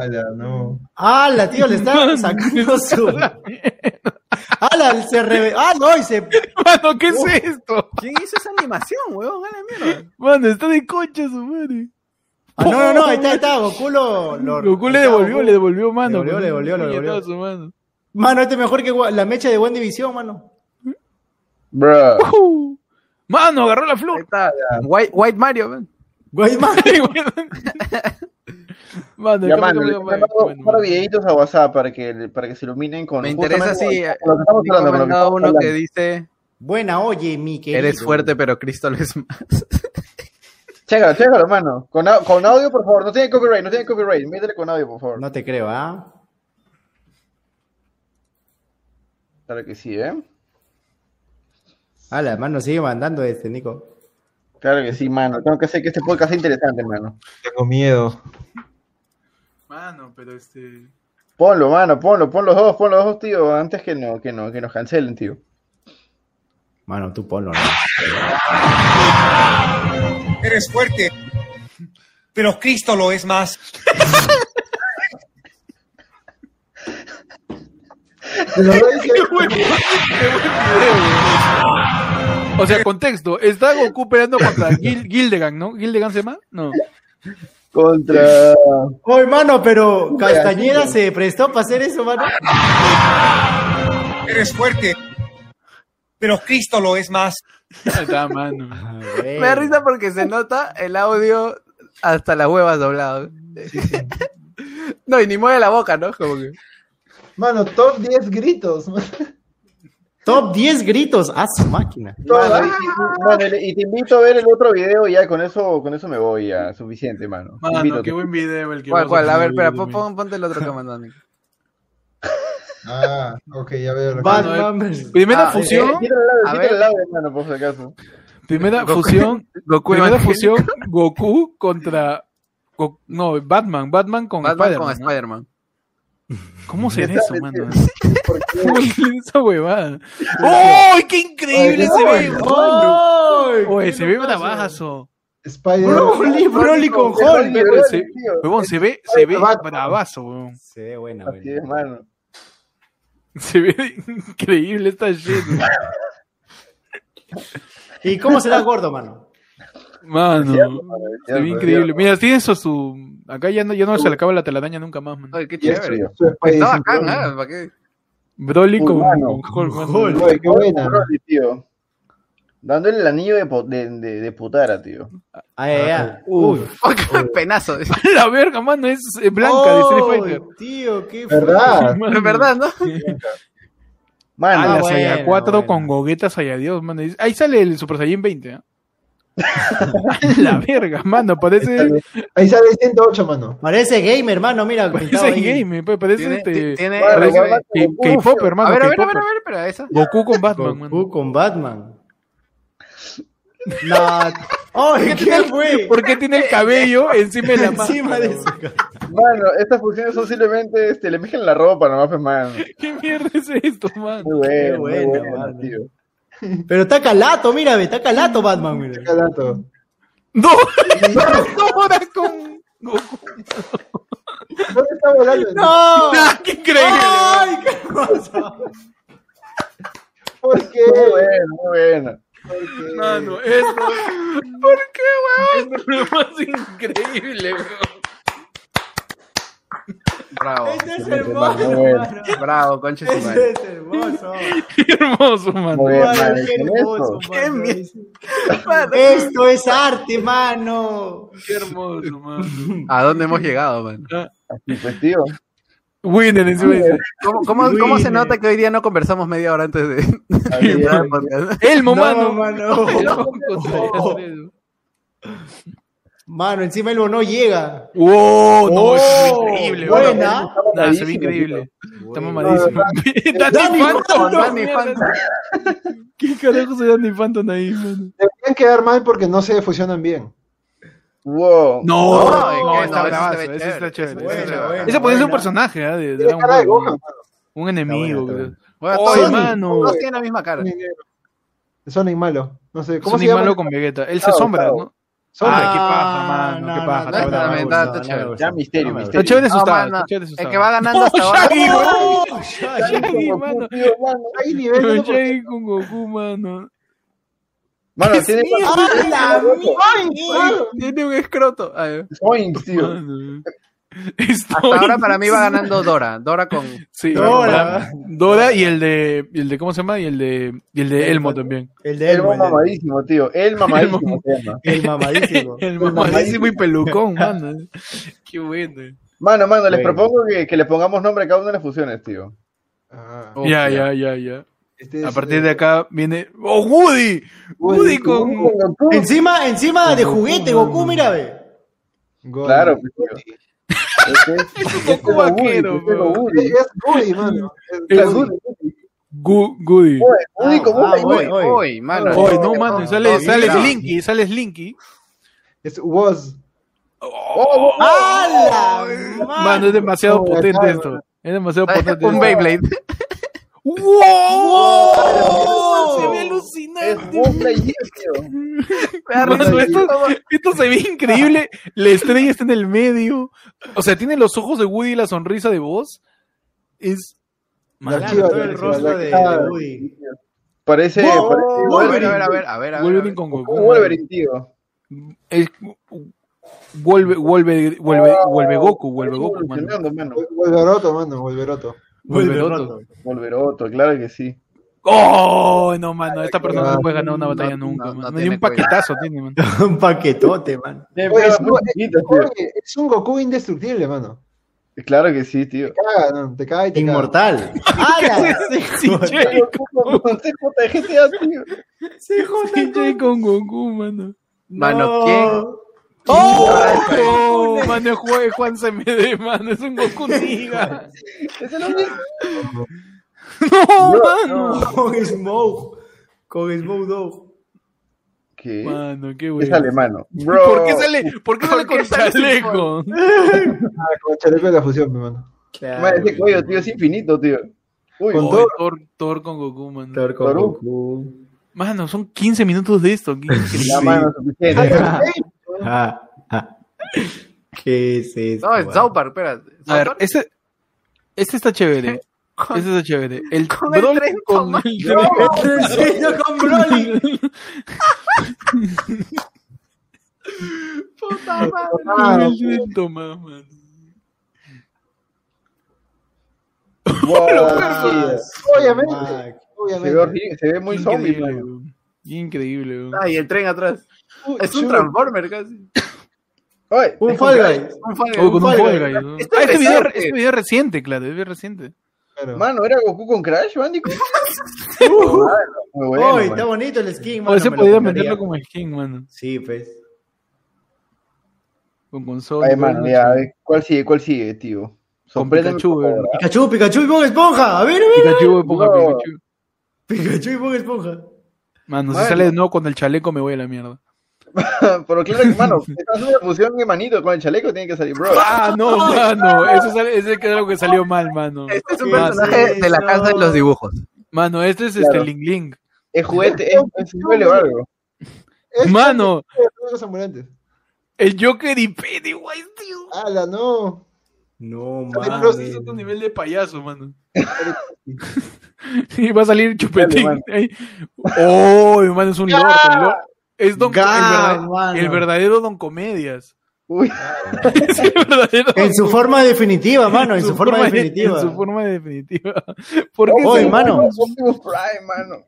Ala, no. ¡Hala, tío! Le está sacando su. ¡Hala! Se reve... ¡Ah, no! Y se. Mano, ¿qué es esto? ¿Quién hizo esa animación, huevón? A la mierda. Mano, está de concha su madre. Ah, no, no, no, ahí está, ahí está. [LAUGHS] Goku lo. lo- Goku le devolvió, Goku. le devolvió mano. Le devolvió, le devolvió, le devolvió. mano. Mano, este es mejor que la mecha de Buen División, mano. Bruh. Uh, Mano, agarró la Ahí flor. está. White, White Mario, man. Güey, [LAUGHS] mano. Mano, Ya, ¿cómo mano, que le me- he bueno, mandado bueno, un par de bueno. videitos a WhatsApp para que, para que se iluminen con... Me interesa que estamos hablando, uno que dice: Buena, oye, mi querido. Eres fuerte, pero Cristo lo es más. [LAUGHS] Chécalo, chécalo, hermano. Con, au- con audio, por favor. No tiene copyright, no tiene copyright. Métele con audio, por favor. No te creo, ¿ah? Claro que sí, ¿eh? Hala, mano, sigue mandando este, Nico. Claro que sí, mano. Tengo que hacer que este podcast sea interesante, hermano. Tengo miedo. Mano, pero este. Ponlo, mano, ponlo, pon los dos, pon los dos, tío, antes que, no, que, no, que nos cancelen, tío. Mano, tú ponlo, ¿no? Eres fuerte, pero Cristo lo es más. [LAUGHS] O sea, contexto. Está Goku peleando contra Gil- Gildegan, ¿no? ¿Gildegan se llama? No. Contra... Oye, mano, pero Castañeda se prestó para hacer eso, mano. Eres fuerte, pero Cristo lo es más. Ahí está, mano. Me da risa porque se nota el audio hasta las huevas doblado. No, y ni mueve la boca, ¿no? Como que. Mano, top 10 gritos. Top 10 gritos a su máquina. Mano, y, y- mano, y te invito a ver el otro video y ya con eso, con eso me voy ya, suficiente, mano. Mano, qué buen video el que ¿Cuál, cuál? A ver, espera, pon, ponte el otro que mandó Nick. Ah, ok, ya veo. Batman vs- Primera Ah, fusión, Eh, quítale el quítale audio, hermano, por si acaso. primera Goku- fusión, [LAUGHS] Goku primera fusión, Goku contra Go- no, Batman, Batman con Batman Spider-Man. ¿Cómo será eso, mano? Porque- ¿Cómo es esa huevada? ¡Oh, qué increíble se ve! Oye, se ve bravazo. Spider. Broly, Broly con Hulk. Se- ve, se ve Batman. bravazo, huevón. Se ve buena, mano. [LAUGHS] Se ve increíble esta shit. ¿Y cómo será gordo, mano? Mano, Cierto, mano, se ve increíble. cierto. Mira, tiene eso su... Acá ya no, ya no se le acaba la telaraña nunca más, man. Ay, qué chévere. Está sincrono. bacán, ¿ah? ¿Para qué? Broly con, mano. Hulk, mano. Qué buena. Broly, tío. Dándole el anillo de, de, de, de putara, tío. Ay, ay, ay. Uf. [LAUGHS] Oh, qué penazo. [LAUGHS] La verga, mano, es blanca de Street Fighter. ¡Oh, tío, qué ¿Verdad? [LAUGHS] Es verdad, ¿no? Mano, Ah, la bueno, Saya 4 bueno. con Gogeta Saya Dios, mano. Ahí sale el Super Saiyan 20, ¿eh? la verga, mano, parece... Ahí sale 108, mano. Parece gamer, hermano, mira. Parece ahí. game, pues, parece Tiene- este... tiene- K-pop, hermano, A ver, a ver, a ver, a ver. Goku con Batman, mano. Goku con Batman. Nah. ¡Ay, qué fue! ¿Por qué tiene el cabello encima de la Encima de su mano, estas funciones son simplemente, este, le mezclan la ropa nomás, pues, mano. ¿Qué mierda es esto, mano? Muy bueno, muy buena, bueno, mano. tío. Pero está calato, mira, ve, está calato Batman, mira. Qué dato. [LAUGHS] ¡No! ¡No! Con Goku. ¿Dónde está volando? ¡No! ¡Ah, [LAUGHS] ¡Qué increíble! ¡Ay, qué hermoso! ¿Por qué? Muy bueno, muy bueno. ¿Por qué? Mano, esto. [LAUGHS] ¿Por qué, weón? Esto es lo más increíble, weón. Bravo. Este es hermoso, hermano. Bravo, concha de su Este madre. es hermoso. [LAUGHS] Qué hermoso, mano. Muy bien, Mano, mano. qué ¿y con hermoso, esto? mano. Esto es arte, mano. Qué hermoso, mano. ¿A dónde hemos llegado, man? Así pues, tío. Winner encima dice. ¿Cómo, cómo, cómo se nota que hoy día no conversamos media hora antes de el podcast? Elmo, No, [LAUGHS] mano. encima el no llega. ¡Wow! No, Oh, eso se increíble, buena. Nah, se ve increíble. Está mamadísimo. [LAUGHS] Danny Phantom. Phantom, Danny mierda. ¿Qué carajo soy Danny Phantom ahí, mano? Deberían quedar mal porque no se fusionan bien. Wow. No, No, está bravazo, ese está chévere, Ese puede ser un personaje ¿eh? de Tiene Dragon cara de Ball. Gohan, Un enemigo. Bueno, Oye, todos, mano. todos tienen la misma cara. Sonic malo. No sé, ¿cómo Sonic se llama? malo con Vegeta. Él se sombra. ¿no? Ah, qué paja, mano, no, qué paja. Ya, misterio, misterio. Está chévere asustado, mano, el que va ganando [LAUGHS] hasta ahora. Shaggy, mano. Mano. Hay nivel Shaggy con Goku, mano. Mano, tiene ¡Ah, la mierda! Tiene un escroto. Ay, Zoinks, tío. Mano. Hasta ahora para mí va [LAUGHS] ganando Dora. Dora con. Sí, Dora. Dora. Dora y el de, y el de, ¿cómo se llama? Y el de, y el de Elmo también. El de El Elmo, el mamadísimo, tío. El [LAUGHS] mamadísimo se llama. el mamadísimo. [LAUGHS] El mamadísimo y pelucón, mano. Qué bueno. Mano, mano, les Bueno. propongo que, que le pongamos nombre a cada una de las fusiones, tío. Ah, Ya, ya, ya, ya. Este A es, partir eh, de acá viene. ¡Oh, Woody! Woody con. Goku. Encima, encima de juguete, Goku, mira, ve. Claro, pues, tío. Este es- [LAUGHS] Es un este Goku es Goku, vaquero, este es bro. Goku. Es Goody, mano. Es Es Goody. Goody. Como Ah, voy, Hoy, hoy, mano. Hoy, no, mano. Sale, no, sale mira. Slinky, sale Slinky. Es Was. Oh, ¡Ah, la Mano, es demasiado Oh, [LAUGHS] potente esto. Es demasiado potente. Un Beyblade. ¡Wow! Se ve Es alucinante. Mano, esto, esto se ve increíble. La estrella está en el medio. O sea, tiene los ojos de Woody y la sonrisa de voz. Es. Chiva, todo el rostro de, de Woody. Parece, Wow. parece A ver, Wolverine. a ver, a ver, a ver. a ver, Wolverine con Goku. Wolverine, tío. Es- vuelve, vuelve, vuelve, vuelve Goku, vuelve Goku, mano. Evolucionando, mano. Wolveroto, mano. Wolveroto. Vuelve Vuelve Roto. roto. Wolveroto, claro que sí. ¡Oh! No, mano, esta persona no, puede ganar una batalla no, nunca, no mano. Ni tiene un paquetazo tiene, mano. [LAUGHS] Un paquetote, man. Oye, pruebas es, oye, un Goku indestructible, mano. Claro que sí, tío. Te caga, no, te caga y te caga. Inmortal. [LAUGHS] [LAUGHS] GTA, tío. CJ con Goku, mano. Mano, ¿quién? ¡Oh! mano, es Juan, es Juan CMD, mano. Es un Goku Niga. Es lo mismo. No, mano. Con Smoke. Con Smoke Dog. ¿Qué? Mano, qué Es bueno. alemano. Bro. [LAUGHS] ¿Por qué sale, por qué sale ¿Por qué con sale chaleco? [LAUGHS] Ah, con chaleco de la fusión, mi mano. Man, ese cuello, tío, es infinito, tío. Uy, Con todo. Thor, Thor con Goku, mano. Thor con Thor. Goku. Mano, son 15 minutos de esto. [LAUGHS] la mano suficiente. Ah, [LAUGHS] ah. ¿Qué es eso? No, es? South Park, espera. A ver, este, este está chévere. [LAUGHS] Con- Este está chévere. El con el Brawl tren con tomado. el tren. [LAUGHS] Enseño con Broly. Puta madre. Con el tren Ah, Obviamente. Mac. se, ve Obviamente. se ve muy zombie, Increíble, mano. weón. Increíble. Ah, y el tren atrás. Es un. Transformer casi. Un Fall un- Guys. Un con un Fall Guys, ¿no? Esto Ah, es este video, reciente. este video es reciente, claro, es bien reciente. Claro. Mano, ¿era Goku con Crash, Bandicoot? [LAUGHS] Muy bueno, mano. está bonito el skin, mano. podría compraría. meterlo como skin, mano. Sí, pues. Con consola. Ay, mano, ya, a ver, ¿cuál sigue? ¿Cuál sigue, tío? Con Sorpréndeme, Pikachu, weón. Pikachu, Pikachu y Bob Esponja. A ver, a ver. Pikachu, ponga No. Pikachu. Pikachu y Bob Esponja. Mano, si sale de nuevo con el chaleco me voy a la mierda. [LAUGHS] Pero claro que, mano, [LAUGHS] esta es una fusión de manito con el chaleco, tiene que salir, bro. Ah, no, mano. Eso sale, ese es algo que salió mal, mano. Este es un ¿Qué personaje de la casa de los dibujos. Mano, este es Claro. este Ling Ling. Es juguete, es, es juguete o algo. Mano, el Joker y Pennywise, tío. ¡Hala, no! No, Mano, es otro nivel de payaso, mano. [LAUGHS] Y va a salir chupetín. Dale, Ey. Oh, hermano, es un lord. El. Es don, el, Ga, verdad- mano. el verdadero Don Comedias. Uy, [LAUGHS] Es el verdadero En su forma definitiva, mano. En su forma de- definitiva. En su forma definitiva. [LAUGHS] ¿Por qué Oye, mano. Optimus Prime, mano.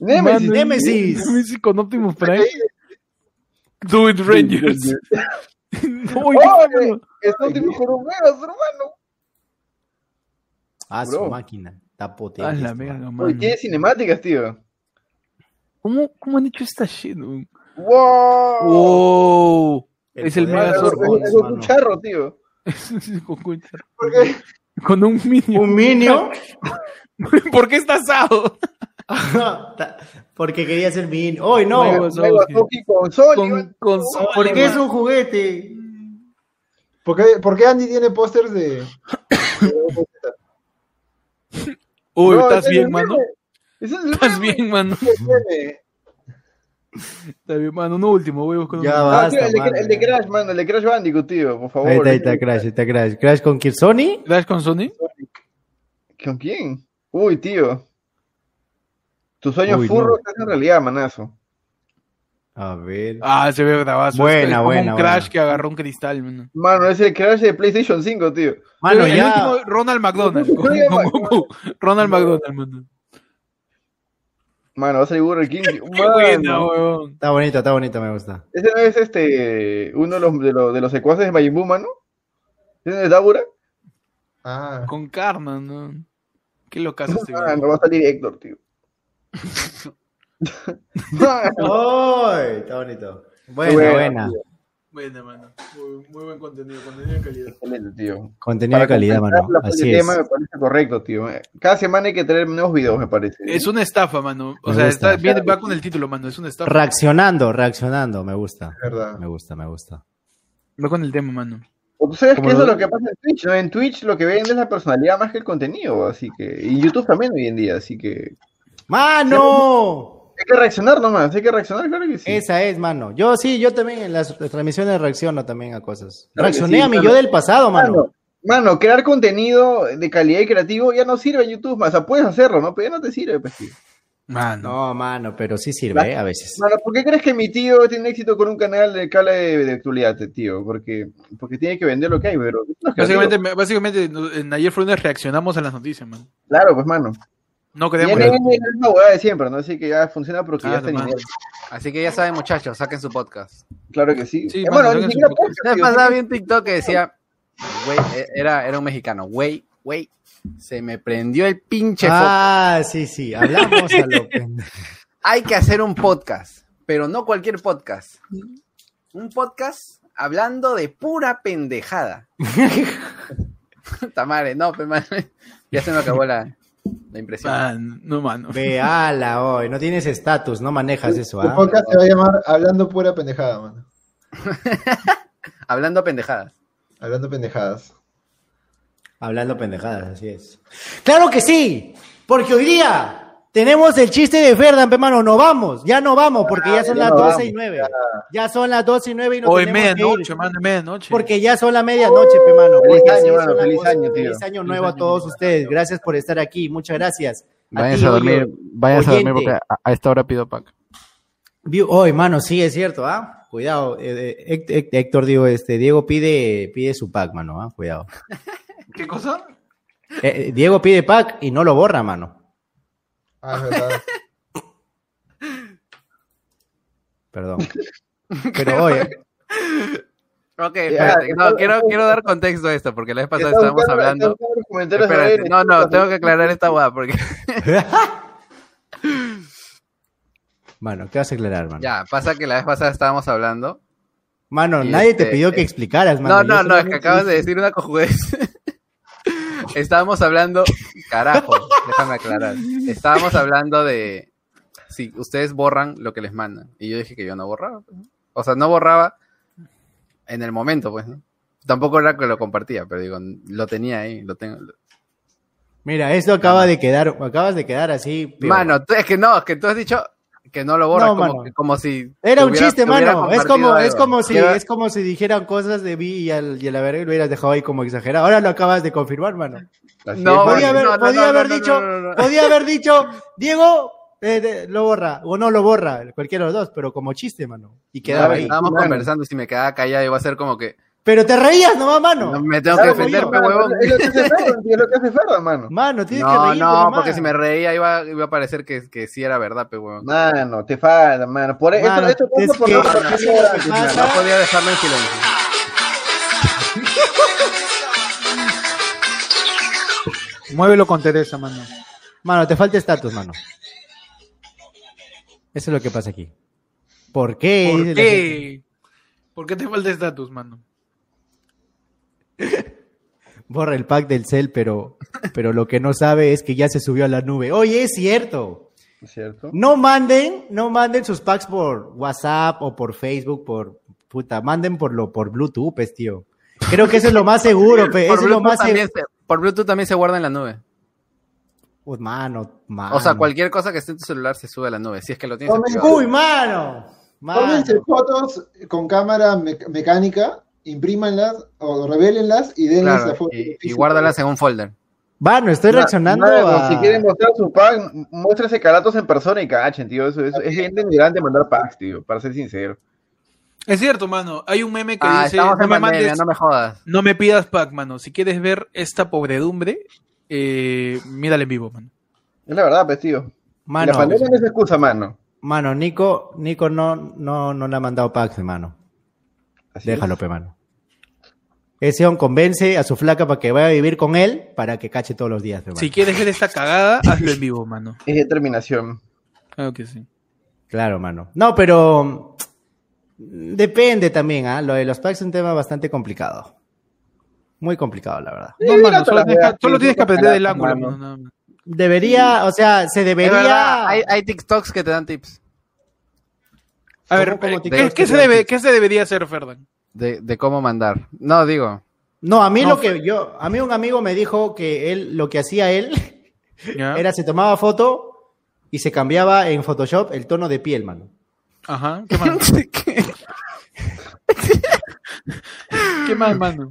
Nemesis. Mano, Nemesis. Nemesis con Optimus Prime. Do it Rangers. [LAUGHS] no, oye, Oye, mano. es Optimus con un Megas, hermano. Ah, su máquina. Está potente. A la verga, mano. mano. Uy, tiene cinemáticas, tío. ¿Cómo, ¿Cómo han hecho esta shit? Wow. Wow. El Es el Mega Zorro. Es, es un charro, tío. [LAUGHS] con, con- ¿Por qué? con un minion. Un minio. [LAUGHS] ¿Por qué está asado? [LAUGHS] Porque quería ser min. ¡Hoy no! Toki con Sony. Con, con Porque es un juguete. ¿Por qué, por qué Andy tiene pósters de... [COUGHS] Uy, No, ¿estás es bien, mano? Ese es el ¿Estás meme. bien, mano? [LAUGHS] Está bien, mano. Uno último, voy a buscar Ya uno. va. Ah, tío, el, de, el. Crash, mano, el de Crash Bandicoot, tío, por favor. Ahí está, ahí está Crash, ahí está Crash. Crash con Kirsoni. ¿Dash con Sony? ¿Con quién? Uy, tío. Tu sueño Uy, furro no. está en realidad, manazo. A ver. Ah, se ve bravazo. Buena, Es como buena, un Crash buena. que agarró un cristal, mano. Mano, es el Crash de PlayStation 5, tío. Mano, el ya. último, Ronald McDonald. con- [LAUGHS] con. Ronald McDonald, mano. Mano, va a salir Burger King. [LAUGHS] Mano. Está bonito, está bonito, me gusta. ese no es este uno de los, de los, de los secuaces de Majin Buu, mano. ¿Ese no es Dabura? Ah, Con Karma, ¿no? Qué [LAUGHS] este Ah, güey. no va a salir Héctor, tío. [LAUGHS] ¡Ay! Está bonito. Buena, Buena, buena. Buena, mano. Muy, muy buen contenido, contenido de calidad. Excelente, tío. Contenido de calidad, mano. Así el es. tema me parece correcto, tío. Cada semana hay que traer nuevos videos, me parece. Es una estafa, mano. O Me sea, gusta. está, viene, va con el título, mano. Es una estafa. Reaccionando, reaccionando, me gusta. es verdad. Me gusta, me gusta. Va con el tema, mano. O tú sabes que eso es lo que pasa en Twitch, ¿no? En Twitch lo que ven es la personalidad más que el contenido, así que... Y YouTube también hoy en día, así que... ¡Mano! Hay que reaccionar nomás, hay que reaccionar, claro que sí. Esa es, mano. Yo sí, yo también en las, las transmisiones reacciono también a cosas. Claro Reaccioné sí, a mi mano. yo del pasado, mano. Mano, mano, crear contenido de calidad y creativo ya no sirve en YouTube, más. O sea, puedes hacerlo, ¿no? Pero ya no te sirve, pues, tío. Mano. No, mano, pero sí sirve, ¿eh? a veces. Mano, ¿por qué crees que mi tío tiene éxito con un canal de cala de, de actualidad, tío? Porque, porque tiene que vender lo que hay, pero... no. Básicamente, básicamente, en ayer fue reaccionamos a las noticias, man. Claro, pues, mano. No Y queremos. NN es la misma hueá de siempre, ¿no? Así que ya funciona porque ya está en. Así que ya saben, muchachos, saquen su podcast. Claro que sí. Sí, Eh, mano, bueno, ni siquiera podcast. saquen- vi un TikTok que decía, Güey, e- era, era un mexicano. Güey, güey, se me prendió el pinche foco. Ah, sí, sí, hablamos a lo. [LAUGHS] Hay que hacer un podcast, pero no cualquier podcast. Un podcast hablando de pura pendejada. [LAUGHS] Tamare, no, pe, man. ya se me acabó la, la impresión. Ah, no, mano. Veala hoy, no tienes estatus, no manejas eso, Tu ¿ah? podcast se va a llamar Hablando Pura Pendejada, mano. [LAUGHS] Hablando pendejadas. Hablando pendejadas. Hablando pendejadas, así es. ¡Claro que sí! Porque hoy día tenemos el chiste de Ferdan, hermano. No vamos, ya no vamos, porque ya son ya las no 12 vamos, y 9. Ya son las 12 y 9 y no Hoy tenemos que medianoche, ir. mano, medianoche. Porque ya son la medianoche, pe mano. Feliz Porque año, así son mano, las feliz año, tío. Feliz año nuevo a todos ustedes. Gracias por estar aquí. Muchas gracias. Váyanse a dormir, váyanse a dormir porque a, a esta hora pido pack. Vi- Hoy, mano, sí, es cierto, ¿ah? Cuidado, eh, eh, Héct- Héct- Héctor, digo, este, Diego pide, pide su pack, mano, ¿ah? Cuidado. [LAUGHS] ¿Qué cosa? Eh, Diego pide pack y no lo borra, mano. Ah, es verdad. [LAUGHS] Perdón. [LAUGHS] Pero oye, Ok, Ya, espérate. No, quiero, quiero dar contexto a esto, porque la vez pasada Está estábamos buscando- hablando. Espérate, ver, no, no, tengo que aclarar esta guada, porque [LAUGHS] mano, ¿qué vas a aclarar, mano? ya, pasa que la vez pasada estábamos hablando. Mano, nadie te este, pidió que eh, explicaras, No, mano. no, Yo no, es que acabas de decir una cojudez. Estábamos hablando, carajo, déjame aclarar. Estábamos hablando de si ustedes borran lo que les mandan. Y yo dije que yo no borraba. pues, ¿no? O sea, no borraba en el momento, pues, ¿no? Tampoco era que lo compartía, pero digo, lo tenía ahí, lo tengo. Mira, esto acaba de quedar, acabas de quedar así. peor. Mano, es que no, es que tú has dicho que no lo borras No, como, mano. que- como si. Era un hubiera- chiste, mano. Es como, es como si, es como si dijeran cosas de mí y al, y a la verga lo hubieras dejado ahí como exagerado. Ahora lo acabas de confirmar, mano. Así No, podía haber, no, no, podía no, haber no, dicho, no, no, no. podía haber dicho, Diego, eh, de- lo borra, o no lo borra, cualquiera de los dos, pero como chiste, mano. Y quedaba ahí. Estábamos conversando y si me quedaba callado iba a ser como que. Pero te reías nomás, mano. No me tengo Claro, que defender, yo, pe huevón. Es lo que hace Ferdan, tío, es lo que hace mano. [LAUGHS] Mano, tienes que No, reírte no, nomás. porque si me reía iba, iba a parecer que, que sí era verdad, pe huevón. No, Mano, te falta, mano. Por esto, Mano, esto es por que- no- eso pasa. podía dejarlo en silencio. [LAUGHS] Muévelo con Teresa, mano. Mano, te falta estatus, mano. Eso es lo que pasa aquí. ¿Por qué? ¿Por qué? ¿Por qué te falta estatus, mano? [LAUGHS] Borra el pack del cel, pero, pero lo que no sabe es que ya se subió a la nube. Oye, es cierto. ¿Es cierto? No manden, no manden sus packs por WhatsApp o por Facebook, por puta, manden por lo por Bluetooth, pues, tío. Creo que eso es lo más seguro, [LAUGHS] pe. Eso Por es lo Bluetooth, más también seguro. se, por Bluetooth también se guarda en la nube. Pues, mano, mano. O sea, cualquier cosa que esté en tu celular se sube a la nube, si es que lo tienes. Uy, mano. Mano. Tómense fotos con cámara me- mecánica, imprímanlas o revélenlas y denles Claro, la foto. y, y guárdalas en un folder. Mano, estoy reaccionando a... Si quieren mostrar su pack, muéstrese caratos en persona y cachen, tío. Eso, eso- es gente grande mandar packs, tío, para ser sincero. Es cierto, mano. Hay un meme que Ah, dice, no me, pandemia, mandes, no me jodas. no me pidas pack, mano. Si quieres ver esta pobredumbre, eh, mírala en vivo, mano. Es la verdad, pues, tío. Mano, la pandemia no es excusa, mano. mano, Nico, Nico no, no, no le ha mandado packs, mano. Así Déjalo, pe, mano. Ese on convence a su flaca para que vaya a vivir con él para que cache todos los días, pe, mano. Si quieres ver esta cagada, hazlo en vivo, mano. Es, es determinación. Claro que sí. Claro, mano. No, pero mm, depende también, ¿ah? Lo de los packs es un tema bastante complicado. Muy complicado, la verdad. No, mano, solo tienes, que, solo veas, tienes que sí, aprender del ángulo, mano. Debería, o sea, se Es debería... verdad, hay, hay TikToks que te dan tips A ver, ¿Cómo- cómo eh, te ¿qué, se debería hacer, Ferdan? de, de cómo mandar. No, digo. No, a mí No, lo que yo, a mí un amigo me dijo que él, lo que hacía él, ¿Ya? [LAUGHS] era se tomaba foto y se cambiaba en Photoshop el tono de piel, mano. Ajá, ¿qué más? [LAUGHS] ¿Qué? [LAUGHS] ¿Qué más, mano?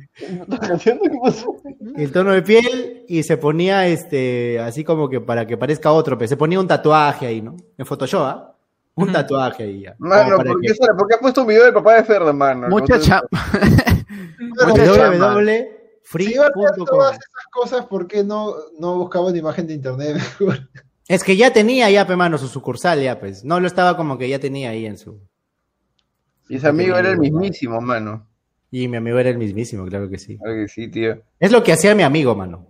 El tono de piel y se ponía este, así como que para que parezca otro, pero se ponía un tatuaje ahí, ¿no? En Photoshop, ¿ah? Un tatuaje ahí ya. Mano, para ¿por qué? ¿por qué has puesto un video del papá de Ferdan, mano? Mucha No sé- [LAUGHS] chamba. Pero Mucha si chamba. iba a hacer www.free.com todas esas cosas, ¿por qué no, no buscaba una imagen de internet? [LAUGHS] Es que ya tenía ya, pe mano, su sucursal ya, pues. No lo estaba como que ya tenía ahí en su... Y ese amigo era el mismísimo, mano. Y mi amigo era el mismísimo, claro que sí. Claro que sí, tío. Es lo que hacía mi amigo, mano.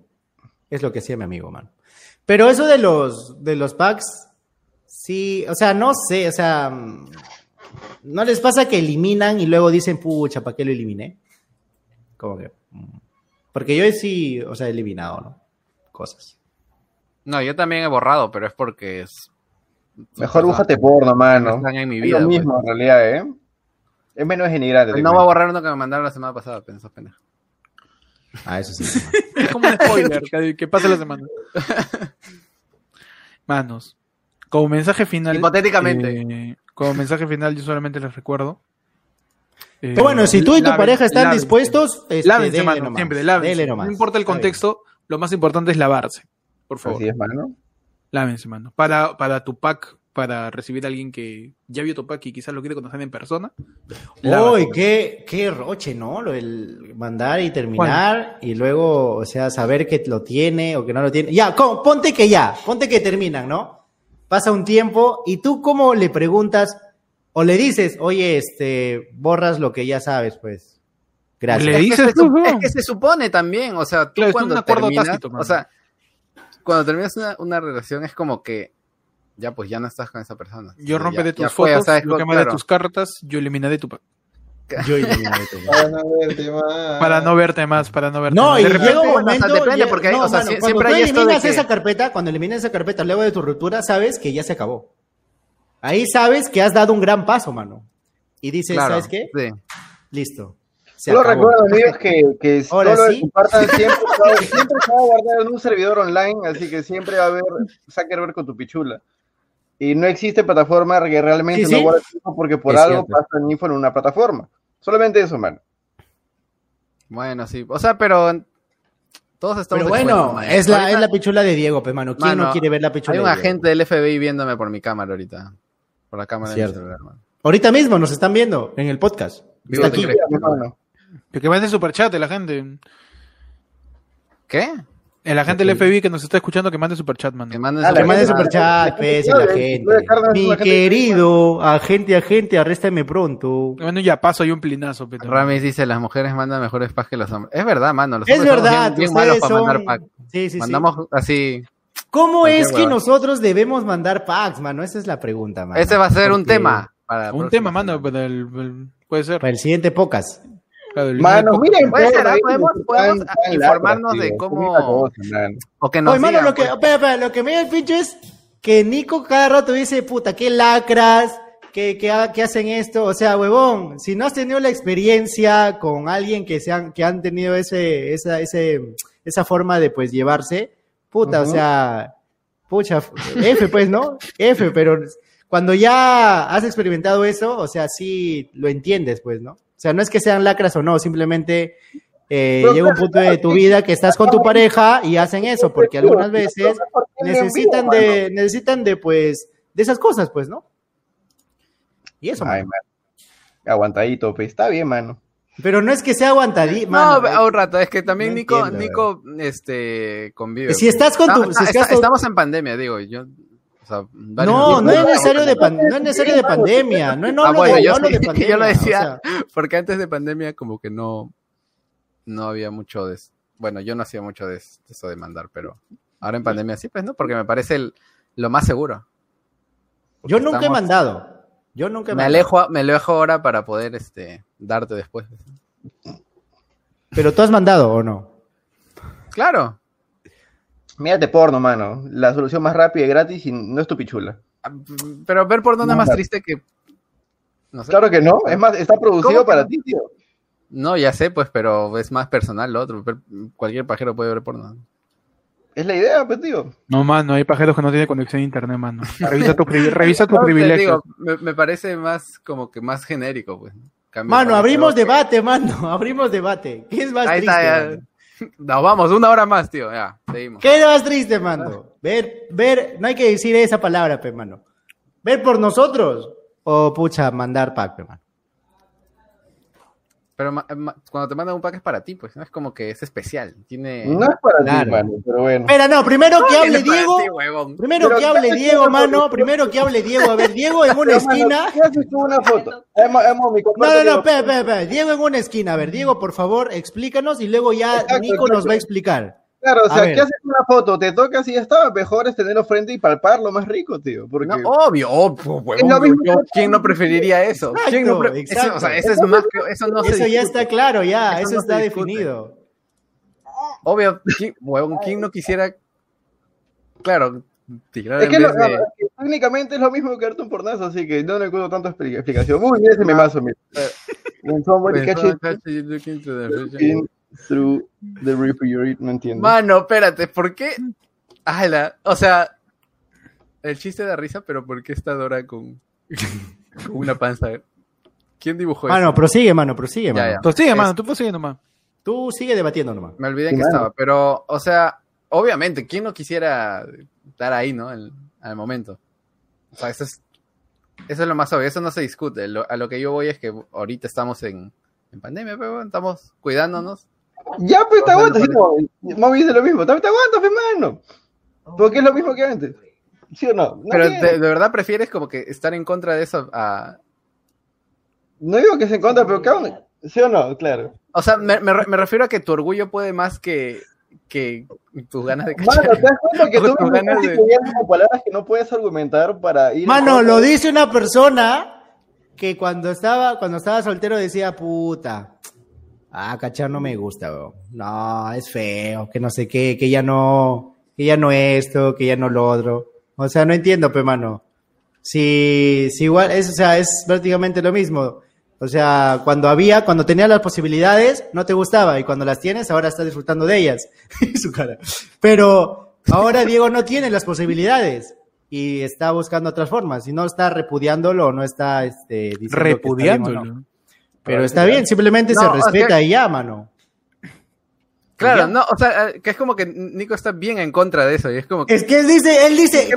Es lo que hacía mi amigo, mano. Pero eso de los, de los packs, sí, o sea, no sé, o sea, mm, ¿no les pasa que eliminan y luego dicen, pucha, ¿para qué lo eliminé? Como que... mm. Porque yo sí, o sea, he eliminado, ¿no? Cosas. No, yo también he borrado, pero es porque es. Mejor búscate porno, mano. están en mi Es lo pues. mismo, en realidad, ¿eh? Es menos denigrante. te No voy a borrar uno que me mandaron la semana pasada, pensó pendejo. Ah, eso sí. [LAUGHS] Es como un spoiler que, que pasa la semana. [LAUGHS] Manos, como mensaje final. Hipotéticamente. eh, como mensaje final, yo solamente les recuerdo. eh, Pero bueno, si tú y tu láven- pareja están lávense. dispuestos, este, Lávense, denle mano, nomás, siempre, lávense. nomás. No importa el contexto, lo más importante es lavarse. Por favor, Así es, mano. lávense, mano. Para, para tu pack, para recibir a alguien que ya vio tu pack y quizás lo quiere conocer en persona. Uy, qué, qué roche, ¿no? Lo del mandar y terminar y luego, o sea, saber que lo tiene o que no lo tiene. Ya, ¿cómo? ponte que ya, ponte que terminan, ¿no? Pasa un tiempo y tú cómo le preguntas o le dices, oye, este, borras lo que ya sabes, pues. Gracias. Le Es que, dices se, es que se supone también, o sea, tú Claro, cuando un acuerdo terminas, tácito, o sea, cuando terminas una, una relación es como que ya pues ya no estás con esa persona. Yo romperé ya tus fue, fotos, o sea, es lo quemaré claro. tus cartas, yo eliminaré tu Yo eliminé tu- Para no verte más. Para no verte más, para no verte No, más. y De repente- llega un bueno, o sea, momento. depende, ya- porque hay- no, o sea, mano, sie- cuando siempre tú hay esto de eliminas que- esa carpeta, cuando eliminas esa carpeta luego de tu ruptura, sabes que ya se acabó. Ahí sabes que has dado un gran paso, mano. Y dices, Claro, ¿sabes qué? sí. Listo. Se Solo acabó. recuerdo, amigos, que, que [LAUGHS] Ahora todo sí. compartan [LAUGHS] siempre, se va- siempre se va a guardar en un servidor online, así que siempre va a haber Zuckerberg con tu pichula. Y no existe plataforma que realmente Sí, no guarde porque por Es algo cierto. pasa info en una plataforma. Solamente eso, man. Bueno, sí. O sea, pero todos estamos Pero bueno, expuestos, es la, es la pichula de Diego, pe, mano. ¿Quién no Mano, quiere ver la pichula Hay un de Diego? agente del FBI viéndome por mi cámara ahorita. Por la cámara de mi Cierto. celular, man. Ahorita mismo nos están viendo en el podcast. Está de aquí. creer. Mano. Que mande superchat la gente. ¿Qué? El agente del FBI que nos está escuchando que mande superchat, mano. Que manden Ah, su- la Que mande gente- superchat, la pues, gente y la gente. Mi querido agente, agente, arréstame pronto. Bueno, ya paso y un plinazo. pe, también. Ramis dice, las mujeres mandan mejores packs que los hombres. Es verdad, mano. Los Es hombres verdad, bien, bien malos para mandar pack. Sí, sí, sí. Mandamos así. ¿Cómo es que nosotros debemos mandar packs, mano? Esa es la pregunta, mano. Ese va a ser un tema. Para Un próxima tema, mano, el- el- puede ser. Para el siguiente podcast. Mano, miren, Puede pues, ser, Podemos- podemos informarnos de cómo-. O que nos Oye, mano, digan, lo que, pues. espera, espera, lo que me da el pincho es que Nico cada rato dice, puta, qué lacras, que, que, que hacen esto. O sea, huevón, si no has tenido la experiencia con alguien que, se han, que han tenido ese, esa, ese, esa forma de pues llevarse, puta, o sea, pucha, F pues, ¿no? F, pero cuando ya has experimentado eso, o sea, sí lo entiendes, pues, ¿no? O sea, no es que sean lacras o no, simplemente eh, Pero llega un punto de tu vida que estás con tu pareja y hacen eso, porque algunas veces necesitan de, necesitan de, pues, de esas cosas, pues, ¿no? Y eso, Ay, mano. man. Aguantadito, pues. Está bien, mano. Pero no es que sea aguantadí, No, mano. a un rato, es que también No Nico, entiendo, Nico, este, convive. Si estás con tu- Está- si está- con- Estamos en pandemia, digo, yo, sea, No, no es necesario de, pandemia. pan- no es necesario de pandemia. No, no Ah, bueno, de, yo no sí, de [LAUGHS] yo pandemia. lo decía. o sea, Porque antes de pandemia como que no, no había mucho de bueno, yo no hacía mucho de, eso de mandar, pero ahora en pandemia sí, pues no, porque me parece el- lo más seguro. yo nunca he mandado. Yo nunca he Me mandado. alejo, me alejo ahora para poder este darte después. Pero tú has mandado o no? Claro. Mírate porno, mano. La solución más rápida y gratis y no es tu pichula. Ah, Pero ver por dónde es más triste que no sé. Claro que no. Es más, está producido ¿Cómo que para no? ti, tío. No, ya sé, pues, pero es más personal lo otro. Cualquier pajero puede ver porno. Es la idea, pues, tío. No, mano, hay pajeros que no tienen conexión a internet, mano. [LAUGHS] Revisa tu, privi- revisa [LAUGHS] tus No, te privilegios. digo, me, me parece más como que más genérico, pues. Cambio Mano, abrimos debate, mano. [LAUGHS] Abrimos debate. ¿Qué es más Ahí triste? está? Nos vamos, una hora más, tío. Ya, seguimos. ¿Qué es más triste, mano? Ver, ver, no hay que decir esa palabra, pe, mano. ¿Ver por nosotros? O, pucha, mandar pack, pe, mano. Pero ma- ma- cuando te mandan un pack es para ti, pues, ¿no? Es como que es especial. Tiene... No es para Claro. ti, mano, pero bueno. Espera, no, primero que ¿Qué hable Diego. ti? Primero Pero que hable ¿qué haces Diego, mano. Primero que hable Diego. A ver, Diego en [LAUGHS] una Pero, esquina. ¿qué haces tú una foto? [LAUGHS] Hemos, hemos, mi No, no, no, Diego. espera, espera, espera. Diego en una esquina. A ver, Diego, por favor, explícanos y luego ya Exacto, Nico nos exacto. va a explicar. Claro, o sea. ¿qué haces con una foto? Te tocas y ya está. Mejor es tenerlo frente y palparlo más rico, tío. Porque No, obvio, obvio, huevón, lo mismo yo- que- ¿Quién no preferiría eso? Exacto, ¿Quién no pre- exacto. Eso, o sea, eso es más que eso no se Eso ya está claro, ya. Eso Eso, no está definido. Obvio, ¿quién, huevón, ¿quién no quisiera claro, tirar es que, de- técnicamente es lo mismo que darte un pornazo, así que no le encuentro tanta expli- explicación. Muy bien ese memazo, mira. [LAUGHS] Through the refrigerator, no entiendo. Mano, espérate, ¿por qué? Ala, o sea, el chiste da risa, pero ¿por qué está Dora con, [LAUGHS] con una panza? ¿Quién dibujó Mano, eso? prosigue, mano, prosigue, Ya, mano. ya. Pues sigue, Es- mano, tú pues sigue nomás. Tú sigue debatiendo nomás. Me olvidé Sí, que mano. estaba, pero, o sea, obviamente, ¿quién no quisiera estar ahí, no? El- al momento. O sea, eso es, eso es lo más obvio, eso no se discute. Lo- a lo que yo voy es que ahorita estamos en, en pandemia, pero bueno, estamos cuidándonos. Ya, pues te aguantas, no, Mami dice lo mismo. También te aguantas, pues, mano. Porque es lo mismo que antes. ¿Sí o no? No, pero de, de verdad prefieres como que estar en contra de eso a... no digo que se encuentra, pero cabrón. ¿Sí o no? Claro. O sea, me, me re- me refiero a que tu orgullo puede más que, que tus ganas de Mano, cachar. ¿te das cuenta que [LAUGHS] tú me ganas de- palabras que no puedes argumentar para ir. en Mano, contra lo dice una persona que cuando estaba, cuando estaba soltero decía, puta, ah, cachar no me gusta, bro. No, es feo, que no sé qué, que ya no, que ya no esto, que ya no lo otro. O sea, no entiendo, pe, mano. Si, si igual, es, o sea, es prácticamente lo mismo. O sea, cuando había, cuando tenía las posibilidades, no te gustaba, y cuando las tienes, ahora estás disfrutando de ellas. [LAUGHS] Su cara. Pero ahora Diego no tiene las posibilidades y está buscando otras formas, y no está repudiándolo, no está este, diciendo Repudiándolo. Pero está bien, simplemente No, se o respeta sea- y ya, mano. Claro, Ya. no, o sea, eh, que es como que Nico está bien en contra de eso y es como que... Es que él dice, él dice Qué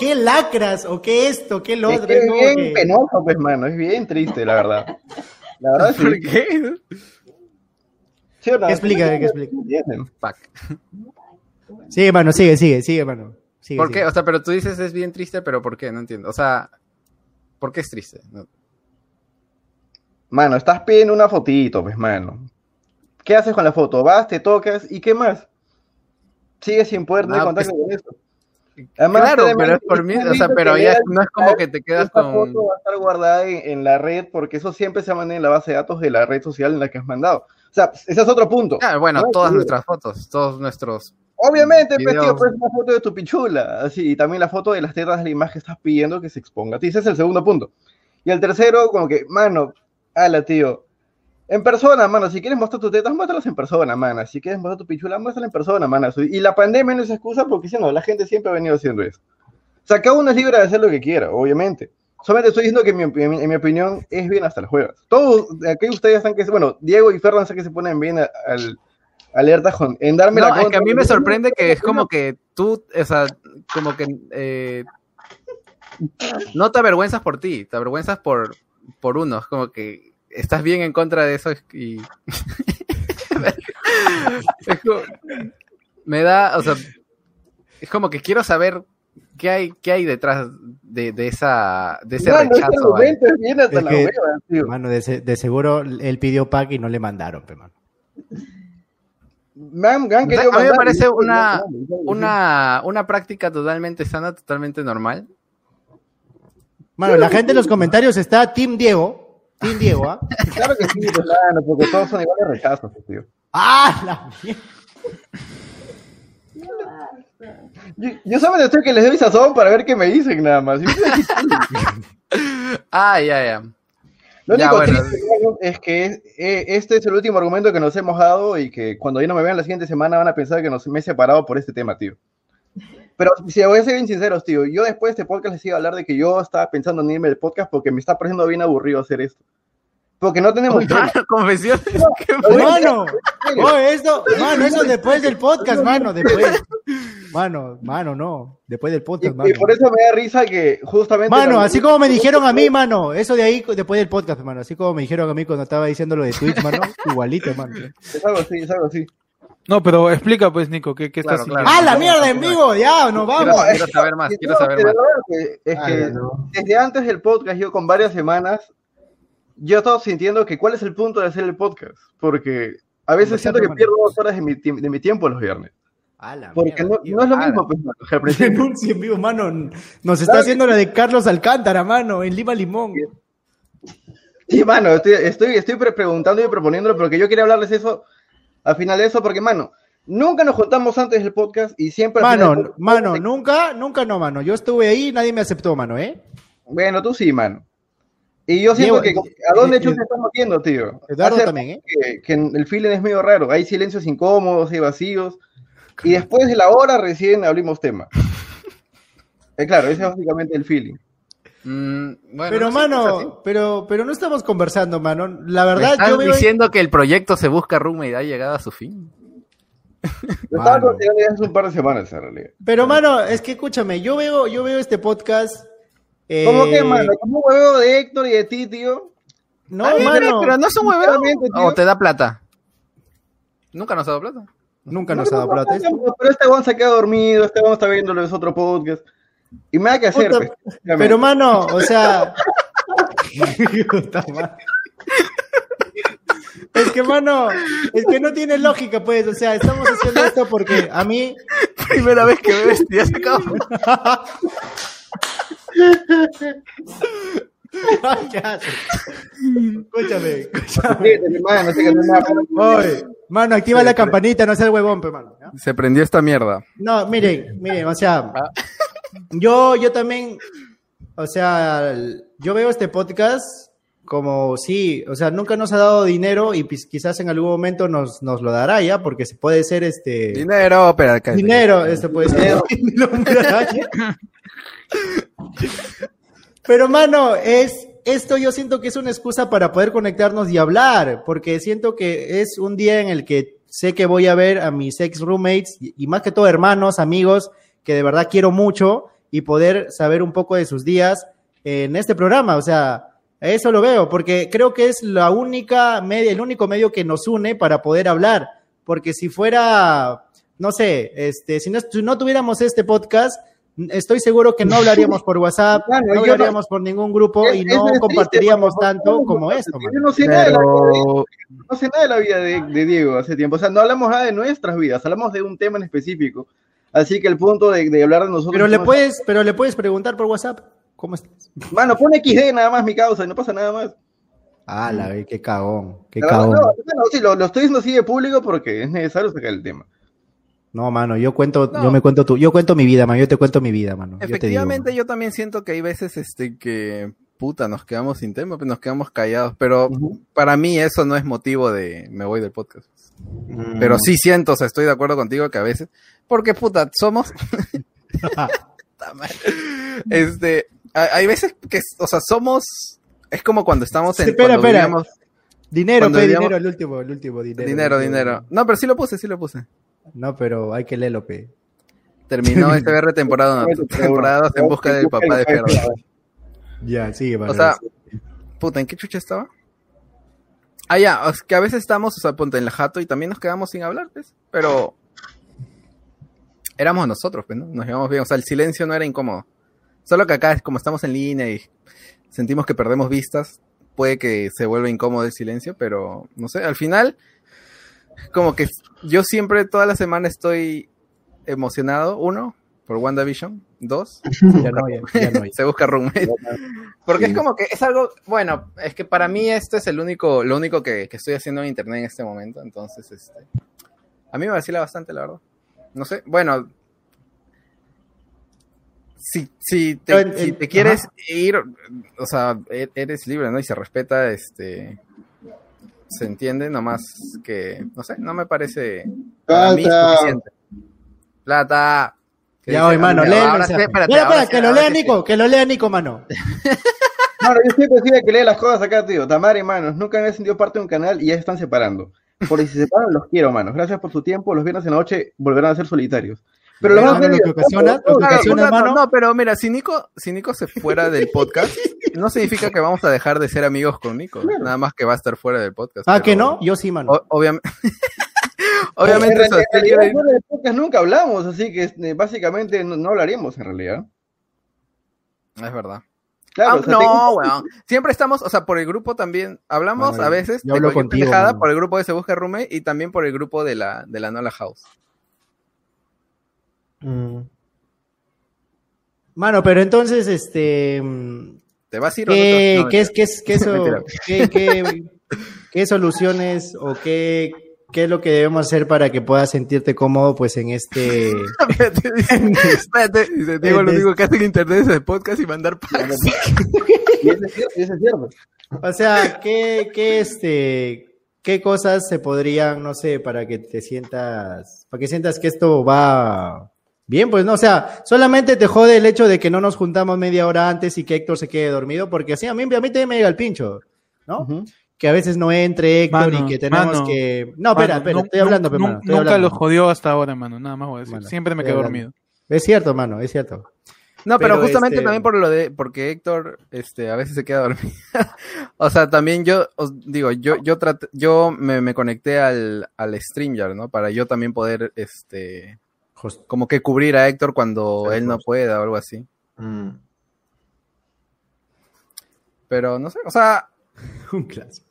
que, lacras, o que esto, que lo Es otro. es es bien que- penoso, pues, mano. Es bien triste, la verdad. La verdad, sí. [LAUGHS] ¿Por qué? ¿Sí no? ¿Qué explica? ¿Qué. Sigue, mano, sigue, sigue, sigue, mano. Sigue, ¿Por sigue. qué? O sea, pero tú dices es bien triste, pero ¿por qué? No entiendo. O sea, ¿por qué es triste? No. Mano, estás pidiendo una fotito, pues, mano. ¿Qué haces con la foto? Vas, te tocas y ¿qué más? Sigues sin poder tener contacto pues- con eso. Además, claro, pero es por mí, o sea, pero ya no es como que te quedas esta con... foto va a estar guardada en, en la red porque eso siempre se manda en la base de datos de la red social en la que has mandado. O sea, ese es otro punto. Ah, bueno, No, todas sí. nuestras fotos, todos nuestros... Obviamente, pues, tío, pues una foto de tu pichula, así, y también la foto de las tetas de la imagen que estás pidiendo que se exponga. Ese es el segundo punto. Y el tercero, como que, mano, ala, tío. En persona, mano, si quieres mostrar tus tetas, muéstralas en persona, mano. Si quieres mostrar tu pichula, muéstrala en persona, mano. Y la pandemia no es excusa porque si no, la gente siempre ha venido haciendo eso. O sea, cada uno es libre de hacer lo que quiera, obviamente. Solamente estoy diciendo que en mi, en mi- en mi opinión es bien hasta las juegas. Todos, aquí ustedes están que, bueno, Diego y Ferran sé que se ponen bien a- al, alerta con, en darme No, la es que a mí me sorprende que [LAUGHS] es como que tú, o sea, como que eh, no te avergüenzas por ti, te avergüenzas por, por uno, es como que estás bien en contra de eso y... es como- me da, o sea, es como que quiero saber qué hay, qué hay detrás de, de esa, de ese Mano, este rechazo. al- argumento es bien hasta Es la que- hueva, tío. Mano, de, se- de seguro él pidió pack y no le mandaron, pe, mano. O sea, querido a mí me parece una- Una, una práctica totalmente sana, totalmente normal. Mano, la gente en los comentarios está Team Diego. Team Diego, ¿ah? [LAUGHS] Claro que sí, pues, mano, porque todos son iguales rechazos, tío. ¡Ah! La mierda! Yo, yo solamente estoy que les doy sazón para ver qué me dicen nada más. [LAUGHS] Ah, ya, ya. Lo Ya, único bueno. triste hermano, es que eh, este es el último argumento que nos hemos dado y que cuando ya no me vean la siguiente semana van a pensar que nos, me he separado por este tema, tío. Pero si voy a ser bien sinceros, tío, yo después de este podcast les iba a hablar de que yo estaba pensando en irme del podcast porque me está pareciendo bien aburrido hacer esto. Porque no tenemos. Confesiones. Mano, oh, esto, mano, eso después del podcast, mano, después. Mano, mano, no. Después del Y, podcast, y mano. por eso me da risa que justamente... Mano, así como me dijeron a mí, mano. Eso de ahí, después del podcast, mano. Así como me dijeron a mí cuando estaba diciendo lo de Twitch, mano. Igualito, mano. Es algo así, es algo así. No, pero explica pues, Nico, ¿qué, qué Claro, estás claro. ¡Ah, la mierda en vivo! Ya, nos Quiero, vamos. quiero saber más, quiero saber más. es que desde antes del podcast, yo con varias semanas, yo estaba sintiendo que cuál es el punto de hacer el podcast. Porque a veces siento que pierdo dos horas de mi, de mi tiempo los viernes. A la Porque mierda, no, tío. no es lo mismo, pues, al principio. [LAUGHS] En vivo, mano. Nos está haciendo la de Carlos Alcántara, mano, en Lima Limón. Sí, mano, estoy, estoy, estoy pre- preguntando y proponiéndolo porque yo quería hablarles eso al final de eso, porque, mano, nunca nos juntamos antes del podcast y siempre. al final del Mano, mano, nunca, nunca no, mano. Yo estuve ahí, nadie me aceptó, mano, ¿eh? Bueno, tú sí, mano. Y yo siento Diego, que. ¿A dónde eh, estamos yendo, tío? Eduardo también, ¿eh? que, que el feeling es medio raro. Hay silencios incómodos y vacíos. Y después de la hora recién abrimos tema. [LAUGHS] Eh, claro, ese es básicamente el feeling. Mm, bueno, Pero, no mano, pero, pero no estamos conversando, mano. La ¿Me verdad, estás yo veo. diciendo que el proyecto se busca roommate ha llegado a su fin. Lo estaba ya hace un par de semanas, en realidad. Pero, mano, es que escúchame, yo veo, yo veo este podcast. eh, ¿Cómo que, mano? Como un huevo de Héctor y de ti, tío. No, Ah, mano. pero no son tío. O te da plata. Nunca nos ha dado plata. Nunca nos ha dado plata. Pero este Juan se queda dormido, este Juan está viendo los otro podcast. Y me da que hacer, Puta, pues. Pero, mano, o sea. [LAUGHS] Es que, mano, es que no tiene lógica, pues. O sea, estamos haciendo esto porque a mí. Primera vez que ves, ya se acabó. ¿Qué haces? Escúchame, escúchame. Oye, mano, activa la campanita, no seas huevón, pe, mano. Se prendió esta mierda. No, miren, miren, o sea, yo, yo también, o sea, yo veo este podcast como sí, o sea, nunca nos ha dado dinero y quizás en algún momento nos, nos lo dará ya, porque se puede ser este Dinero, espera, cállate. dinero, esto puede ser. [LAUGHS] Pero mano, es esto yo siento que es una excusa para poder conectarnos y hablar, porque siento que es un día en el que sé que voy a ver a mis ex roommates y, y más que todo hermanos, amigos que de verdad quiero mucho y poder saber un poco de sus días en este programa, o sea, eso lo veo, porque creo que es la única media, el único medio que nos une para poder hablar, porque si fuera, no sé, este, si no, si no tuviéramos este podcast, estoy seguro que no hablaríamos por WhatsApp, [LAUGHS] Claro, no hablaríamos por ningún grupo Es- y no triste, compartiríamos porque, tanto por como esto. Yo no sé nada de la vida de Pero no sé nada de la vida de, de Diego hace tiempo. O sea, no hablamos nada de nuestras vidas, hablamos de un tema en específico. Así que el punto de, de hablar de nosotros. Pero le puedes, pero le puedes preguntar por WhatsApp, ¿cómo estás? Mano, pone XD nada más mi causa y no pasa nada más. Ah, la ve, qué cagón, qué cagón. no, no, sí, lo, lo estoy diciendo así de público porque es necesario sacar el tema. No, mano, yo cuento, No. yo me cuento tu, yo cuento mi vida, mano, yo te cuento mi vida, mano. Yo te digo, efectivamente yo también siento que hay veces este que puta nos quedamos sin tema, pues nos quedamos callados, pero para mí eso no es motivo de me voy del podcast. Mm. Pero sí siento, o sea, estoy de acuerdo contigo que a veces, porque puta, somos [LAUGHS] este, hay veces que, o sea, somos es como cuando estamos en Sí, espera, espera. vivíamos- Dinero, pe, vivíamos- dinero, el último, el último, dinero. dinero, dinero. No, pero sí lo puse, sí lo puse. No, pero hay que leerlo, pe. Terminó [LAUGHS] SBR temporada, uno, temporada en busca del papá de Ferro. Ya, sigue. O sea, puta, ¿en qué chucha estaba? Ah, ya, es que a veces estamos, o sea, ponte en la jato y también nos quedamos sin hablar, pues. Pero éramos nosotros, pues, ¿no? Nos llevamos bien. O sea, el silencio no era incómodo. Solo que acá como estamos en línea y sentimos que perdemos vistas, puede que se vuelva incómodo el silencio, pero no sé, al final, como que yo siempre, toda la semana estoy emocionado, uno, por WandaVision, dos, [LAUGHS] ya no, ya, ya no. [LAUGHS] se busca roommate. Porque es como que es algo, bueno, es que para mí esto es el único, lo único que, que estoy haciendo en internet en este momento, entonces, este, a mí me vacila bastante, la verdad. No sé, bueno, si, si, te, si quieres ajá. ir, o sea, e- eres libre, ¿no? Y se respeta, este, se entiende, nomás que, no sé, no me parece para mí Plata. suficiente. Plata. ¿Qué Ya hoy, mano, Ahora mensaje. espérate, Mira, ahora espera, sí, que lo lea. Nico, que lo lea Nico, mano. [LAUGHS] Mano, yo siempre decía que lee las cosas acá, tío. Tamara y manos, nunca me he sentido parte de un canal y ya se están separando. Por si se separan, los quiero, manos. Gracias por su tiempo. Los viernes en la noche volverán a ser solitarios. Pero lo que ocasiona, lo que ocasiona, no, pero mira, si Nico, si Nico se fuera del podcast, [LAUGHS] no significa que vamos a dejar de ser amigos con Nico. Nada más que va a estar fuera del podcast. Ah, que no, yo sí, mano. o- [LAUGHS] obviamente. obviamente, En Sebastián realidad, Libre- fuera del podcast nunca hablamos, así que este, básicamente no, no hablaríamos en realidad. Es verdad. Claro, Ah, o sea, no, tengo- weón. Siempre estamos, o sea, por el grupo también hablamos a veces de cualquier contigo, pendejada por el grupo de Se Busca Rume y también por el grupo de la, de la Nola House. Mm. Mano, pero entonces, este, mm, ¿Te vas a ir o no? ¿qué, te vas- no, qué es, qué es, [LAUGHS] qué, qué- qué soluciones o qué, qué es lo que debemos hacer para que puedas sentirte cómodo, pues, en este, [LAUGHS] Espérate, [LAUGHS] dice, espérate, dice, Diego, lo único que hace en internet es el podcast y mandar packs. Y eso es cierto, y eso es cierto. o sea, qué, qué, este, qué cosas se podrían, no sé, para que te sientas, para que sientas que esto va bien, pues, no, o sea, solamente te jode el hecho de que no nos juntamos media hora antes y que Héctor se quede dormido, porque así a mí, a mí también me llega el pincho, ¿no? Ujú. Que a veces no entre Héctor Mano, y que tenemos mano, que. No, espera, espera, estoy hablando, nu- pe, nu- mano, estoy Nunca hablando. los jodió hasta ahora, mano. Nada más voy a decir. Mano, Siempre me quedo dormido. Es cierto, mano, es cierto. No, pero, Pero, justamente este- también por lo de, porque Héctor, este, a veces se queda dormido. [LAUGHS] o sea, también yo, os digo, yo, yo traté, yo me, me conecté al, al StreamYard, ¿no? Para yo también poder, este, como que cubrir a Héctor cuando Sí, él no pueda o algo así. Mm. Pero no sé, o sea, Un clásico.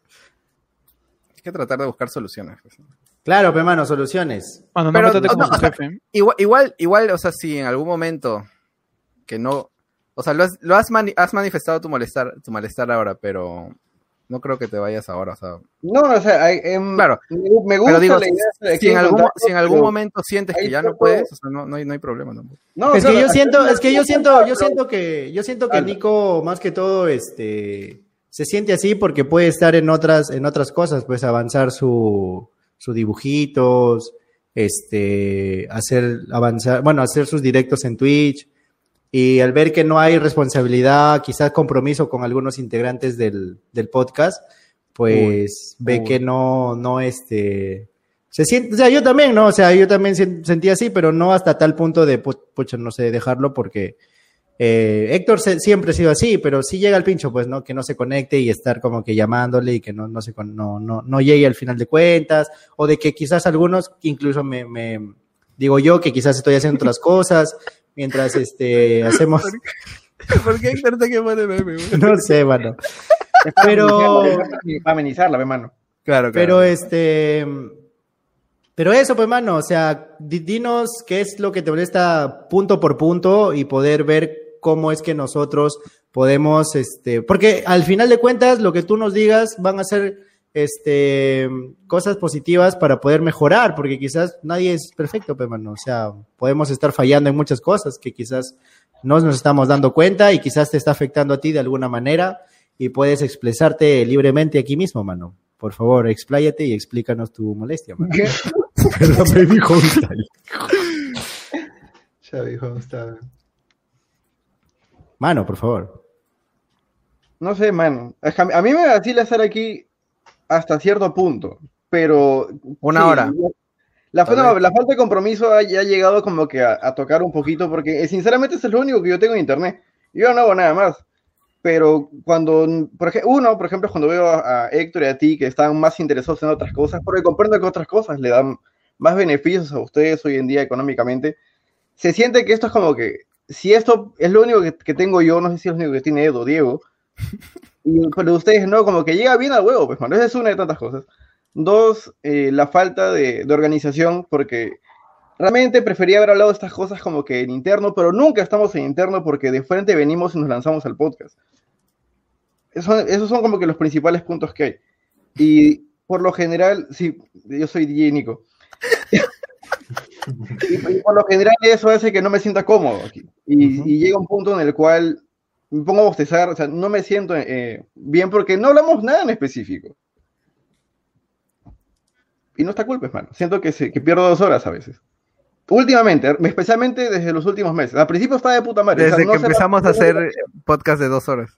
hay que tratar de buscar soluciones. pues. Claro, pe, mano, soluciones. Mano, no Pero, como no, o sea, jefe. Igual, igual, igual, o sea, si en algún momento que no, o sea, lo has, lo has, mani- has manifestado tu malestar, tu malestar ahora, pero no creo que te vayas ahora, o sea, No, o sea, hay, em, Claro. me, gusta pero digo, la idea de si en algún, si en algún pero- momento sientes que ya no está puedes, o sea, no, no hay, no hay problema tampoco. No, es que claro, yo siento, es que yo siento, yo pero- siento que, yo siento que. Nico, más que todo, este, se siente así porque puede estar en otras, en otras cosas, pues avanzar su, sus dibujitos, este, hacer avanzar, bueno, hacer sus directos en Twitch. Y al ver que no hay responsabilidad, quizás compromiso con algunos integrantes del, del podcast, pues ve uy. que no, no, este, se siente, o sea, yo también, ¿no? O sea, yo también sen- sentía así, pero no hasta tal punto de, pu- pucha, no sé, dejarlo porque eh, Héctor se- siempre ha sido así, pero sí llega al pincho, pues, ¿no? Que no se conecte y estar como que llamándole y que no, no, se, con- no, no, no llegue al final de cuentas, o de que quizás algunos, incluso me, me digo yo, que quizás estoy haciendo otras [LAUGHS] cosas, mientras, este, hacemos, ¿Por qué Héctor te quema de meme? [LAUGHS] no sé, mano. pero- es Para amenizarla, mi mano. Claro, claro. Pero este. Pero eso, pues, mano, o sea, di- dinos qué es lo que te molesta punto por punto y poder ver cómo es que nosotros podemos, este, porque al final de cuentas lo que tú nos digas van a ser, este, cosas positivas para poder mejorar, porque quizás nadie es perfecto, pues, mano, o sea, podemos estar fallando en muchas cosas que quizás no nos estamos dando cuenta y quizás te está afectando a ti de alguna manera y puedes expresarte libremente aquí mismo, mano. Por favor, expláyate y explícanos tu molestia, mano. [LAUGHS] Perdón, homestyle. Xavi, ¿cómo está? Mano, por favor. No sé, mano. Es que a mí- a mí me vacila estar aquí hasta cierto punto, pero... Una sí, hora. La, no, falta de compromiso ha, ya ha llegado como que a, a tocar un poquito, porque eh, sinceramente eso es lo único que yo tengo en internet. Yo no hago nada más. Pero cuando, por ejemplo, uno, por ejemplo, cuando veo a, a Héctor y a ti que están más interesados en otras cosas, porque comprendo que otras cosas le dan más beneficios a ustedes hoy en día económicamente, se siente que esto es como que, si esto es lo único que, que tengo yo, no sé si es lo único que tiene Edo, Diego, [LAUGHS] y pero ustedes no, como que llega bien al huevo, pues, bueno, esa es una de tantas cosas. Dos, eh, la falta de, de organización, porque realmente prefería haber hablado de estas cosas como que en interno, pero nunca estamos en interno porque de frente venimos y nos lanzamos al podcast. Eso- esos son como que los principales puntos que hay. Y por lo general, sí, yo soy DJ Nico. [LAUGHS] y, y por lo general eso hace que no me sienta cómodo aquí. Y, llega un punto en el cual me pongo a bostezar, o sea, no me siento eh, bien porque no hablamos nada en específico. Y no está cool, pues, mano. Siento que, se- que pierdo dos horas a veces. Últimamente, especialmente desde los últimos meses. Al principio estaba de puta madre. o sea, Desde no que empezamos a hacer podcast de dos horas.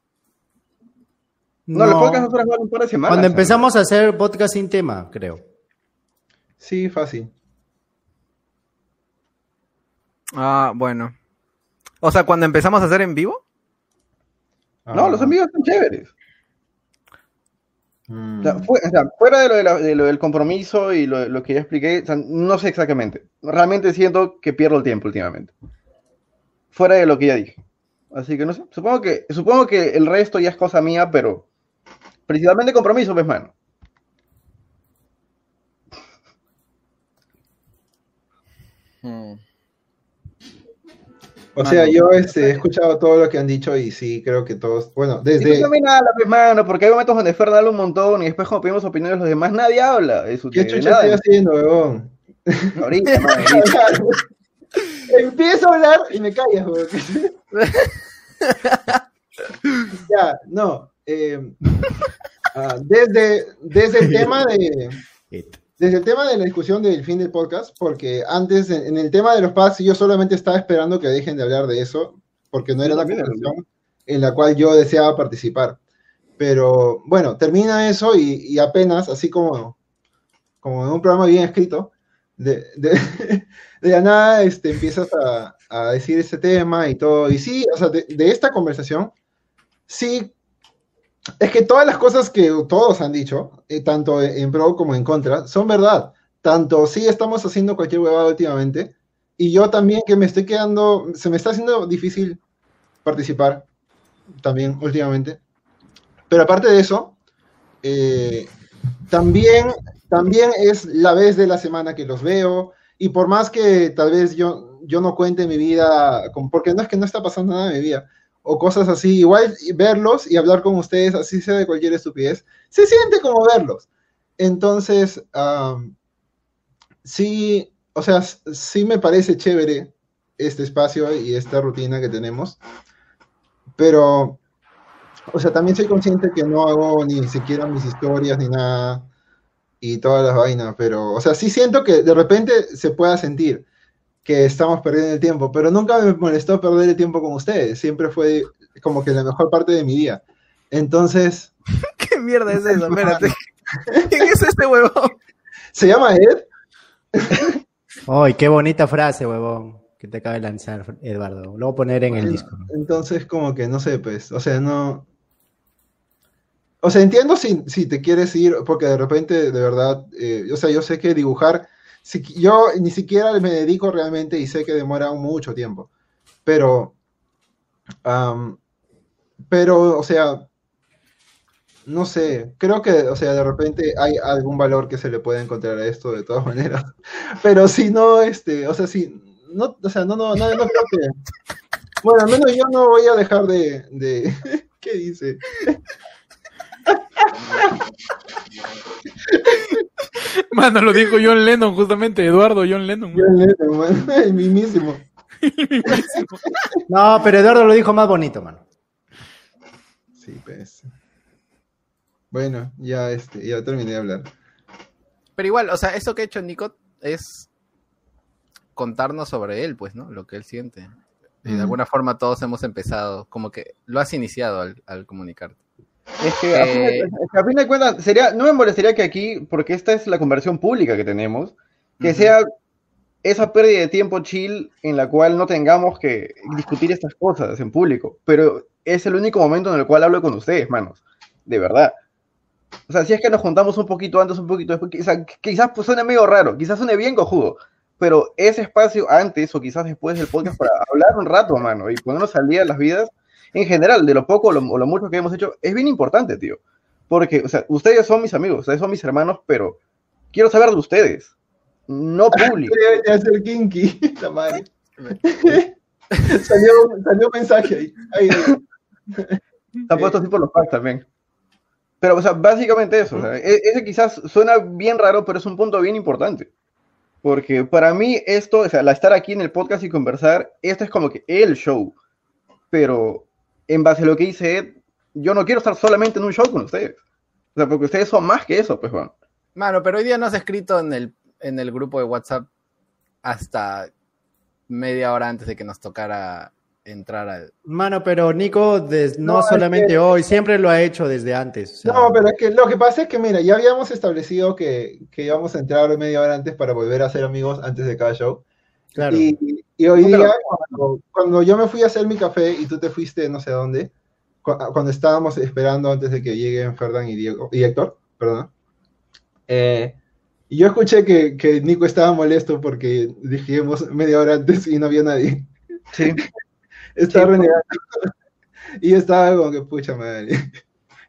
No, los podcasts nosotros van un par de semanas. Cuando ¿sabes? empezamos a hacer podcast sin tema, creo. Sí, fácil. Ah, bueno. O sea, cuando empezamos a hacer en vivo. No, Ah. los amigos son chéveres. Mm. O sea, fu- o sea, fuera de lo, de la- de lo del compromiso y lo, lo que ya expliqué, o sea, no sé exactamente. Realmente siento que pierdo el tiempo últimamente. Fuera de lo que ya dije. Así que no sé. Supongo que, supongo que el resto ya es cosa mía, pero principalmente compromiso, pues, mano. O sea, yo este, he escuchado todo lo que han dicho y sí, creo que todos, bueno, Sí, desde... no me nada, pues, mano, porque hay momentos donde Fer habla un montón y después cuando pedimos opiniones de los demás, nadie habla. de su- ¿Qué chucha estoy haciendo, huevón? [LAUGHS] Ahorita, [LAUGHS] mano, ahorita. Empiezo a hablar y me callas, huevón. [LAUGHS] ya, no. eh, ah, desde, desde el tema de... Desde el tema de la discusión del fin del podcast, porque antes en, el tema de los packs yo solamente estaba esperando que dejen de hablar de eso, porque no era la conversación en la cual yo deseaba participar. Pero bueno, termina eso y, y apenas, así como, como en un programa bien escrito, de, de, [LAUGHS] de la nada este, empiezas a, a decir ese tema y todo. Y sí, o sea, de, de esta conversación, sí es que todas las cosas que todos han dicho, eh, tanto en pro como en contra, son verdad. Tanto sí estamos haciendo cualquier huevada últimamente, y yo también que me estoy quedando, se me está haciendo difícil participar también últimamente. Pero aparte de eso, eh, también, también es la vez de la semana que los veo, y por más que tal vez yo, yo no cuente mi vida, porque no es que no está pasando nada en mi vida, o cosas así, igual verlos y hablar con ustedes, así sea de cualquier estupidez, se siente como verlos. Entonces, am, sí, o sea, sí me parece chévere este espacio y esta rutina que tenemos, pero, o sea, también soy consciente que no hago ni siquiera mis historias ni nada y todas las vainas, pero, o sea, sí siento que de repente se pueda sentir que estamos perdiendo el tiempo, pero nunca me molestó perder el tiempo con ustedes, siempre fue como que la mejor parte de mi día. Entonces, [LAUGHS] ¿Qué mierda es [LAUGHS] eso? Espérate. [LAUGHS] ¿Quién es este huevón? ¿se llama Ed? ¡Ay, qué bonita frase, huevón! Que te acaba de lanzar, Eduardo. Lo voy a poner en el disco. Entonces, como que no sé, pues, o sea, no. O sea, entiendo si, si te quieres ir, porque de repente, de verdad, eh, o sea, yo sé que dibujar, si, yo ni siquiera me dedico realmente y sé que demora mucho tiempo, pero, am, pero, o sea, no sé, creo que, o sea, de repente hay algún valor que se le puede encontrar a esto de todas [LAUGHS] maneras, pero si no, este, o sea, si, no, o sea, no, no, no, no creo que, bueno, al menos yo no voy a dejar de, de [LAUGHS] ¿qué dice? Mano, lo dijo John Lennon, justamente, Eduardo John Lennon. John Lennon, man, [LAUGHS] el mismísimo. No, pero Eduardo lo dijo más bonito, mano. Sí, pues. Bueno, ya, este, ya terminé de hablar. Pero igual, o sea, eso que ha hecho Nico es contarnos sobre él, pues, ¿no? Lo que él siente. Y de alguna forma todos hemos empezado, como que lo has iniciado al, al comunicarte. Es que, a fin de- Eh, a fin de cuentas, sería, no me molestaría que aquí, porque esta es la conversión pública que tenemos, que sea esa pérdida de tiempo chill en la cual no tengamos que discutir estas cosas en público, pero es el único momento en el cual hablo con ustedes, manos, de verdad. O sea, si es que nos juntamos un poquito antes, un poquito después, quizá- quizás pues, suene medio raro, quizás suene bien cojudo, pero ese espacio antes o quizás después del podcast para hablar un rato, mano, y ponernos al día de las vidas, en general, de lo poco o lo, o lo mucho que hemos hecho, es bien importante, tío. Porque, o sea, ustedes son mis amigos, ustedes son mis hermanos, pero quiero saber de ustedes, no [LAUGHS] público. Voy a hacer kinky, [LAUGHS] la madre. [LAUGHS] salió, salió un mensaje ahí. ahí. Están puestos así por los packs también. Pero, o sea, básicamente eso. o sea, e- ese quizás suena bien raro, pero es un punto bien importante. Porque para mí esto, o sea, la estar aquí en el podcast y conversar, esto es como que el show. Pero en base a lo que dice Ed, yo no quiero estar solamente en un show con ustedes. O sea, porque ustedes son más que eso, pues, Juan. Mano, pero hoy día no has escrito en el, en el grupo de WhatsApp hasta media hora antes de que nos tocara entrar al... Mano, pero Nico, des- no, No, es solamente que- hoy, siempre lo ha hecho desde antes. o sea, No, pero es que lo que pasa es que, mira, ya habíamos establecido que, que íbamos a entrar media hora antes para volver a ser amigos antes de cada show. Claro. Y, y hoy día, cuando, cuando yo me fui a hacer mi café y tú te fuiste no sé dónde, cu- cuando estábamos esperando antes de que lleguen Ferdan y, Diego, y Héctor, perdón, eh, y yo escuché que, que Nico estaba molesto porque dijimos media hora antes y no había nadie. Sí. [LAUGHS] Estaba Sí, renegando. [LAUGHS] Y yo estaba como que, pucha madre.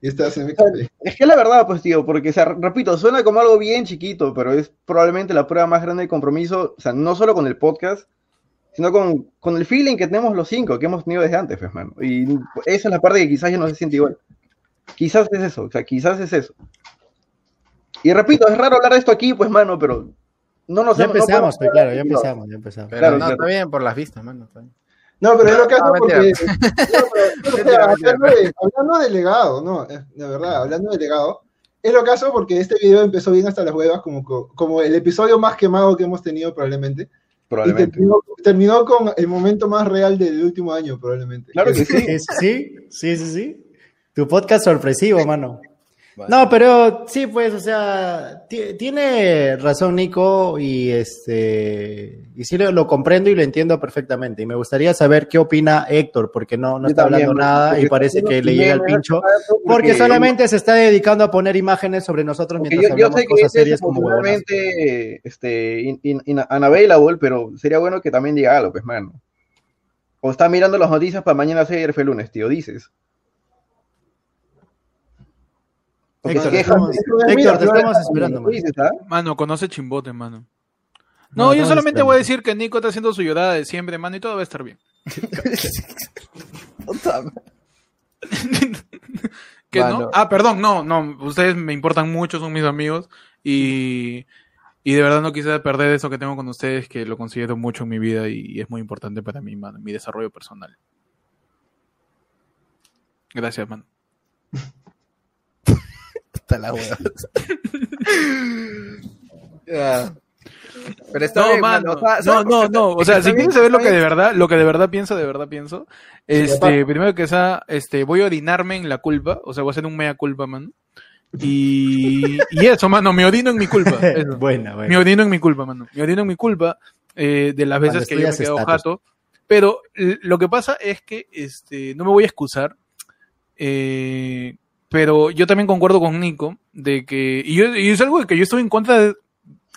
Mi café. Es que es la verdad, pues, tío, porque, o sea, repito, suena como algo bien chiquito, pero es probablemente la prueba más grande de compromiso, o sea, no solo con el podcast, sino con, con el feeling que tenemos los cinco, que hemos tenido desde antes, pues, mano. Y esa es la parte que quizás ya no se siente igual. Quizás es eso, o sea, quizás es eso. Y repito, es raro hablar de esto aquí, pues, mano, pero no nos Ya hemos- no empezamos, podemos pues claro, ya empezamos, ya empezamos. Pero Claro, no, claro. está bien por las vistas, mano. está bien. No, pero es lo que hace No, porque. mentira. [LAUGHS] No, pero, [LAUGHS] o sea, hablando, de, hablando de legado, no, es- de verdad, hablando de legado, es lo que porque este video empezó bien hasta las huevas, como, co- como el episodio más quemado que hemos tenido probablemente. Y Probablemente. terminó, terminó con el momento más real del último año, probablemente. Claro que sí. Sí, sí, sí, sí, sí. Tu podcast sorpresivo, mano. No, pero sí, pues, o sea, ti- tiene razón Nico y este y sí lo, lo comprendo y lo entiendo perfectamente. Y me gustaría saber qué opina Héctor, porque no, no Yo está también, hablando nada y parece que le llega el pincho. porque- Porque solamente se está dedicando a poner imágenes sobre nosotros mientras yo, yo hablamos sé que cosas este es serias como huevonas. este, in- in- in- unavailable, pero sería bueno que también diga algo, pues, mano. O está mirando las noticias para mañana ser fue lunes, tío, dices. Porque Héctor, te estamos- Héctor, te esperando, tú man. dices, ¿ah? Mano, conoce chimbote, mano. No, No, yo solamente voy a decir que Nico está haciendo su llorada de siempre, mano, y todo va a estar bien. [LAUGHS] ¿Que no? Ah, perdón, no, no, ustedes me importan mucho, son mis amigos y, y de verdad no quise perder eso que tengo con ustedes, que lo considero mucho en mi vida y, es muy importante para mí, mano, en mi desarrollo personal. Gracias, mano. [LAUGHS] Hasta la. [LAUGHS] Ya. Pero está No, bien, mano, o sea, no, ¿sabes no, no, o sea, si quieres saber lo que de verdad, lo que de verdad pienso, de verdad pienso, este, primero que sea, este, voy a orinarme en la culpa, o sea, voy a hacer un mea culpa, mano. Y, y eso, mano, me orino en mi culpa. [LAUGHS] eso. Buena, Me buena. orino en mi culpa, mano. Me orino en mi culpa eh, de las veces Cuando que yo me he estudias quedado estatus. jato. Pero lo que pasa es que este, no me voy a excusar. eh, pero yo también concuerdo con Nico de que. Y, yo, y es algo que yo estoy en contra.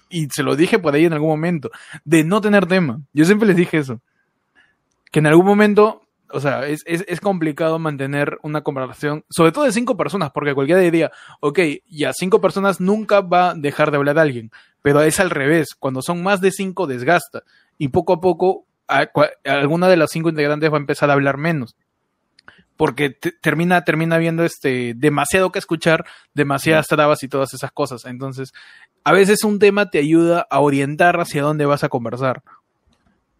Y se lo dije por ahí en algún momento. De no tener tema. Yo siempre les dije eso. Que en algún momento. O sea, es, es, es complicado mantener una conversación, sobre todo de cinco personas, porque cualquiera diría, ok, ya cinco personas nunca va a dejar de hablar a alguien, pero es al revés, cuando son más de cinco desgasta y poco a poco alguna de las cinco integrantes va a empezar a hablar menos. Porque te- termina, termina viendo este demasiado que escuchar, demasiadas trabas y todas esas cosas. Entonces, a veces un tema te ayuda a orientar hacia dónde vas a conversar.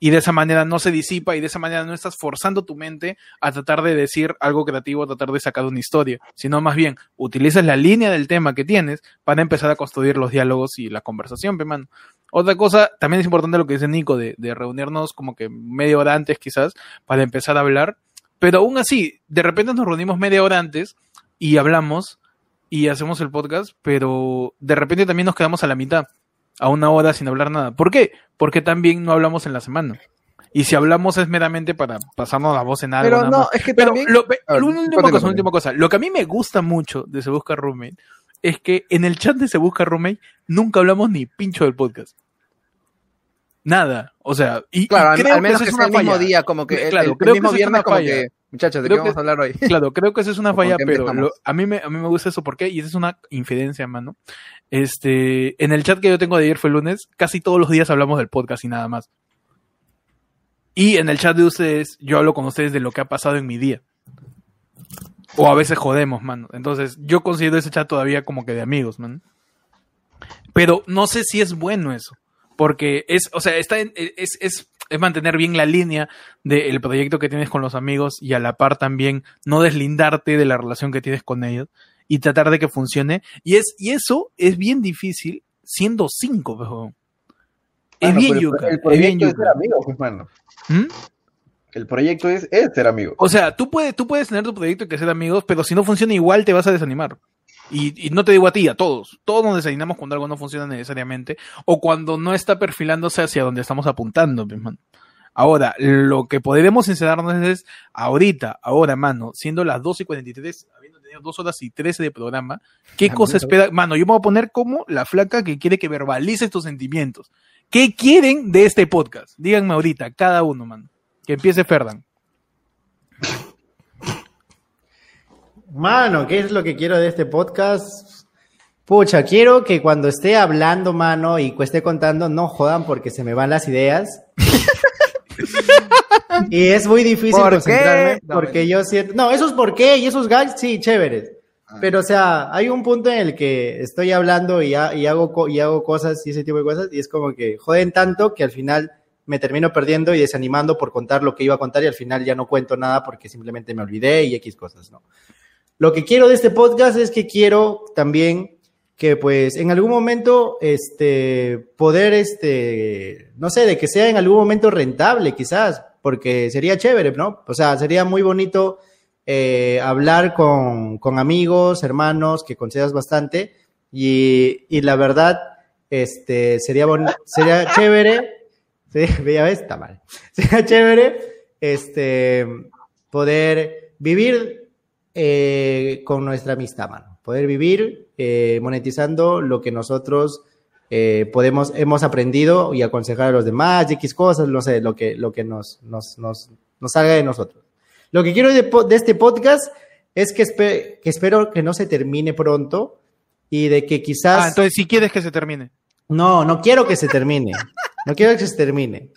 Y de esa manera no se disipa y de esa manera no estás forzando tu mente a tratar de decir algo creativo, a tratar de sacar una historia, sino más bien utilizas la línea del tema que tienes para empezar a construir los diálogos y la conversación, pe, mano. Otra cosa, también es importante lo que dice Nico, de, de reunirnos como que media hora antes quizás para empezar a hablar, pero aún así, de repente nos reunimos media hora antes y hablamos y hacemos el podcast, pero de repente también nos quedamos a la mitad, a una hora sin hablar nada. ¿Por qué? Porque también no hablamos en la semana. Y si hablamos es meramente para pasarnos la voz en algo. Pero nada no, más. es que Pero también. lo, ver, última cosa, una última cosa. Lo que a mí me gusta mucho de Se Busca Roommate es que en el chat de Se Busca Roommate nunca hablamos ni pincho del podcast. Nada. O sea, y, Claro, al, creo al menos que es una el mismo día, como que el, Claro, el- creo que mismo viernes, una como falla. que, muchachos, ¿de Creo qué vamos que- a hablar hoy? Claro, creo que es una [LAUGHS] ¿O con falla, pero lo- a, mí me, a mí me gusta eso. ¿Por qué? Y esa es una infidencia, mano. Este, en el chat que yo tengo de ayer fue el lunes, casi todos los días hablamos del podcast y nada más. Y en el chat de ustedes, yo hablo con ustedes de lo que ha pasado en mi día. O a veces jodemos, mano. Entonces, yo considero ese chat todavía como que de amigos, man. Pero no sé si es bueno eso. Porque es, o sea, está en- es, es, es mantener bien la línea del proyecto que tienes con los amigos y a la par también no deslindarte de la relación que tienes con ellos y tratar de que funcione. Y es, y eso es bien difícil siendo cinco, pejo. Es Mano, bien pero yuca. El Es bien proyecto es ser amigo, pues, mano. ¿Mm? El proyecto es, es ser amigo. O sea, tú puedes, tú puedes tener tu proyecto y que ser amigos, pero si no funciona igual te vas a desanimar. Y, y no te digo a ti, a todos. Todos nos desanimamos cuando algo no funciona necesariamente o cuando no está perfilándose hacia donde estamos apuntando, pues, mano. Ahora, lo que podremos sincerarnos es ahorita, ahora, mano, siendo las 12 y 43, habiendo tenido dos horas y 13 de programa, ¿qué Ah, cosa espera? Mano, yo me voy a poner como la flaca que quiere que verbalice estos sentimientos. ¿Qué quieren de este podcast? Díganme ahorita, cada uno, mano. Que empiece Ferdan. Mano, ¿qué es lo que quiero de este podcast? Pucha, quiero que cuando esté hablando, mano, y que esté contando, no jodan porque se me van las ideas. [LAUGHS] y es muy difícil ¿Por concentrarme qué? No, porque yo siento... No, esos por qué y esos gags, sí, chéveres. Ah. Pero, o sea, hay un punto en el que estoy hablando y, ha- y hago, co- y hago cosas y ese tipo de cosas, y es como que joden tanto que al final me termino perdiendo y desanimando por contar lo que iba a contar y al final ya no cuento nada porque simplemente me olvidé y X cosas, ¿no? Lo que quiero de este podcast es que quiero también que pues en algún momento este poder este no sé de que sea en algún momento rentable quizás porque sería chévere no o sea sería muy bonito eh, hablar con, con amigos hermanos que consideras bastante y, y la verdad este sería sería chévere [LAUGHS] sí, ya está mal. [LAUGHS] Sería chévere este poder vivir eh, con nuestra amistad, mano. Poder vivir eh, monetizando lo que nosotros eh, podemos, hemos aprendido y aconsejar a los demás, X cosas, no sé, lo que, lo que nos, nos, nos, nos salga de nosotros. Lo que quiero de, de este podcast es que, espe- que espero que no se termine pronto y de que quizás... Ah, entonces si quieres que se termine. No, no quiero que se termine. No quiero que se termine.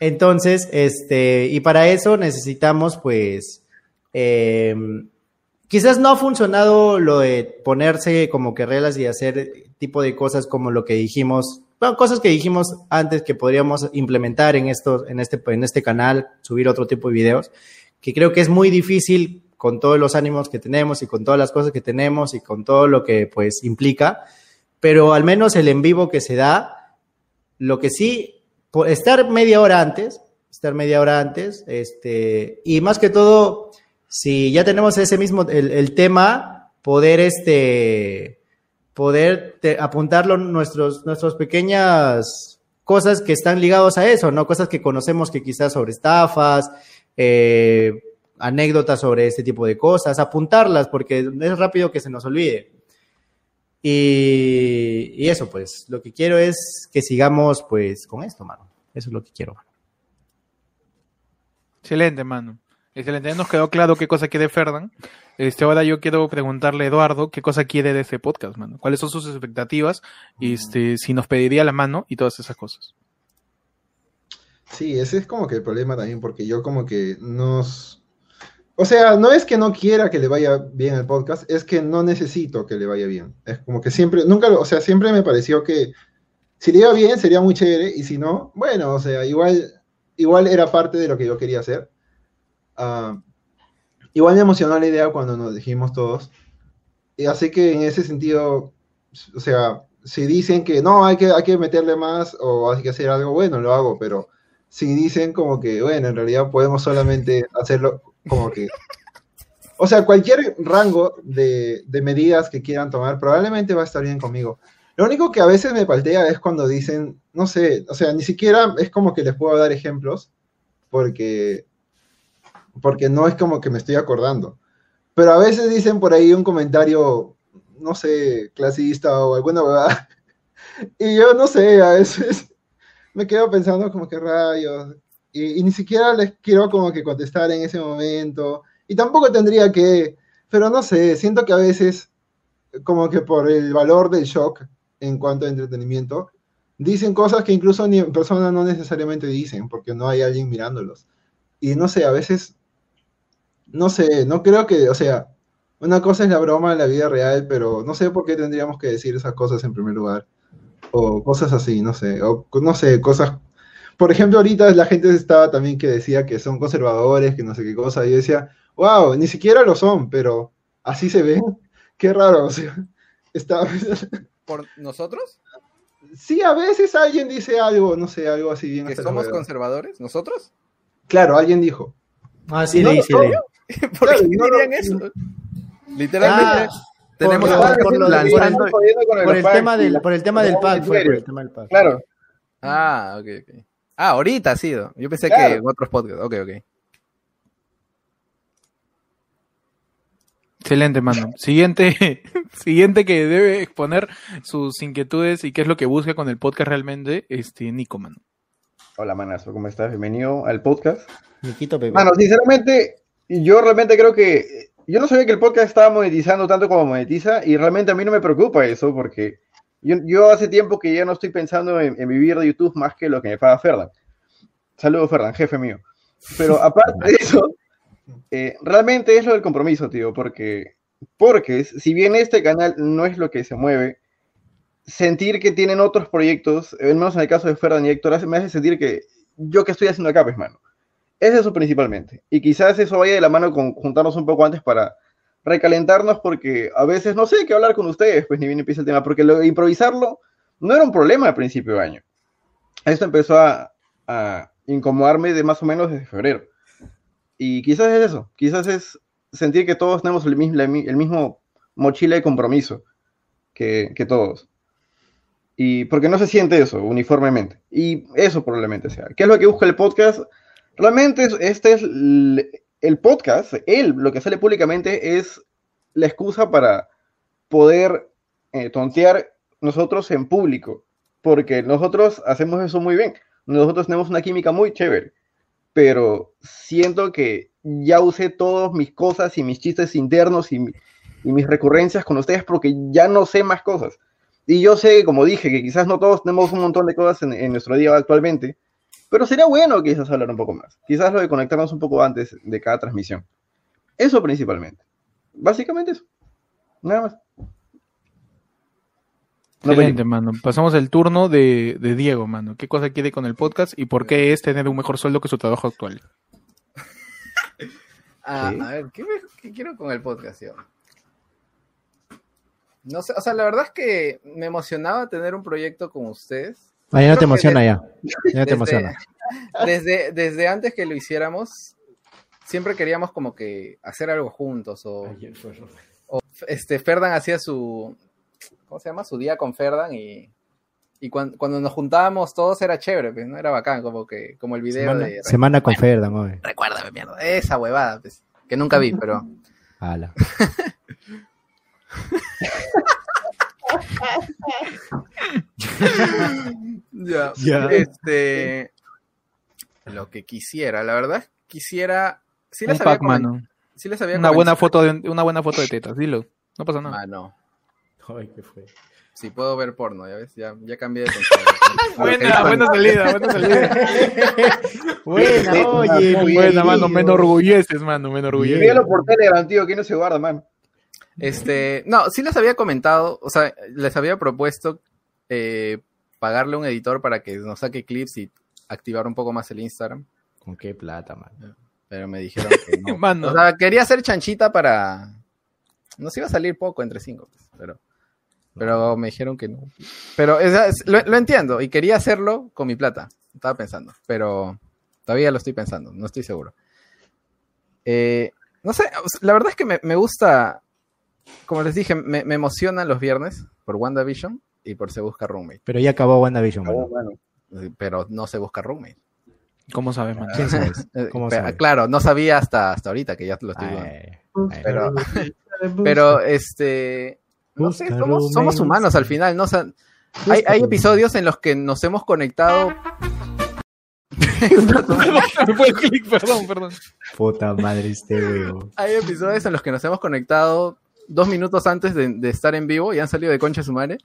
Entonces, este, y para eso necesitamos, pues, eh, quizás no ha funcionado lo de ponerse como que reglas y hacer tipo de cosas como lo que dijimos, bueno, cosas que dijimos antes que podríamos implementar en estos, en este, en este canal, subir otro tipo de videos, que creo que es muy difícil con todos los ánimos que tenemos y con todas las cosas que tenemos y con todo lo que pues implica pero al menos el en vivo que se da, lo que sí, estar media hora antes, estar media hora antes, este, y más que todo, si ya tenemos ese mismo, el, tema, poder este, poder apuntarlo nuestros, nuestras pequeñas cosas que están ligados a eso, ¿no? Cosas que conocemos que quizás sobre estafas, eh, anécdotas sobre este tipo de cosas, apuntarlas porque es rápido que se nos olvide. Y, y eso, pues, lo que quiero es que sigamos, pues, con esto, mano. Eso es lo que quiero, mano. Excelente, mano. Excelente. Nos quedó claro qué cosa quiere Ferdan. Este, ahora yo quiero preguntarle a Eduardo qué cosa quiere de este podcast, mano. ¿Cuáles son sus expectativas? Este, si nos pediría la mano y todas esas cosas. Sí, ese es como que el problema también, porque yo como que nos... O sea, no es que no quiera que le vaya bien el podcast, es que no necesito que le vaya bien. Es como que siempre, nunca, o sea, siempre me pareció que si le iba bien sería muy chévere, y si no, bueno, o sea, igual, igual era parte de lo que yo quería hacer. Ah, igual me emocionó la idea cuando nos dijimos todos. Y así que en ese sentido, o sea, si dicen que no, hay que, hay que meterle más o hay que hacer algo, bueno, lo hago, pero si dicen como que, bueno, en realidad podemos solamente hacerlo como que... O sea, cualquier rango de, de medidas que quieran tomar probablemente va a estar bien conmigo. Lo único que a veces me paltea es cuando dicen, no sé, o sea, ni siquiera es como que les puedo dar ejemplos, porque, porque no es como que me estoy acordando. Pero a veces dicen por ahí un comentario, no sé, clasista o alguna verdad. [LAUGHS] Y yo no sé, a veces [LAUGHS] me quedo pensando como que rayos. Y, y ni siquiera les quiero como que contestar en ese momento. Y tampoco tendría que, pero no sé, siento que a veces como que por el valor del shock en cuanto a entretenimiento, dicen cosas que incluso ni en persona no necesariamente dicen, porque no hay alguien mirándolos. Y no sé, a veces, no sé, no creo que, o sea, una cosa es la broma en la vida real, pero no sé por qué tendríamos que decir esas cosas en primer lugar. O cosas así, no sé, o no sé, cosas... Por ejemplo, ahorita la gente estaba también que decía que son conservadores, que no sé qué cosa, y yo decía, wow, ni siquiera lo son, pero así se ven. [LAUGHS] Qué raro, o sea, [LAUGHS] está... ¿Por nosotros? Sí, a veces alguien dice algo, no sé, algo así bien. ¿Que somos conservadores? ¿Nosotros? Claro, alguien dijo. Ah, sí, No, sí, leí. [LAUGHS] ¿Por Claro, qué no, dirían no, eso? Literalmente. Ah, tenemos por el tema del, por el tema del pack, fue por Twitter. el tema del pack. Claro. Ah, ok, ok. Ah, ahorita ha sido. Yo pensé Claro. que en otros podcasts. Ok, ok. Excelente, mano. Siguiente, [LAUGHS] siguiente que debe exponer sus inquietudes y qué es lo que busca con el podcast realmente, este, Nico, mano. Hola, manazo, ¿cómo estás? Bienvenido al podcast. Niquito Pepe. Mano, sinceramente, yo realmente creo que. Yo no sabía que el podcast estaba monetizando tanto como monetiza, y realmente a mí no me preocupa eso, porque yo, yo hace tiempo que ya no estoy pensando en, en vivir de YouTube más que lo que me paga Ferdan. Saludos, Ferdan, jefe mío. Pero [LAUGHS] aparte de eso, eh, realmente es lo del compromiso, tío, porque, porque si bien este canal no es lo que se mueve, sentir que tienen otros proyectos, al menos en el caso de Ferdan y Héctor, me hace sentir que yo que estoy haciendo acá, pues, mano. Es eso principalmente. Y quizás eso vaya de la mano con juntarnos un poco antes para recalentarnos, porque a veces no sé qué hablar con ustedes, pues ni bien empieza el tema, porque lo improvisarlo no era un problema al principio de año. Esto empezó a, incomodarme de más o menos desde febrero. Y quizás es eso, quizás es sentir que todos tenemos el mismo mochila de compromiso que, que todos. Y porque no se siente eso uniformemente. Y eso probablemente sea. ¿Qué es lo que busca el podcast? Realmente es- este es el, podcast, él, lo que sale públicamente es la excusa para poder eh, tontear nosotros en público. Porque nosotros hacemos eso muy bien. Nosotros tenemos una química muy chévere. Pero siento que ya usé todas mis cosas y mis chistes internos y, mi- y mis recurrencias con ustedes porque ya no sé más cosas. Y yo sé, como dije, que quizás no todos tenemos un montón de cosas en nuestro día actualmente, pero sería bueno quizás hablar un poco más. Quizás lo de conectarnos un poco antes de cada transmisión. Eso principalmente. Básicamente eso. Nada más. No, Excelente, mano. Pasamos el turno de, de Diego, mano. ¿Qué cosa quiere con el podcast y por qué es tener un mejor sueldo que su trabajo actual? [LAUGHS] Ah. A ver, ¿qué, me- qué quiero con el podcast yo? No sé, o sea, la verdad es que me emocionaba tener un proyecto con ustedes. Ah, ya no te emociona de- ya. Ya no te desde- emociona. [LAUGHS] Desde, desde antes que lo hiciéramos, siempre queríamos como que hacer algo juntos o, o, este Ferdan hacía su ¿cómo se llama? su día con Ferdan y, y cuan- cuando, nos juntábamos todos era chévere, pues, ¿no? Era bacán, como que, como el video Semana, de semana con Ferdan, oye. Recuérdame, mierda. Esa huevada, pues, que nunca vi, pero. [LAUGHS] Ala. [LAUGHS] [LAUGHS] Ya. Ya. Este. Lo que quisiera, la verdad, quisiera. Sí Un les había, sí les había Una buena foto de, una buena foto de tetas, dilo. No pasa nada. Ah, no. Ay, ¿qué fue? Sí, puedo ver porno, ya ves, ya, ya cambié de. [LAUGHS] Buena, buena salida, buena salida. [LAUGHS] Buena, oye. Buena, mano, me enorgulleces, mano, me enorgulleces. Envíalo por Telegram, tío, que no se guarda, man. Este, no, sí les había comentado, o sea, les había propuesto eh, pagarle a un editor para que nos saque clips y activar un poco más el Instagram, ¿Con qué plata, man? pero me dijeron que [LAUGHS] no. Mano. O sea, quería hacer chanchita para... Nos iba a salir poco entre cinco, pues, pero, pero me dijeron que no. Pero es- es- lo, lo entiendo y quería hacerlo con mi plata, estaba pensando, pero todavía lo estoy pensando, no estoy seguro. Eh, no sé, la verdad es que me, me gusta, como les dije, me, me emocionan los viernes por WandaVision y por Se Busca Roommate, Pero ya acabó WandaVision, Oh, mano. mano. pero no Se Busca Roommate. ¿Cómo sabes, sabes? [LAUGHS] Eh, ¿Cómo pero, sabes? claro, no sabía hasta, hasta ahorita que ya lo estoy viendo. Pero, pero este, no sé, somos, humanos al final, ¿no? O sea, hay, hay episodios en los que nos hemos conectado. Fue el click, perdón, perdón. Puta madre este weón. Hay episodios en los que nos hemos conectado dos minutos antes de, de estar en vivo y han salido de concha su madre.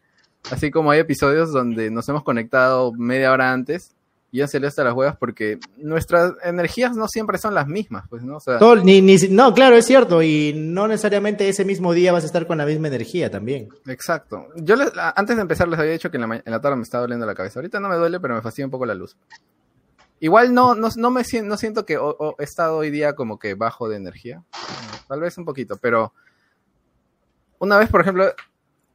Así como hay episodios donde nos hemos conectado media hora antes y han salido hasta las huevas porque nuestras energías no siempre son las mismas, pues, ¿no? O sea, Todo- ni, ni, no, claro, es cierto. Y no necesariamente ese mismo día vas a estar con la misma energía también. Exacto. Yo les- antes de empezar les había dicho que en la, en la tarde me estaba doliendo la cabeza. Ahorita no me duele, pero me fastidia un poco la luz. Igual no, no, no me no siento que he estado hoy día como que bajo de energía. Tal vez un poquito, pero una vez, por ejemplo,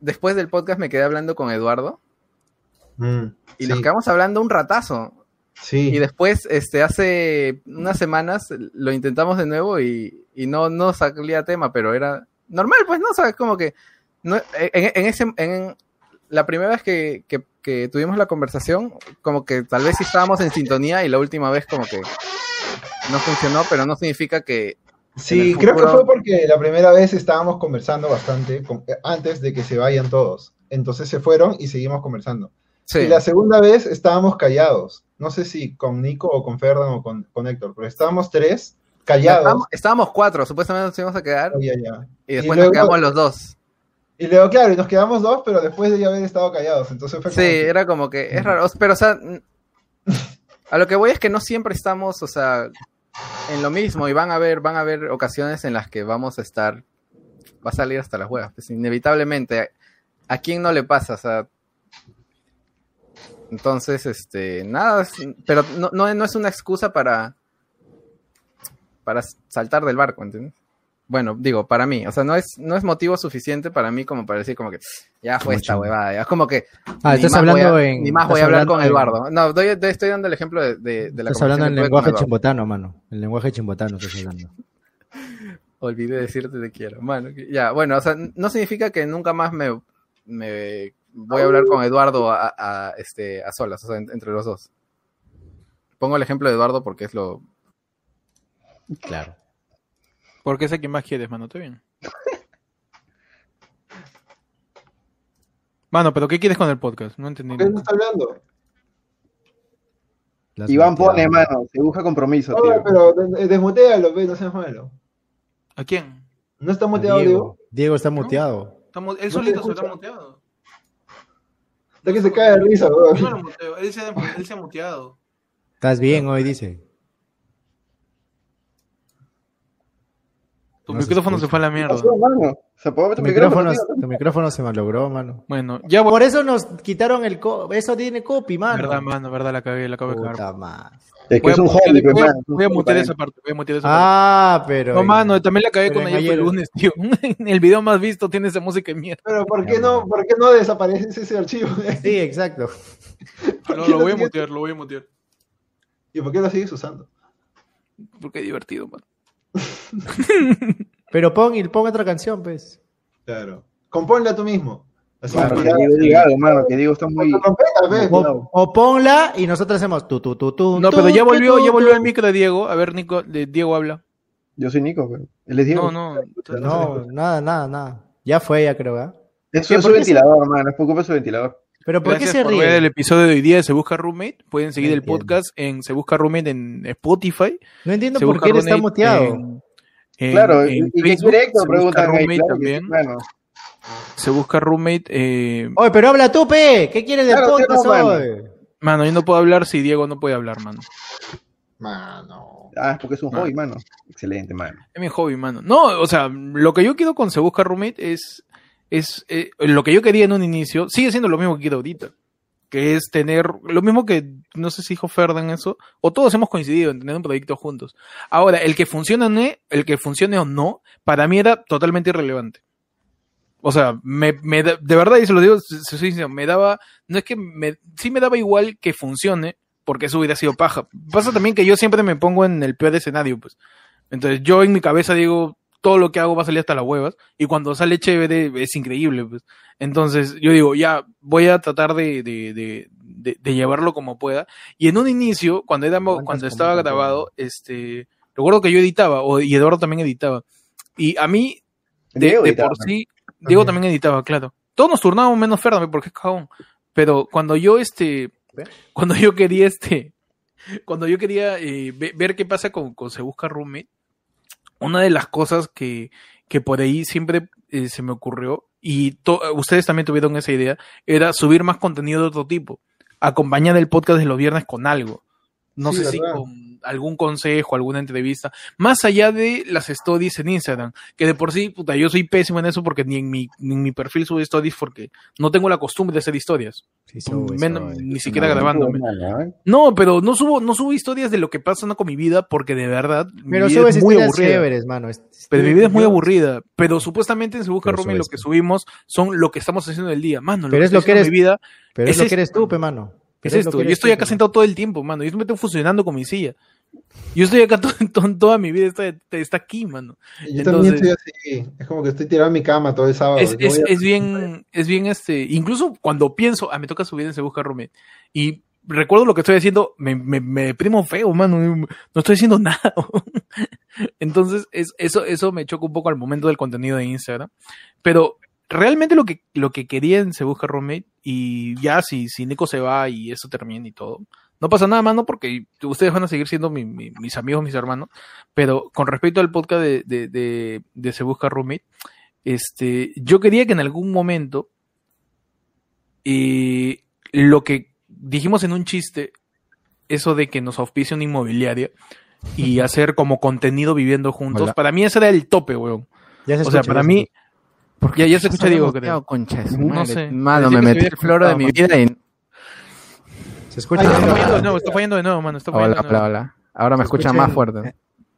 después del podcast me quedé hablando con Eduardo Mm, y sí, nos quedamos hablando un ratazo. sí. Y después, este, hace unas semanas lo intentamos de nuevo y, y no, no salía tema, pero era normal, pues, ¿no? O sea, como que no, en, en ese, en la primera vez que, que, que tuvimos la conversación, como que tal vez sí estábamos en sintonía y la última vez como que no funcionó, pero no significa que Sí, creo que fue porque la primera vez estábamos conversando bastante con- eh, antes de que se vayan todos. Entonces se fueron y seguimos conversando. sí, Y la segunda vez estábamos callados. No sé si con Nico o con Ferdan o con, con Héctor, pero estábamos tres callados. estábamos, estábamos cuatro, supuestamente nos íbamos a quedar Oh, y Y después luego- nos quedamos los dos. Y luego, claro, y nos quedamos dos, pero después de ya haber estado callados. Entonces fue Sí, que- era como que es raro, pero o sea, a lo que voy es que no siempre estamos, o sea, en lo mismo y van a haber, van a haber ocasiones en las que vamos a estar, va a salir hasta las huevas, pues inevitablemente, ¿a quién no le pasa? O sea, entonces, este, nada, pero no, no, no es una excusa para, para saltar del barco, ¿entiendes? Bueno, digo, para mí, o sea, no es, no es motivo suficiente para mí como para decir como que ya fue Como esta huevada, ya es como que Ah, ni estás más voy hablando a- en. Ni más voy a hablar con en- Eduardo. No, doy- doy- estoy dando el ejemplo de, de, de la Estás hablando en lenguaje chimbotano, mano. El lenguaje chimbotano estás hablando. [LAUGHS] Olvidé decirte te quiero. Bueno, que- ya, bueno, o sea, no significa que nunca más me, me voy a hablar con Eduardo a, a- este, a solas, o sea, en- entre los dos. Pongo el ejemplo de Eduardo porque es lo... Claro. Porque es a quien más quieres, mano. Está bien. [LAUGHS] Mano, pero ¿qué quieres con el podcast? No entendí. ¿Por qué no está hablando? Las Iván pone, mano, se busca compromiso, No, tío. pero des- desmutealo, ve, no seas malo. ¿A quién? ¿No está muteado, Diego? Diego. Diego está muteado. Él No solito se está muteado. Está que se cae de risa, Yo no lo muteo. Él se, ha- él se ha muteado. Estás bien hoy, dice. Tu No micrófono se fue a la ¿Qué mierda. pasó, mano? Se apagó Tu tu micrófono, micrófono, tu micrófono se malogró, mano. Bueno, ya. Por eso nos quitaron el co eso tiene copy, mano. Verdad, mano, verdad, la cagué, la acabo de cagar. Es que Voy es a un mutear- hobby, voy a- mano. Voy a mutear esa parte, voy a mutear esa parte. Ah, pero. No, mano, también la cagué con ayer fue el ayer- lunes, tío. [LAUGHS] el video más visto tiene esa música de mierda. Pero ¿por qué no, por qué no desaparece ese archivo? Sí, exacto. ¿Por No, lo voy a mutear, lo voy a mutear. ¿Y por qué lo sigues usando? Porque es divertido, mano. [LAUGHS] Pero pon, y pon otra canción, pues. Claro. Compónla tú mismo. Así Claro, que- que Diego diga algo, mano, que Diego está muy... Con trompeta, ve. O, o ponla y nosotros hacemos tu, tu, tu, tu. No, pero ya volvió, ya volvió el micro de Diego. A ver, Nico, de Diego habla. Yo soy Nico, pero él es Diego. No, no. No, nada, nada, nada. Ya fue, ya creo, ¿ah? Es su ¿Por qué se- ventilador, mano, es por culpa de su ventilador. Pero ¿por Gracias qué se por ver el episodio de hoy día de Se Busca Roommate. Pueden seguir No el entiendo. podcast en Se Busca Roommate en Spotify. No entiendo Se por qué él está muteado. en- en- claro, en y Facebook, directo, Se Busca preguntan ahí, Roommate claro, que también. sí, mano. Se Busca Roommate. Eh... Oye, pero habla tú, pe. ¿Qué quieres del Claro, podcast no, mano. hoy? Mano, yo no puedo hablar si Diego no puede hablar, mano. Mano. Ah, es porque es un Mano. hobby, mano. Excelente, mano. Es mi hobby, mano. No, o sea, lo que yo quiero con Se Busca Roommate es, es eh, lo que yo quería en un inicio, sigue siendo lo mismo que quiero ahorita. Que es tener, lo mismo que, no sé si dijo Ferdan eso, o todos hemos coincidido en tener un proyecto juntos. Ahora, el que funcione, el que funcione o no, para mí era totalmente irrelevante. O sea, me, me de verdad, y se lo digo, se- se- me daba, no es que me, sí me daba igual que funcione, porque eso hubiera sido paja. Pasa también que yo siempre me pongo en el peor escenario, pues. Entonces yo en mi cabeza digo, todo lo que hago va a salir hasta las huevas, y cuando sale chévere es increíble, pues. Entonces yo digo, ya, voy a tratar de, de, de, de- de llevarlo como pueda. Y en un inicio, cuando, era, ¿Cuántas cuando estaba grabado, este, recuerdo que yo editaba, o, y Eduardo también editaba. Y a mí, de, Diego de por sí, Diego también editaba, claro. Todos nos turnábamos menos Fernández porque es cagón. Pero cuando yo, este, cuando yo quería, este, cuando yo quería eh, ve- ver qué pasa con, con Se Busca Roommate, una de las cosas que, que por ahí siempre eh, se me ocurrió, y to- ustedes también tuvieron esa idea, era subir más contenido de otro tipo. Acompañar el podcast de los viernes con algo. No Sí, sé si con algún consejo, alguna entrevista, más allá de las stories en Instagram, que de por sí, puta, yo soy pésimo en eso porque ni en mi, ni en mi perfil subo stories porque no tengo la costumbre de hacer historias. Sí, Men- ni siquiera No, grabándome. ¿eh? No, pero no subo, no subo historias de lo que pasa con mi vida porque de verdad mi Pero vida subes es muy historias aburrida. chéveres, mano. Es- Pero mi vida es muy aburrida. Pero supuestamente en Se Busca Rumi lo que subimos son lo que estamos haciendo el día. Mano, Pero es lo que en mi vida Pero es es lo que eres tú, pe, mano. es lo esto. que Yo eres estoy acá sentado todo el tiempo, mano. Yo me estoy funcionando con mi silla. Yo estoy acá [LAUGHS] to- to- toda mi vida, está, está aquí, mano. Yo también Entonces- estoy así. Es como que estoy tirado en mi cama todo el sábado. Es, No es, voy a- es bien, es bien este, incluso cuando pienso, ah, me toca subir en Se Busca Roommate, y recuerdo lo que estoy haciendo, me, me, me deprimo feo, mano, no estoy haciendo [LAUGHS] nada. Entonces, es, eso, eso me choca un poco al momento del contenido de Instagram, pero realmente lo que, lo que quería en Se Busca Roommate, y ya si, si Nico se va y eso termina y todo, no pasa nada, mano, porque ustedes van a seguir siendo mi- mi- mis amigos, mis hermanos, pero con respecto al podcast de, de, de, de Se Busca Roommate, este, yo quería que en algún momento eh, lo que dijimos en un chiste, eso de que nos auspicia una inmobiliaria y [LAUGHS] hacer como contenido viviendo juntos, Hola. para mí ese era el tope, weón. Ya se O sea, para mí, ya, ya se escucha Diego, creo. No madre. sé. Mano, me metí el floro de mi vida y... Se escucha. Ay, Está no, fallando de no. nuevo, está fallando de nuevo, mano, está fallando Hola, de nuevo. hola, hola. Ahora me escuchan escuchan- más fuerte.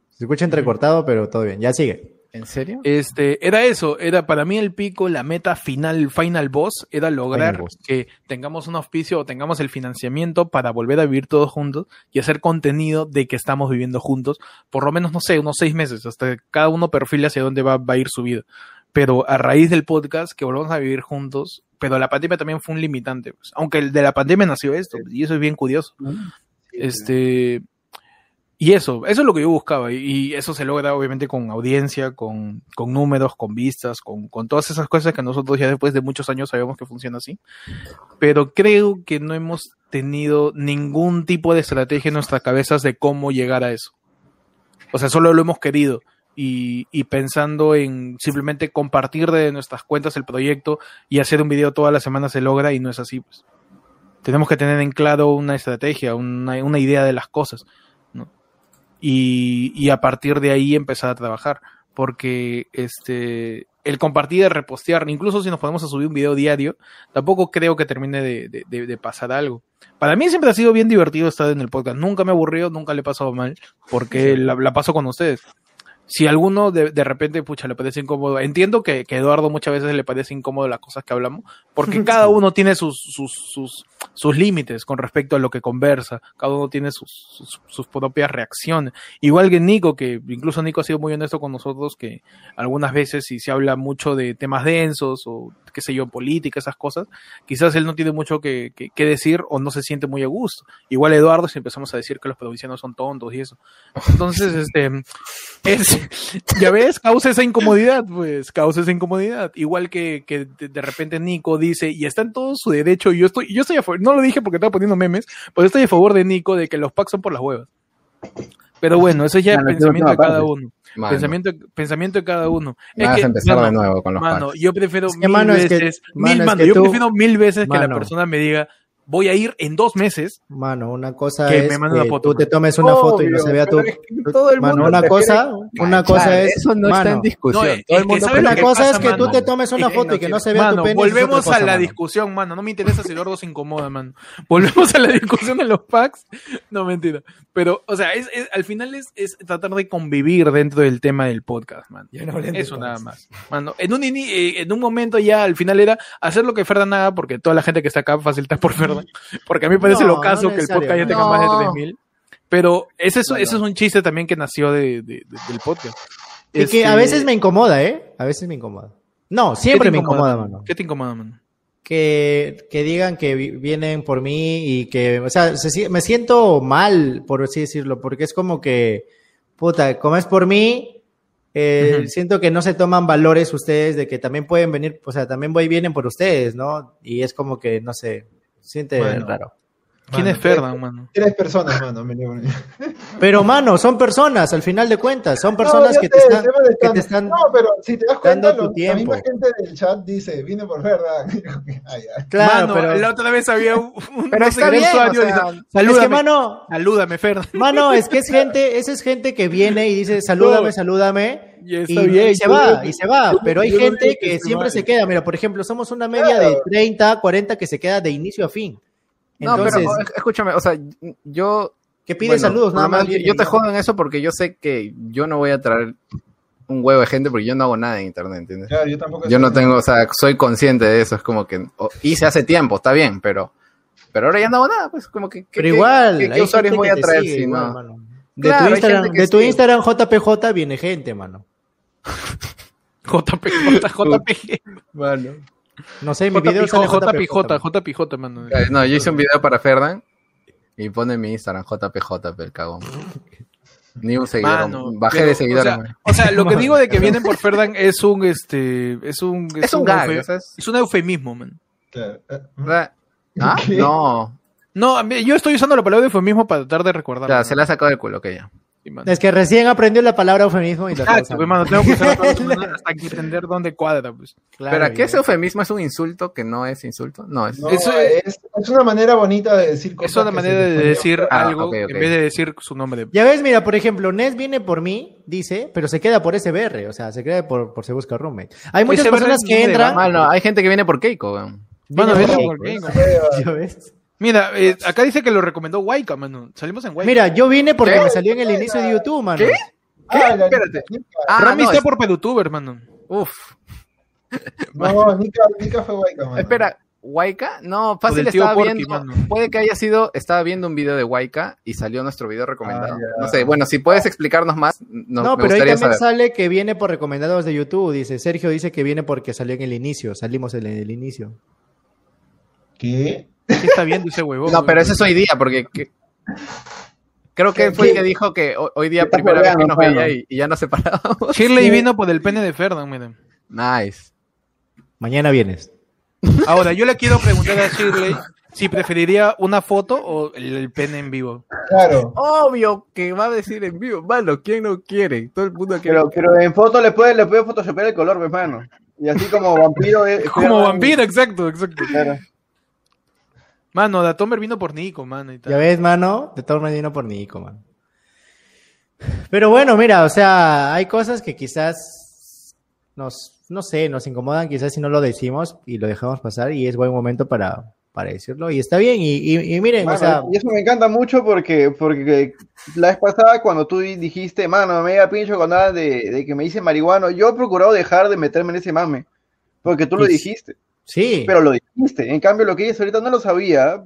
Se escucha entrecortado, pero todo bien. Ya sigue. ¿En serio? Este, era eso, era para mí el pico, la meta final, final boss, era lograr boss. que tengamos un auspicio o tengamos el financiamiento para volver a vivir todos juntos y hacer contenido de que estamos viviendo juntos, por lo menos, no sé, unos seis meses, hasta que cada uno perfile hacia dónde va, va a ir su vida. Pero a raíz del podcast, que volvamos a vivir juntos, pero la pandemia también fue un limitante, pues. aunque el de la pandemia nació esto, y eso es bien curioso. Este, y eso, eso es lo que yo buscaba. Y, eso se logra obviamente con audiencia, con, con números, con vistas, con, con todas esas cosas que nosotros ya después de muchos años sabemos que funciona así. Pero creo que no hemos tenido ningún tipo de estrategia en nuestras cabezas de cómo llegar a eso. O sea, solo lo hemos querido. Y, y pensando en simplemente compartir de nuestras cuentas el proyecto y hacer un video toda la semana se logra y no es así. Pues. Tenemos que tener en claro una estrategia, una, una idea de las cosas. ¿no? y, y a partir de ahí empezar a trabajar. Porque este el compartir, el repostear, incluso si nos ponemos a subir un video diario, tampoco creo que termine de, de- de- de pasar algo. Para mí siempre ha sido bien divertido estar en el podcast. Nunca me he aburrido, nunca le he pasado mal, porque la, la paso con ustedes. Si alguno de, de repente, pucha, le parece incómodo, entiendo que, que Eduardo muchas veces le parece incómodo las cosas que hablamos, porque [LAUGHS] cada uno tiene sus, sus, sus, sus límites con respecto a lo que conversa, cada uno tiene sus, sus, sus propias reacciones. Igual que Nico, que incluso Nico ha sido muy honesto con nosotros, que algunas veces si se habla mucho de temas densos o qué sé yo, política, esas cosas, quizás él no tiene mucho que, que- que decir o no se siente muy a gusto. Igual Eduardo, si empezamos a decir que los provincianos son tontos y eso. Entonces, este, es, [LAUGHS] ya ves, causa esa incomodidad, pues, causa esa incomodidad. Igual que, que de, repente Nico dice, y está en todo su derecho, y yo estoy, yo estoy a favor, no lo dije porque estaba poniendo memes, pero estoy a favor de Nico de que los packs son por las huevas. Pero bueno, eso ya es pensamiento de cada uno. Mano, Pensamiento, pensamiento de cada uno. me vas a empezar mano, de nuevo con los Mano, packs. yo prefiero Es que, mil mano, es que- veces, mano, es yo prefiero mil veces que la persona me diga, voy a ir en dos meses. Mano, una cosa Que es me mande una que foto, tú te mano. tomes una foto y no se vea tu... es que todo el Mano, mundo una cosa, una cosa es... Eso no está en mano, discusión. No, Todo es el que mundo ¿sabes lo Una que cosa pasa, es que tú mano? te tomes una que foto y que no se vea Mano, tu pene. volvemos a cosa, la mano. discusión, mano. No me interesa si Eduardo se incomoda, mano. [LAUGHS] Volvemos a la discusión de los packs. No, mentira. Pero, o sea, es, es- al final es, es tratar de convivir dentro del tema del podcast, man. Ya no hablen de Eso nada más. Mano, en un, eh, en un momento ya al final era hacer lo que Ferdan haga, porque toda la gente que está acá fácil está por Ferdan. Porque a mí me parece No, lo caso no que el podcast ya no. tenga más de No. 3000. Pero ese es, ese es un chiste también que nació de, de- de- del podcast. Y que a Este, veces me incomoda, ¿eh? A veces me incomoda. No, ¿qué siempre me incomoda, mano. ¿Qué te incomoda, mano? que, que digan que vi- vienen por mí y que, o sea, se me siento mal, por así decirlo, porque es como que, puta, como es por mí, eh, siento que no se toman valores ustedes de que también pueden venir, o sea, también voy, vienen por ustedes, ¿no? Y es como que, no sé, siente Bueno. raro. ¿Quién Mano, es Ferdan, mano? Tres personas, mano. Pero, mano, son personas, al final de cuentas, son personas No, que te están, que te están, No, pero si te das cuenta, dando tu lo- la misma gente del chat dice, vine por [LAUGHS] ya. claro, Mano, pero, la otra vez había un, [LAUGHS] un Pero no está bien, usuario o sea, dice, es salúdame, que, mano, salúdame, Ferdan. Mano, es que es gente, esa es gente que viene y dice, [LAUGHS] salúdame, salúdame, Y bien, y se va, que- y se va. Pero hay gente que que esté siempre se queda. Mira, por ejemplo, somos una media Claro. de 30, 40 que se queda de inicio a fin. No, pero escúchame, o sea, yo... que pide bueno, saludos, nada más. Yo, te jodo en eso porque yo sé que yo no voy a traer un huevo de gente porque yo no hago nada en internet, ¿entiendes? Claro, yo tampoco Yo no tengo, o sea, soy consciente de eso, es como que o- hice hace tiempo, está bien, pero pero ahora ya no hago nada, pues como que ¿qué- Pero qué- igual, ¿qué, usuarios voy a traer sigue si igual, no? mano. De Claro, tu Instagram, de tu. Instagram JPJ viene gente, mano. [LAUGHS] JPJ, JPG. Bueno. No sé, mi video JPJ, sale JPJ, JPJ, mano. No, yo hice un video para Ferdan y pone en mi Instagram JPJ, el cagón. Ni un seguidor. Mano, Bajé pero, de seguidores. O sea, man. o sea, lo que digo de que [LAUGHS] vienen por Ferdan es un este es un es un gag. eufe- o sea, es- es un eufemismo, man. ¿Ah? ¿Qué? No. No, yo estoy usando la palabra eufemismo para tratar de recordar. Ya, se la ha sacado del culo, que ya. Es que recién aprendió la palabra eufemismo y Exacto, pues, mano, tengo que usar [LAUGHS] hasta que entender dónde cuadra, pues. Claro, Pero ¿qué ya. es eufemismo? ¿Es un insulto que no es insulto? No, es. No, Eso es, es una manera bonita de decir cosas. Es una manera de decir Ah, algo en vez de decir su nombre. Ya ves, mira, por ejemplo, Nes viene por mí, dice, pero se queda por SBR, o sea, se queda por, por Se Busca Roommate. Hay muchas SBR personas que entran. Hay gente que viene por Keiko. Mano, Viene por Keiko. pone. [LAUGHS] ¿Ya ves? Mira, eh, acá dice que lo recomendó Waika, mano. Salimos en Waika. Mira, yo vine porque ¿Qué? me salió en el inicio de YouTube, mano. ¿Qué? Ah, la- Espérate. Nika. Ah, Rami no, está es- por pedutuber, mano. Uf. [LAUGHS] No, Nika, Nika fue Waika, mano. Espera, ¿Waika? No, fácil estaba Porky, viendo. mano. Puede que haya sido. Estaba viendo un video de Waika y salió nuestro video recomendado. Ah, no sé, bueno, si puedes explicarnos más, no, No, me pero ahí también saber. sale que viene por recomendados de YouTube. Dice, Sergio dice que viene porque salió en el inicio. Salimos en el inicio. ¿Qué? ¿Qué está viendo ese huevón? No, pero ese es hoy día, porque. que- Creo que ¿Qué- fue el que dijo que ho- hoy día primera vez que nos veía y, y ya nos separábamos. Shirley vino por el pene de Ferdan, miren. Nice. Mañana vienes. Ahora, yo le quiero preguntar a Shirley si preferiría una foto o el, el pene en vivo. Claro. Obvio que va a decir en vivo. Mano, ¿quién no quiere? Todo el mundo quiere. Pero, pero en foto le puede, le puede photoshopear el color, pues, mano. Y así como vampiro. es- [LAUGHS] Como Ferdan- vampiro, exacto, exacto. Claro. Mano, Datomer vino por Nico, mano. Y tal. Ya ves, mano, de todo vino por Nico, mano. Pero bueno, mira, o sea, hay cosas que quizás nos, no sé, nos incomodan, quizás si no lo decimos y lo dejamos pasar y es buen momento para, para decirlo y está bien y, y, y miren, Mano, o sea, y eso me encanta mucho porque, porque la vez pasada cuando tú dijiste, mano, me da pincho con nada de, de que me dice marihuano, yo he procurado dejar de meterme en ese mame, porque tú lo Sí. dijiste, sí, pero lo dijiste. En cambio, lo que dices ahorita no lo sabía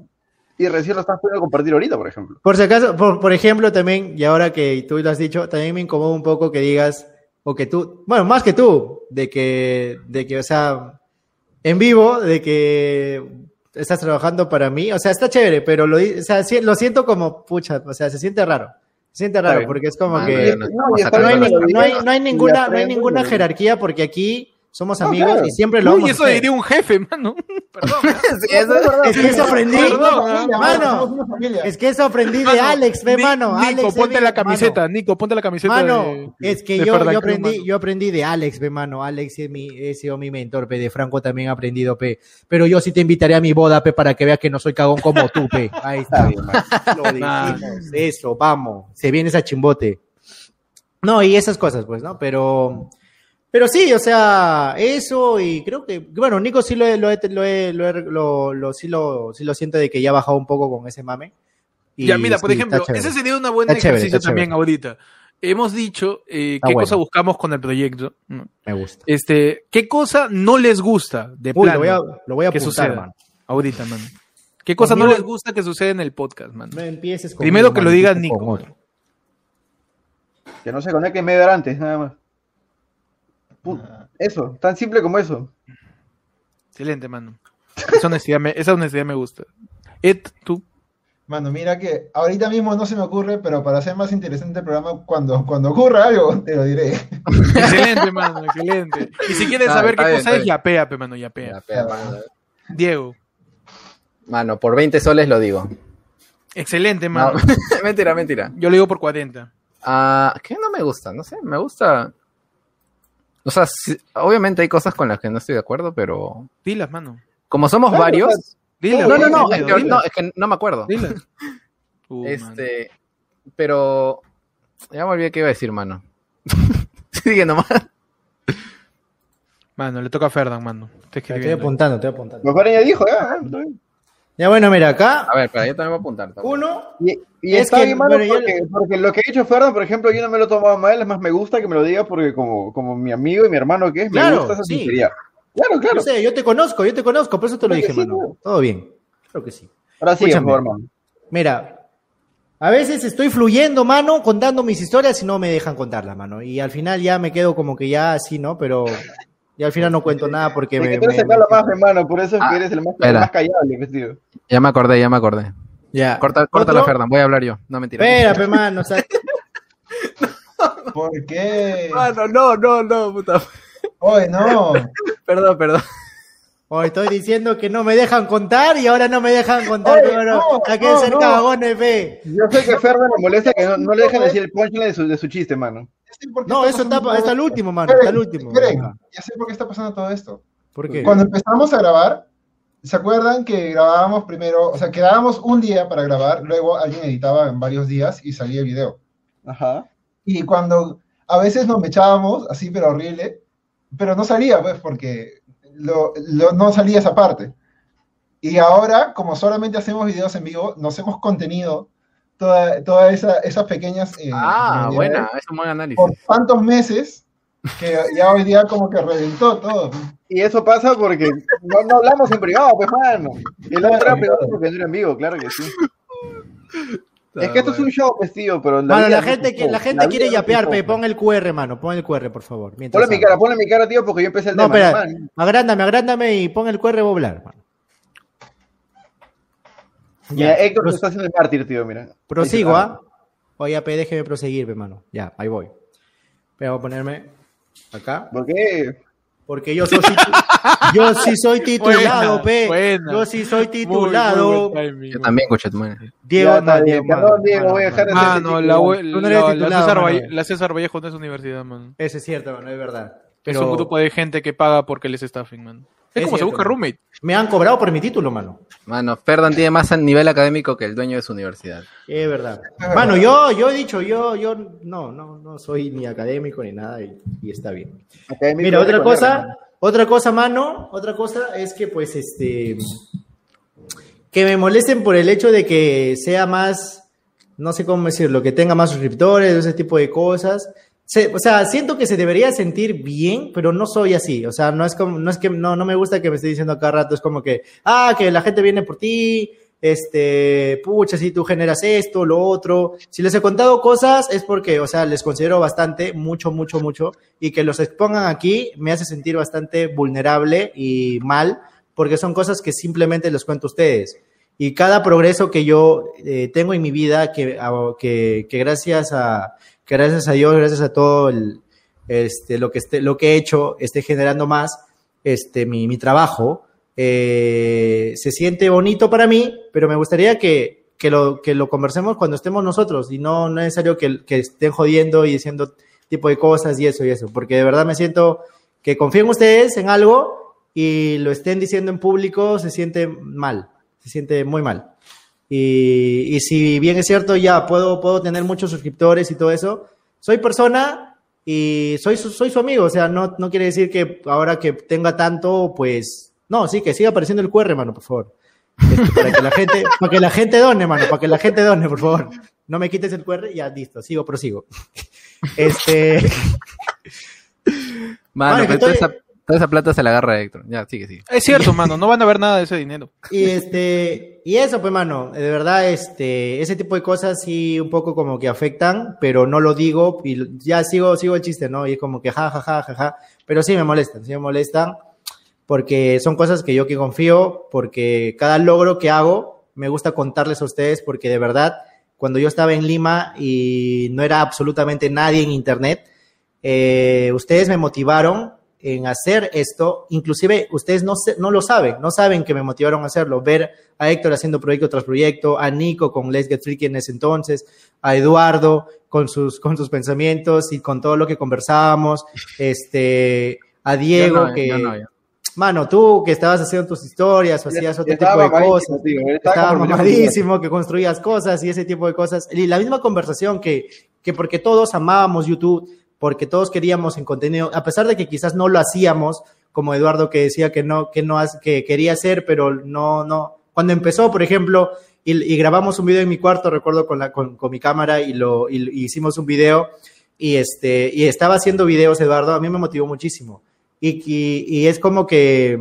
y recién lo estás pudiendo compartir ahorita, por ejemplo. por si acaso, por, por ejemplo, también, y ahora que tú lo has dicho, también me incomoda un poco que digas, o que tú, bueno, más que tú, de que, de que, o sea, en vivo, de que estás trabajando para mí, o sea, está chévere, pero lo, o sea, si- lo siento como, pucha, o sea, se siente raro, se siente raro, porque es como Ah, que... no hay, ninguna, no hay ninguna jerarquía porque aquí somos No, amigos claro. y siempre lo Uy, vamos a eso hacer. diría un jefe, mano. [LAUGHS] Perdón. [LAUGHS] Sí, eso es que eso aprendí, Perdón, Familia, mano. es que eso aprendí de Alex, ve mano, Nico, Alex, ponte la mano. camiseta, Nico, ponte la camiseta Mano, de- es que de yo, yo aprendí, mano. yo aprendí de Alex, ve mano, Alex es mi, sido mi mentor, pe, de Franco también he aprendido, pe, pero yo sí te invitaré a mi boda, pe, para que veas que no soy cagón como tú, pe, [LAUGHS] ahí está, lo dijimos, eso, vamos, se viene esa chimbote. No, y esas cosas, pues, ¿no? Pero, pero sí, o sea, eso y creo que, bueno, Nico sí lo, he- lo, he- lo, lo, he- lo- lo- sí lo, sí lo siento de que ya ha bajado un poco con ese mame. Y Ya, mira, por sí, ejemplo, ese sería un buen Está chévere, ejercicio también chévere. ahorita. Hemos dicho eh, qué bueno. cosa buscamos con el proyecto. Me gusta. Este, ¿qué cosa no les gusta de Uy, plano lo voy a, lo voy a que apuntar, suceda? man. Ahorita, mano. ¿Qué cosa no les gusta que suceda en el podcast, mano? No empieces con Primero que lo diga Nico. Que no se conecte media hora antes, nada más. Pu- Eso, tan simple como eso. Excelente, mano. Esa honestidad me, esa honestidad me gusta. Ed, tú. Mano, mira que ahorita mismo no se me ocurre, pero para hacer más interesante el programa, cuando, cuando ocurra algo, [LAUGHS] te lo diré. Excelente, mano, excelente. Y si quieres Ah, saber qué bien, cosa es, yapea, pe, mano, yapea. Ya, pea, mano. Diego. Mano, por 20 soles lo digo. Excelente, No, mano. [LAUGHS] mentira, mentira. Yo le digo por 40. Ah, ¿Qué no me gusta? No sé, me gusta. O sea, sí, obviamente hay cosas con las que no estoy de acuerdo, pero Dilas, mano. como somos Claro, varios. Dilas. No, no, no, es que, no, es que no me acuerdo. Dilas. [LAUGHS] Uh, mano. Este, pero ya me olvidé qué iba a decir, mano. [LAUGHS] Sigue nomás. Mano, le toca a Ferdan, mano. Te estoy apuntando, te estoy apuntando. Mejor ella dijo, ya, ah, bien. Ya bueno, mira, acá, A ver, pero yo también voy a apuntar. también. uno, Y, y Es está que, bien, mano, bueno, yo- porque, lo que ha dicho Ferdan, por ejemplo, yo no me lo he tomado mal, es más, me gusta que me lo diga porque como, como mi amigo y mi hermano que es, me Claro, gusta esa sí. sinceridad. Claro, claro. yo sé, yo te conozco, yo te conozco, por eso te lo dije, sí, mano. claro. Todo bien. Claro que sí. Ahora sí, por Escúchame. favor, hermano. Mira, A veces estoy fluyendo, mano, contando mis historias y no me dejan contarlas, mano. Y al final ya me quedo como que ya así, ¿no? Pero y al final no cuento nada porque me... que tú eres me- el malo más, hermano, por eso es Ah, que eres el más, el más callable, pues, tío. Ya me acordé, ya me acordé. Ya. Corta, la Ferdan, voy a hablar yo. No, mentira. Espera, [LAUGHS] pe, mano, o sea, ¿Por qué? Mano, no, no, no, puta. Oye, no. [LAUGHS] Perdón, perdón. Hoy estoy diciendo que no me dejan contar y ahora no me dejan contar, Oye, pe, mano. no, Hay que no, ser no. cagones, fe. Yo sé que Ferdan le molesta que no, no le dejan decir el punchline de su, de su chiste, mano. No, eso está, está el último, mano. Está el Esperen, último. esperen, ya sé por qué está pasando todo esto. ¿Por qué? Cuando empezamos a grabar, ¿se acuerdan que grabábamos primero, o sea, quedábamos un día para grabar, luego alguien editaba en varios días y salía el video? Ajá. Y cuando a veces nos echábamos, así pero horrible, pero no salía, pues, porque lo- lo- no salía esa parte. Y ahora, como solamente hacemos videos en vivo, nos hemos contenido todas toda esa, esas pequeñas... eh, Ah, buena, es un buen análisis. Por tantos meses que ya hoy día como que reventó todo. Y eso pasa porque no, no hablamos en privado, pues, mano. El otro era privado porque no era en vivo, claro que sí. [LAUGHS] Es que esto es un show, pues, tío, pero la Mano, la no gente, que, la gente quiere no es un yapear, pe. Pon el QR, mano. Pon el QR, por favor. Ponle mi cara, ponle mi cara, tío, porque yo empecé el No, tema. espera. mano. Agrándame, agrándame y pon el QR voy a hablar, mano. Mira, Héctor está haciendo el mártir, tío, mira. Prosigo, ¿ah? Oye, pe, déjeme proseguir, pe, mano. Ya, ahí voy. Pero voy a ponerme acá. ¿Por qué? Porque yo soy, [LAUGHS] yo sí soy titulado, Buena, pe. buena. Yo sí soy titulado. muy. Yo también, madre. Diego, no, Diego, perdón, Diego, voy a dejar de la, la, no la. Valle- la César Vallejo no es universidad, man. Eso es cierto, mano, es verdad. Es Pero un grupo de gente que paga porque les staffing, man. Es, Es como se busca roommate. me han cobrado por mi título, mano. Mano, Ferdan tiene más a nivel académico que el dueño de su universidad. Es verdad. Mano, yo, yo he dicho, yo, yo no, no, no soy ni académico ni nada y, y está bien. Académico Mira, otra cosa, mano. otra cosa, mano, otra cosa es que pues este que me molesten por el hecho de que sea más, no sé cómo decirlo, que tenga más suscriptores, ese tipo de cosas. Se- o sea, siento que se debería sentir bien, pero no soy así. O sea, no es como, no es que no, no me gusta que me esté diciendo cada rato, es como que, ah, que la gente viene por ti, este, pucha, si tú generas esto, lo otro. Si les he contado cosas es porque, o sea, les considero bastante, mucho, mucho, mucho, y que los expongan aquí me hace sentir bastante vulnerable y mal, porque son cosas que simplemente les cuento a ustedes. Y cada progreso que yo eh, tengo en mi vida, que, a- que, gracias a gracias a Dios, gracias a todo el, este, lo, que esté, lo que he hecho, esté generando más este, mi, mi trabajo, eh, se siente bonito para mí, pero me gustaría que, que, lo, que lo conversemos cuando estemos nosotros y no, no es necesario que, que estén jodiendo y diciendo tipo de cosas y eso y eso, porque de verdad me siento que confío en ustedes en algo y lo estén diciendo en público, se siente mal, se siente muy mal. Y, y si bien es cierto, ya puedo, puedo tener muchos suscriptores y todo eso, soy persona y soy, su- soy su amigo. O sea, no, no quiere decir que ahora que tenga tanto, pues. No, sí, que siga apareciendo el QR, mano, por favor. Este, para que la gente, [LAUGHS] para que la gente done, mano, para que la gente done, por favor. No me quites el QR, ya listo, sigo, prosigo. Este. [LAUGHS] Mano, Mano, que pero toda, estoy- esa, toda esa plata se la agarra Héctor. Ya, sigue, sigue. Es cierto, mano, no van a ver nada de ese dinero. Y este, y eso, pues, mano, de verdad, este, ese tipo de cosas sí un poco como que afectan, pero no lo digo y ya sigo, sigo el chiste, ¿no? Y es como que ja, ja, ja, ja, ja, pero sí me molestan, sí me molestan, porque son cosas que yo que confío, porque cada logro que hago me gusta contarles a ustedes, porque de verdad, cuando yo estaba en Lima y no era absolutamente nadie en internet, eh, ustedes me motivaron en hacer esto, inclusive ustedes no, se- no lo saben, no saben que me motivaron a hacerlo, ver a Héctor haciendo proyecto tras proyecto, a Nico con Let's Get Freaky en ese entonces, a Eduardo con sus, con sus pensamientos y con todo lo que conversábamos, este, a Diego no, que... yo no, yo. Mano, tú que estabas haciendo tus historias o hacías otro tipo Estaba de cosas, tío, estaba mamadísimo, que construías cosas y ese tipo de cosas. Y la misma conversación que, que porque todos amábamos YouTube, porque todos queríamos en contenido, a pesar de que quizás no lo hacíamos, como Eduardo que decía que no, que no, que quería hacer, pero no, no. Cuando empezó, por ejemplo, y, y grabamos un video en mi cuarto, recuerdo con, la, con, con mi cámara y lo y- y hicimos un video y este y estaba haciendo videos Eduardo, a mí me motivó muchísimo. Y, y, y es como que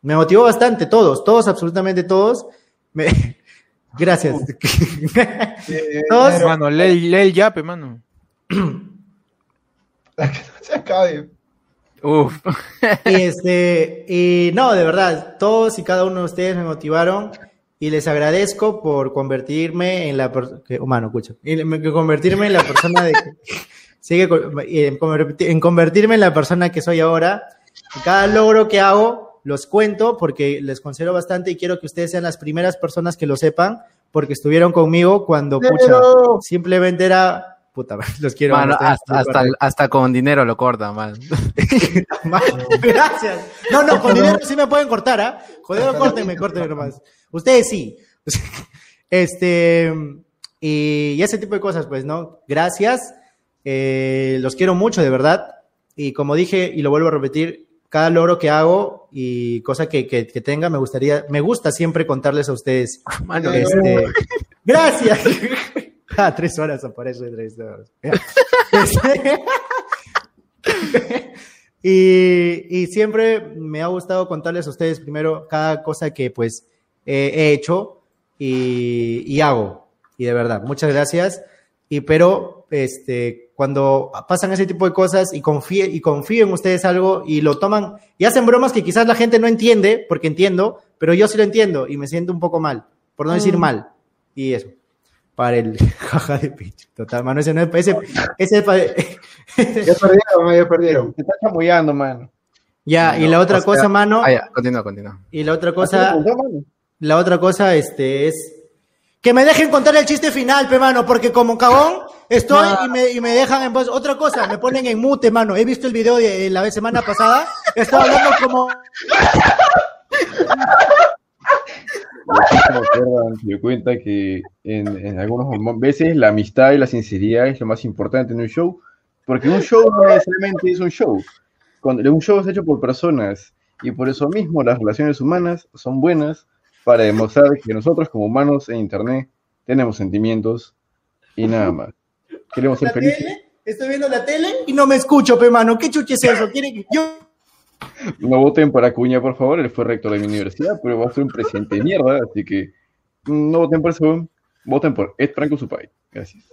me motivó bastante, todos, todos, absolutamente todos. Me, [LAUGHS] Gracias. Eh, [LAUGHS] Todos, Mano, lee, lee el yape, mano. Se acabe. Uf. [LAUGHS] y este, y no, de verdad, todos y cada uno de ustedes me motivaron y les agradezco por convertirme en la persona, humano, escucha, que convertirme en la persona de, [LAUGHS] sigue, en, converti- en convertirme en la persona que soy ahora. Y cada logro que hago los cuento porque les considero bastante y quiero que ustedes sean las primeras personas que lo sepan porque estuvieron conmigo cuando, pucha, simplemente era, puta, los quiero. Mano, hasta, con dinero lo corta, man. [LAUGHS] Gracias. No, no, con dinero sí me pueden cortar, ¿ah? Con dinero córtenme, córtenme nomás. Ustedes sí. [LAUGHS] Este, y, y ese tipo de cosas, pues, ¿no? Gracias. Eh, los quiero mucho, de verdad. Y como dije, y lo vuelvo a repetir, cada logro que hago y cosa que, que- que tenga, me gustaría, me gusta siempre contarles a ustedes. Mano, Este, gracias. [LAUGHS] [LAUGHS] Ah, tres horas aparece tres horas. [LAUGHS] Y, y siempre me ha gustado contarles a ustedes primero cada cosa que pues eh, he hecho y, y hago. Y de verdad, muchas gracias. Y pero este, cuando pasan ese tipo de cosas y confío, y confío en ustedes algo y lo toman y hacen bromas que quizás la gente no entiende, porque entiendo, pero yo sí lo entiendo y me siento un poco mal, por no decir mal. Y eso. Para el [LAUGHS] jaja de pinche. Total, mano, ese no es. Ese, ese es para- [LAUGHS] Ya perdieron, ya perdieron. Te está chamullando, mano. Ya, y No, la otra o sea, cosa, mano. Ah, ya, continúa, continúa. Y la otra ¿Así cosa, la otra cosa, este, es que me dejen contar el chiste final, pe, mano, porque como cagón estoy y, me, y me dejan en voz. Otra cosa, me ponen en mute, mano. He visto el video de la semana pasada. Estaba hablando como. [LAUGHS] me acuerdan, me cuenta que en, en algunas veces la amistad y la sinceridad es lo más importante en un show, porque un show no necesariamente es un show. Cuando un show es hecho por personas y por eso mismo las relaciones humanas son buenas para demostrar que nosotros como humanos en internet tenemos sentimientos y nada más. Queremos ser felices. tele, estoy viendo la tele y no me escucho, pe, mano. ¿Qué chuche es eso? ¿Quieren que- Yo. [LAUGHS] No voten por Acuña, por favor, él fue rector de mi universidad, pero va a ser un presidente de mierda, así que no voten por eso, voten por Ed Franco Supay. Gracias.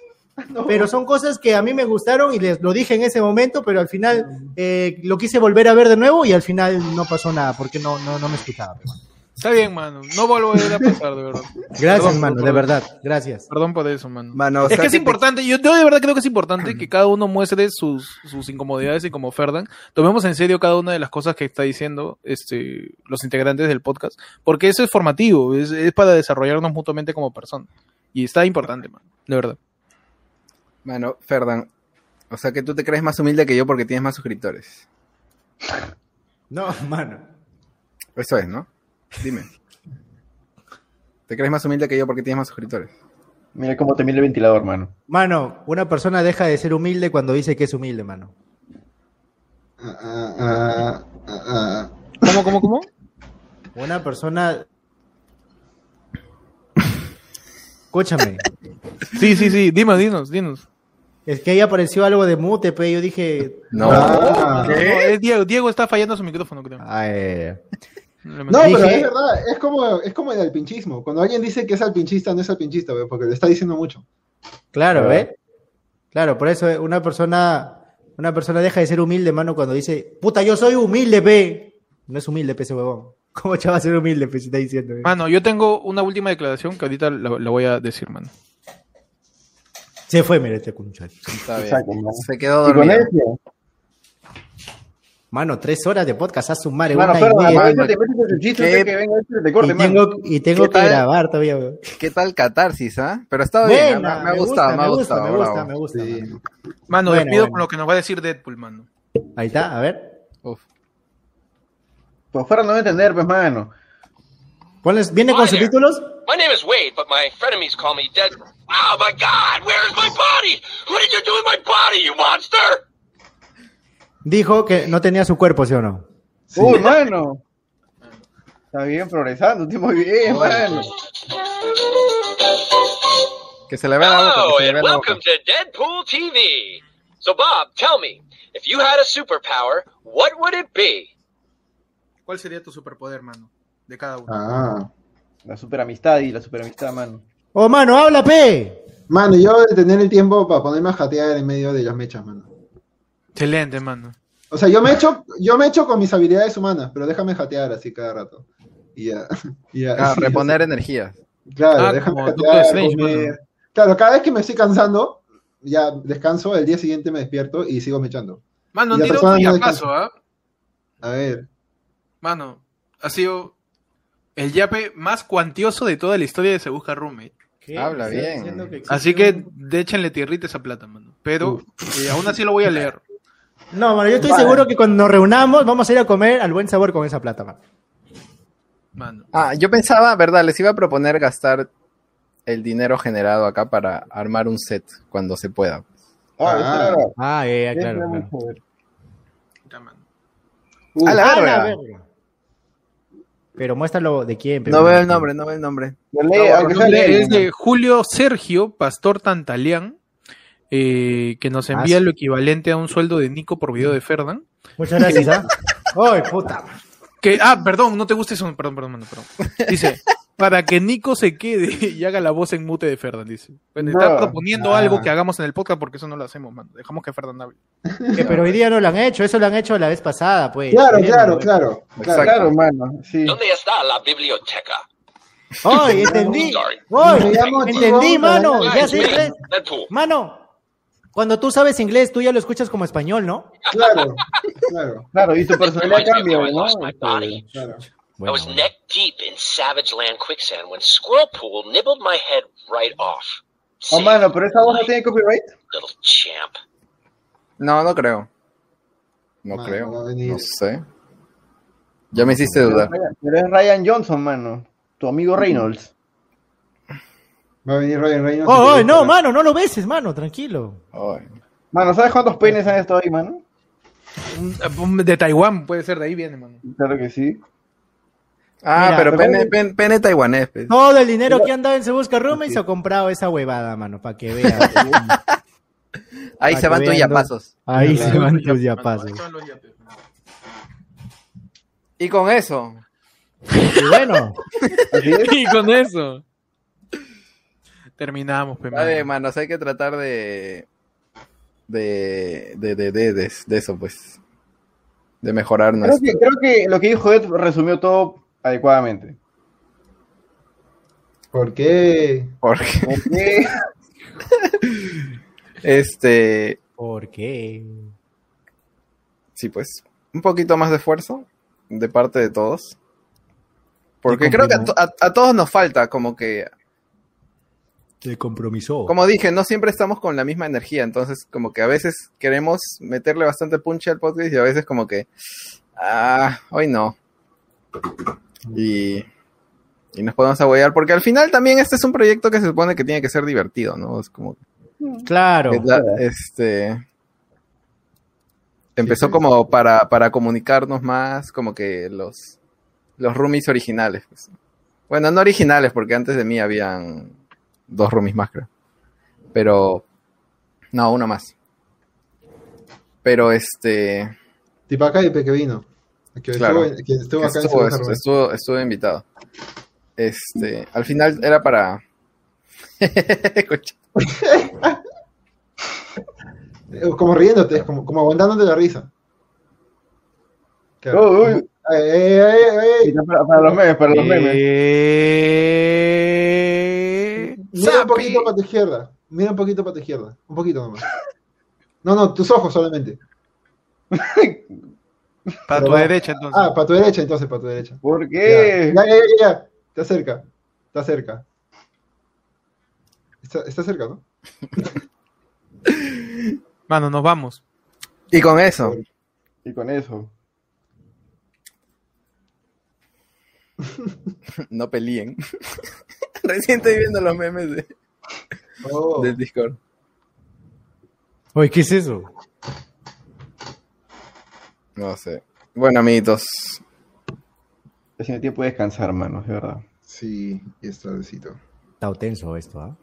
Pero son cosas que a mí me gustaron y les lo dije en ese momento, pero al final eh, lo quise volver a ver de nuevo y al final no pasó nada porque no, no, no me escuchaba. Está bien, mano. No volverá a pasar, de verdad. [LAUGHS] Gracias, Perdón, mano, por- de verdad. Gracias. Perdón por eso, mano. Mano, es sea que es importante, yo, yo de verdad creo que es importante [CLEARS THROAT] que cada uno muestre sus, sus incomodidades y como Ferdan, tomemos en serio cada una de las cosas que está diciendo este, los integrantes del podcast, porque eso es formativo, es, es para desarrollarnos mutuamente como personas. Y está importante, man, de verdad. Mano, Ferdan, o sea que tú te crees más humilde que yo porque tienes más suscriptores. [LAUGHS] No, mano. Eso es, ¿no? Dime. ¿Te crees más humilde que yo porque tienes más suscriptores? Mira cómo te mira el ventilador, mano. Mano, una persona deja de ser humilde cuando dice que es humilde, mano. Ah, ah, ah. ¿Cómo, cómo, cómo? Una persona. Escúchame. Sí, sí, sí, dime, dinos, dinos. Es que ahí apareció algo de mute, pero yo dije. No. No, es Diego, Diego está fallando su micrófono, creo. Ay, No, pero es verdad, es como, es como el alpinchismo. Cuando alguien dice que es alpinchista, no es alpinchista, güey, porque le está diciendo mucho. claro, ¿eh? Claro, por eso eh, una persona. Una persona deja de ser humilde, mano, cuando dice, puta, yo soy humilde, pe. No es humilde, pe, ese huevón. [LAUGHS] ¿Cómo chaval va a ser humilde, pe, si está diciendo? eh? Mano, yo tengo una última declaración que ahorita la, la voy a decir, mano. Se fue, mira, este concha. Está bien. Exacto, mano. Se quedó dormido. Mano, tres horas de podcast a su madre, mano, una y perdón, media. este te corte, Y mano. tengo, y tengo ¿Qué que tal? grabar todavía, weón. ¿Qué tal catarsis, ah? Pero está bien, me, Buena, me ha gustado, me ha gusta, gustado. me gusta, bravo. me gusta. Sí. mano. Mano, Bueno, despido bueno. con lo que nos va a decir Deadpool, mano. Ahí está, a ver. Uf. Pues fuera no va a entender, pues, mano. ¿Viene con subtítulos? My name is Wade, but my frenemies call me Dead. Oh my God! Where is my body? What did you do with my body, you monster? Dijo que no tenía su cuerpo, ¿sí o no? Uy, mano. Está bien progresando, estoy muy bien, mano. Que se le vea la boca, Hello, que se le and vea la boca. welcome to Deadpool TV. So, Bob, tell me, if you had a superpower, what would it be? ¿Cuál sería tu superpoder, mano? De cada uno. Ah. La super amistad y la super amistad, mano. Oh, mano, habla, pe. Mano, yo de tener el tiempo para ponerme a jatear en medio de las mechas, mano. Excelente, mano. O sea, yo me echo, yo me echo con mis habilidades humanas, pero déjame jatear así cada rato. Y ya. [LAUGHS] y ya. Ah, [LAUGHS] reponer energía. Claro, Ah, déjame jatear, Strange. Claro, cada vez que me estoy cansando, ya descanso, el día siguiente me despierto y sigo mechando. Mano, tira persona un. ¿ah? A ver. Mano, ha sido el yape más cuantioso de toda la historia de Se Busca Roommate. ¿Qué? Habla ¿Estás bien. que Así que un- de échenle tierrita esa plata, mano. Pero eh, aún así lo voy a [LAUGHS] leer. No, mano, yo estoy Vale. seguro que cuando nos reunamos vamos a ir a comer al buen sabor con esa plata, mano. Mano. Ah, yo pensaba, verdad, les iba a proponer gastar el dinero generado acá para armar un set cuando se pueda. Ah, Ah. Ah, claro. era muy claro. mano. Uh, A la Ah, verga. la verga. Pero muéstralo de quién. pero- No veo el nombre, no veo el nombre. aunque sea leí, Es de Julio Sergio Pastor Tantalián, eh, que nos envía Ah, sí. lo equivalente a un sueldo de Nico por video de Ferdan. Muchas gracias, ¿ah? ¡Ay, puta! Que, ah, perdón, no te gusta eso. Perdón, perdón, mano, perdón. Dice, para que Nico se quede y haga la voz en mute de Ferdan, dice. Bueno, está proponiendo algo que hagamos en el podcast porque eso no lo hacemos, mano. Dejamos que Ferdan hable. Que, pero hoy día no lo han hecho, eso lo han hecho la vez pasada, pues. Claro, claro, ¿no? claro. claro. Claro, mano, sí. ¿Dónde está la biblioteca? ¡Ay, entendí! ¡Ay, entendí, mano! Ya sé. Mano, cuando tú sabes inglés, tú ya lo escuchas como español, ¿no? Claro, claro, Claro, y tu personalidad cambia, ¿no? body. claro. I was neck deep in Savage Land quicksand when Squirrel Pool nibbled my head right off. Oh, mano, pero esa voz no tiene copyright. little champ. No, no creo. No Mano, creo. No sé. Ya me hiciste dudar. Pero es Ryan Johnson, mano. Tu amigo Reynolds. Va a venir Ryan Reynolds. ¡Oh, oh, no, mano! No lo beses, mano, tranquilo. Ay. Mano, ¿sabes cuántos penes han estado ahí, mano? De Taiwán, puede ser, de ahí viene, mano. Claro que sí. Ah, Mira, pero pene, pene, pene taiwanés. pues. Todo el dinero que anda en Se Busca Roommates se ha comprado esa huevada, mano, para que veas. [LAUGHS] Ahí se van tus vean, yapazos. Ahí Claro. se van tus yapazos. Y con eso, Y bueno. [LAUGHS] [LAUGHS] Y con eso. Terminamos, pe, a ver, mano. manos, hay que tratar de. De. De, de, de, de, de eso, pues. De mejorar Creo nuestro. que, creo que lo que dijo Ed resumió todo adecuadamente. ¿Por qué? Porque, Porque [LAUGHS] este. ¿por qué? Sí, pues. Un poquito más de esfuerzo. De parte de todos. Porque creo que a, compromiso. to- a- a todos nos falta, como que. Se compromisó. Como dije, no siempre estamos con la misma energía. Entonces, como que a veces queremos meterle bastante punch al podcast y a veces, como que. Ah, hoy no. Y. Y nos podemos apoyar. Porque al final también este es un proyecto que se supone que tiene que ser divertido, ¿no? Es como. Claro. Es la- este. Empezó como para, para comunicarnos más, como que los, los roomies originales. pues. Bueno, no originales, porque antes de mí habían dos roomies más, creo. Pero. No, uno más. Pero este. Tipaca y que vino. Que Claro. estuvo, que estuvo acá en Estuvo, estuvo, estuvo invitado. Este. Al final era para. [LAUGHS] Eh, Como riéndote, como, como aguantándote la risa. Claro. Uy, ey, ey, ey. para, para los memes, para los memes. Eh... Mira un poquito para tu izquierda. Mira un poquito para tu izquierda. Un poquito nomás. No, no, tus ojos solamente. Para tu derecha, entonces. Ah, para tu derecha, entonces, para tu derecha. ¿Por qué? ya, ya, ya, ya. Está cerca. Está cerca. Está, está cerca, ¿no? [LAUGHS] Mano, nos vamos. Y con eso. Y con eso. [LAUGHS] No peleen. [LAUGHS] Recién estoy viendo los memes de- Oh. del Discord. Oye, ¿qué es eso? No sé. Bueno, amiguitos. Haciendo tiempo de descansar, mano, de verdad. Sí, y es tardecito. Está tenso esto, ¿ah?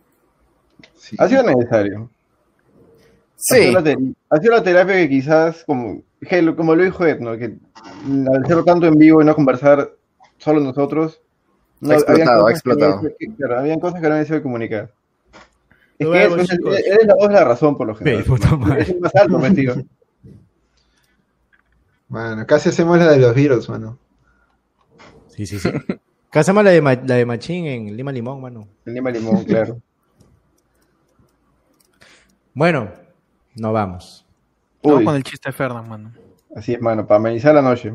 Sí. Ha sido necesario. Ha Sí. sido la, te- ha sido la terapia que quizás, como, como lo dijo Ed, ¿no? que al hacerlo tanto en vivo y no conversar solo nosotros, No, Ha explotado, habían ha cosas que no explotado. había- que- claro, habían cosas que no habían sido comunicadas. Es Nos que es, es, la voz de la razón, por lo general. Sí, puta madre. Es el más alto, tío. Mano, casi hacemos la de los Beatles, mano. Sí, sí, sí. Acá hacemos la de, la de Machín en Lima Limón, mano. El Lima Limón, claro. Bueno, no vamos. Vamos con el chiste de Fernan, mano. así es, mano, para amenizar la noche.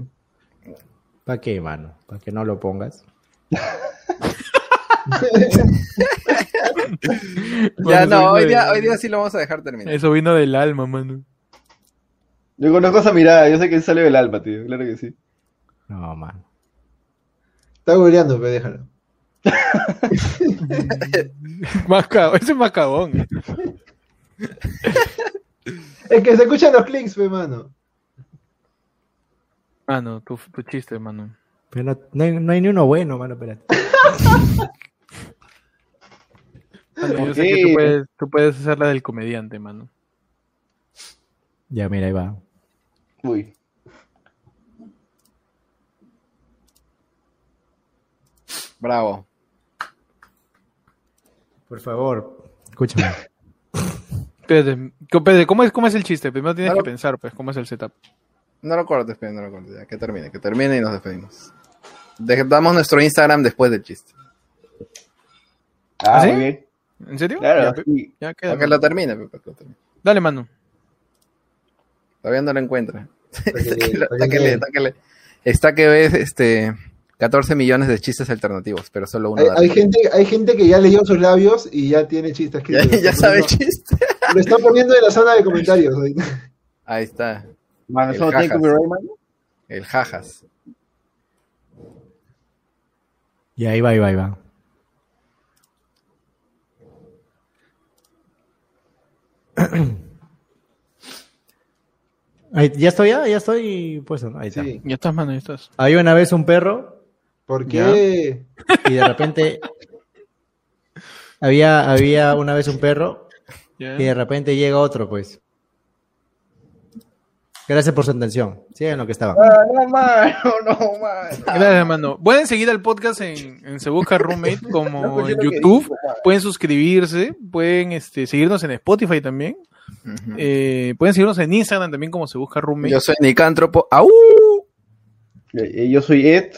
¿Para qué, mano? ¿Para que no lo pongas? [LAUGHS] Ya no, hoy día, de- hoy día sí lo vamos a dejar terminar. Eso vino del alma, mano. Yo conozco esa mirada, yo sé que sale del alma, tío, claro que sí. No, mano. Está googleando, pero déjalo. [LAUGHS] Más ese es más cagón. [LAUGHS] Es que se escuchan los clics, pe, mano. Mano, tu, tu chiste, mano. Pero no, no hay, no hay ni uno bueno, mano, espérate. [LAUGHS] Yo sé que tú puedes, tú puedes hacer la del comediante, mano. Ya, mira, ahí va. Uy. Bravo. Por favor, escúchame. Espérate, ¿cómo es, ¿cómo es el chiste? Primero tienes Claro. que pensar, pues, ¿cómo es el setup? No lo cortes, pero no lo cortes. Ya, que termine, que termine y nos despedimos. Damos nuestro Instagram después del chiste. Ah, ¿Ah, sí? muy bien. ¿En serio? Claro, Ya, pe- sí. ya queda, Para que lo termine, Pepe, que lo termine. Dale, mano. Todavía no lo encuentra. [LAUGHS] Que- Está que, que- que que ves este 14 millones de chistes alternativos, pero solo uno Hay, da hay gente, hay gente que ya leyó sus labios y ya tiene chistes Ya, escritos. ya Lo sabe está chiste. Lo está poniendo en la zona de comentarios. Ahí está. Mano, El no jajas. copyright, mano. El jajas. Y ahí va, ahí va, ahí va. [CLEARS THROAT] Ahí- ¿Ya estoy ya? ¿Ya estoy? Pues ahí está. Sí. Ya estás, mano, ya estás. Había una vez un perro ¿Por Ya. qué? y de repente había, había una vez un perro y de repente llega otro, pues. Gracias por su atención. Sigan lo que estaba. Ah, no, mano, [LAUGHS] no, mano. Gracias, mano. Pueden seguir al podcast en, en Se Busca Roommate [LAUGHS] No como escuché en YouTube. dijo, mano. Pueden suscribirse. Pueden este, seguirnos en Spotify también. Eh, pueden seguirnos en Instagram también como Se Busca Roommate. Yo soy Nicántropo. ¡Au! Eh, Yo soy Ed,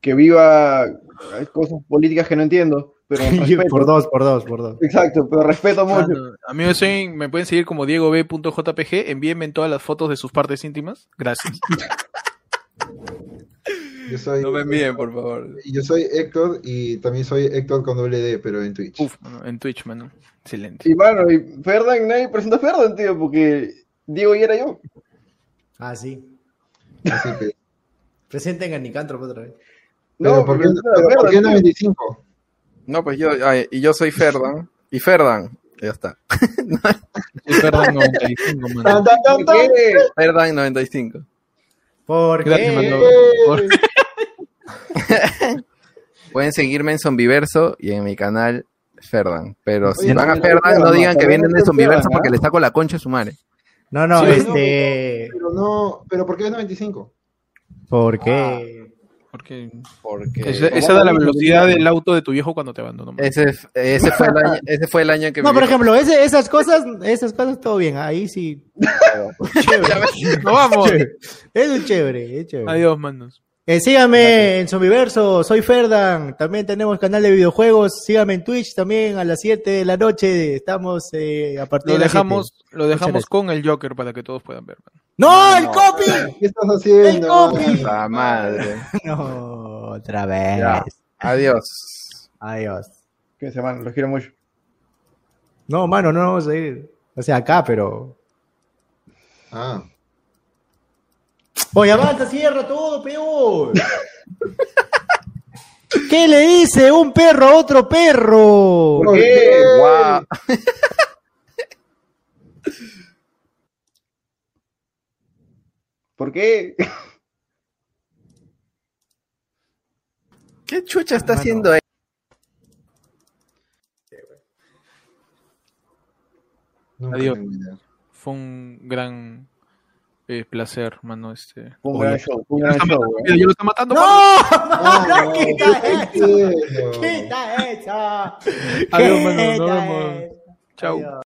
que viva hay cosas políticas que no entiendo, pero respeto. por dos, por dos, por dos. Exacto, pero respeto mucho. A mí me, soy- me pueden seguir como diegob.jpg. Envíenme todas las fotos de sus partes íntimas. Gracias. [LAUGHS] Yo soy, No me envíen, por favor. yo soy Héctor y también soy Héctor con doble D, pero en Twitch. Uf, en Twitch, mano. Excelente. Y mano, y Ferdan, nadie presenta a Ferdan, tío, porque Diego y era yo. Ah, sí. Así que- [LAUGHS] Presenten a Nicantro otra vez. pero No, ¿por qué, porque pero ¿por qué tío. 95? No, pues yo, ay, y yo soy Ferdan. Y Ferdan, ya está. Sí, perdón, 95, mano. Tan. ¿Qué? Ferdan 95. ¿Por Gracias, qué? Por- [LAUGHS] [LAUGHS] Pueden seguirme en Zombiverso y en mi canal Ferdan. Pero si Oye, van a no, Ferdan, no, digan que vienen de Zombiverso Ferdan, porque ¿ah? le saco la concha a su madre. No, no, Sí, este. Pero no, pero ¿por qué es 95? ¿Por qué? Porque Porque esa, esa era la velocidad del auto de tu viejo cuando te abandonó. ese, ese, fue el año, ese fue el año que No, por ejemplo, ese- esas cosas, esas cosas todo bien. Ahí sí. [LAUGHS] chévere. [LAUGHS] ¡No vamos! Chévere. Eso es chévere, es chévere. Adiós, manos. Eh, síganme en Zombiverso, soy Ferdan. También tenemos canal de videojuegos. Síganme en Twitch también a las 7 de la noche. Estamos eh, a partir Lo de las dejamos, lo dejamos con el Joker para que todos puedan ver. ¡No, el copy! ¿Qué estás haciendo? ¡El copy! La madre. [LAUGHS] No, otra vez. Ya. Adiós. Adiós. Que se mano, los quiero mucho. No, mano, no vamos a ir. O sea, acá, pero. Ah, Oye, avanza, cierra todo, peor. ¿Qué le dice un perro a otro perro? ¿Por qué? Guau. ¿Por qué? ¿Qué chucha está haciendo él? nunca Adiós. Fue un gran Eh, placer, mano. Este. Un Oye, gran show, un ya gran lo está show, matando, lo. ¡No! Adiós, mano. Adiós.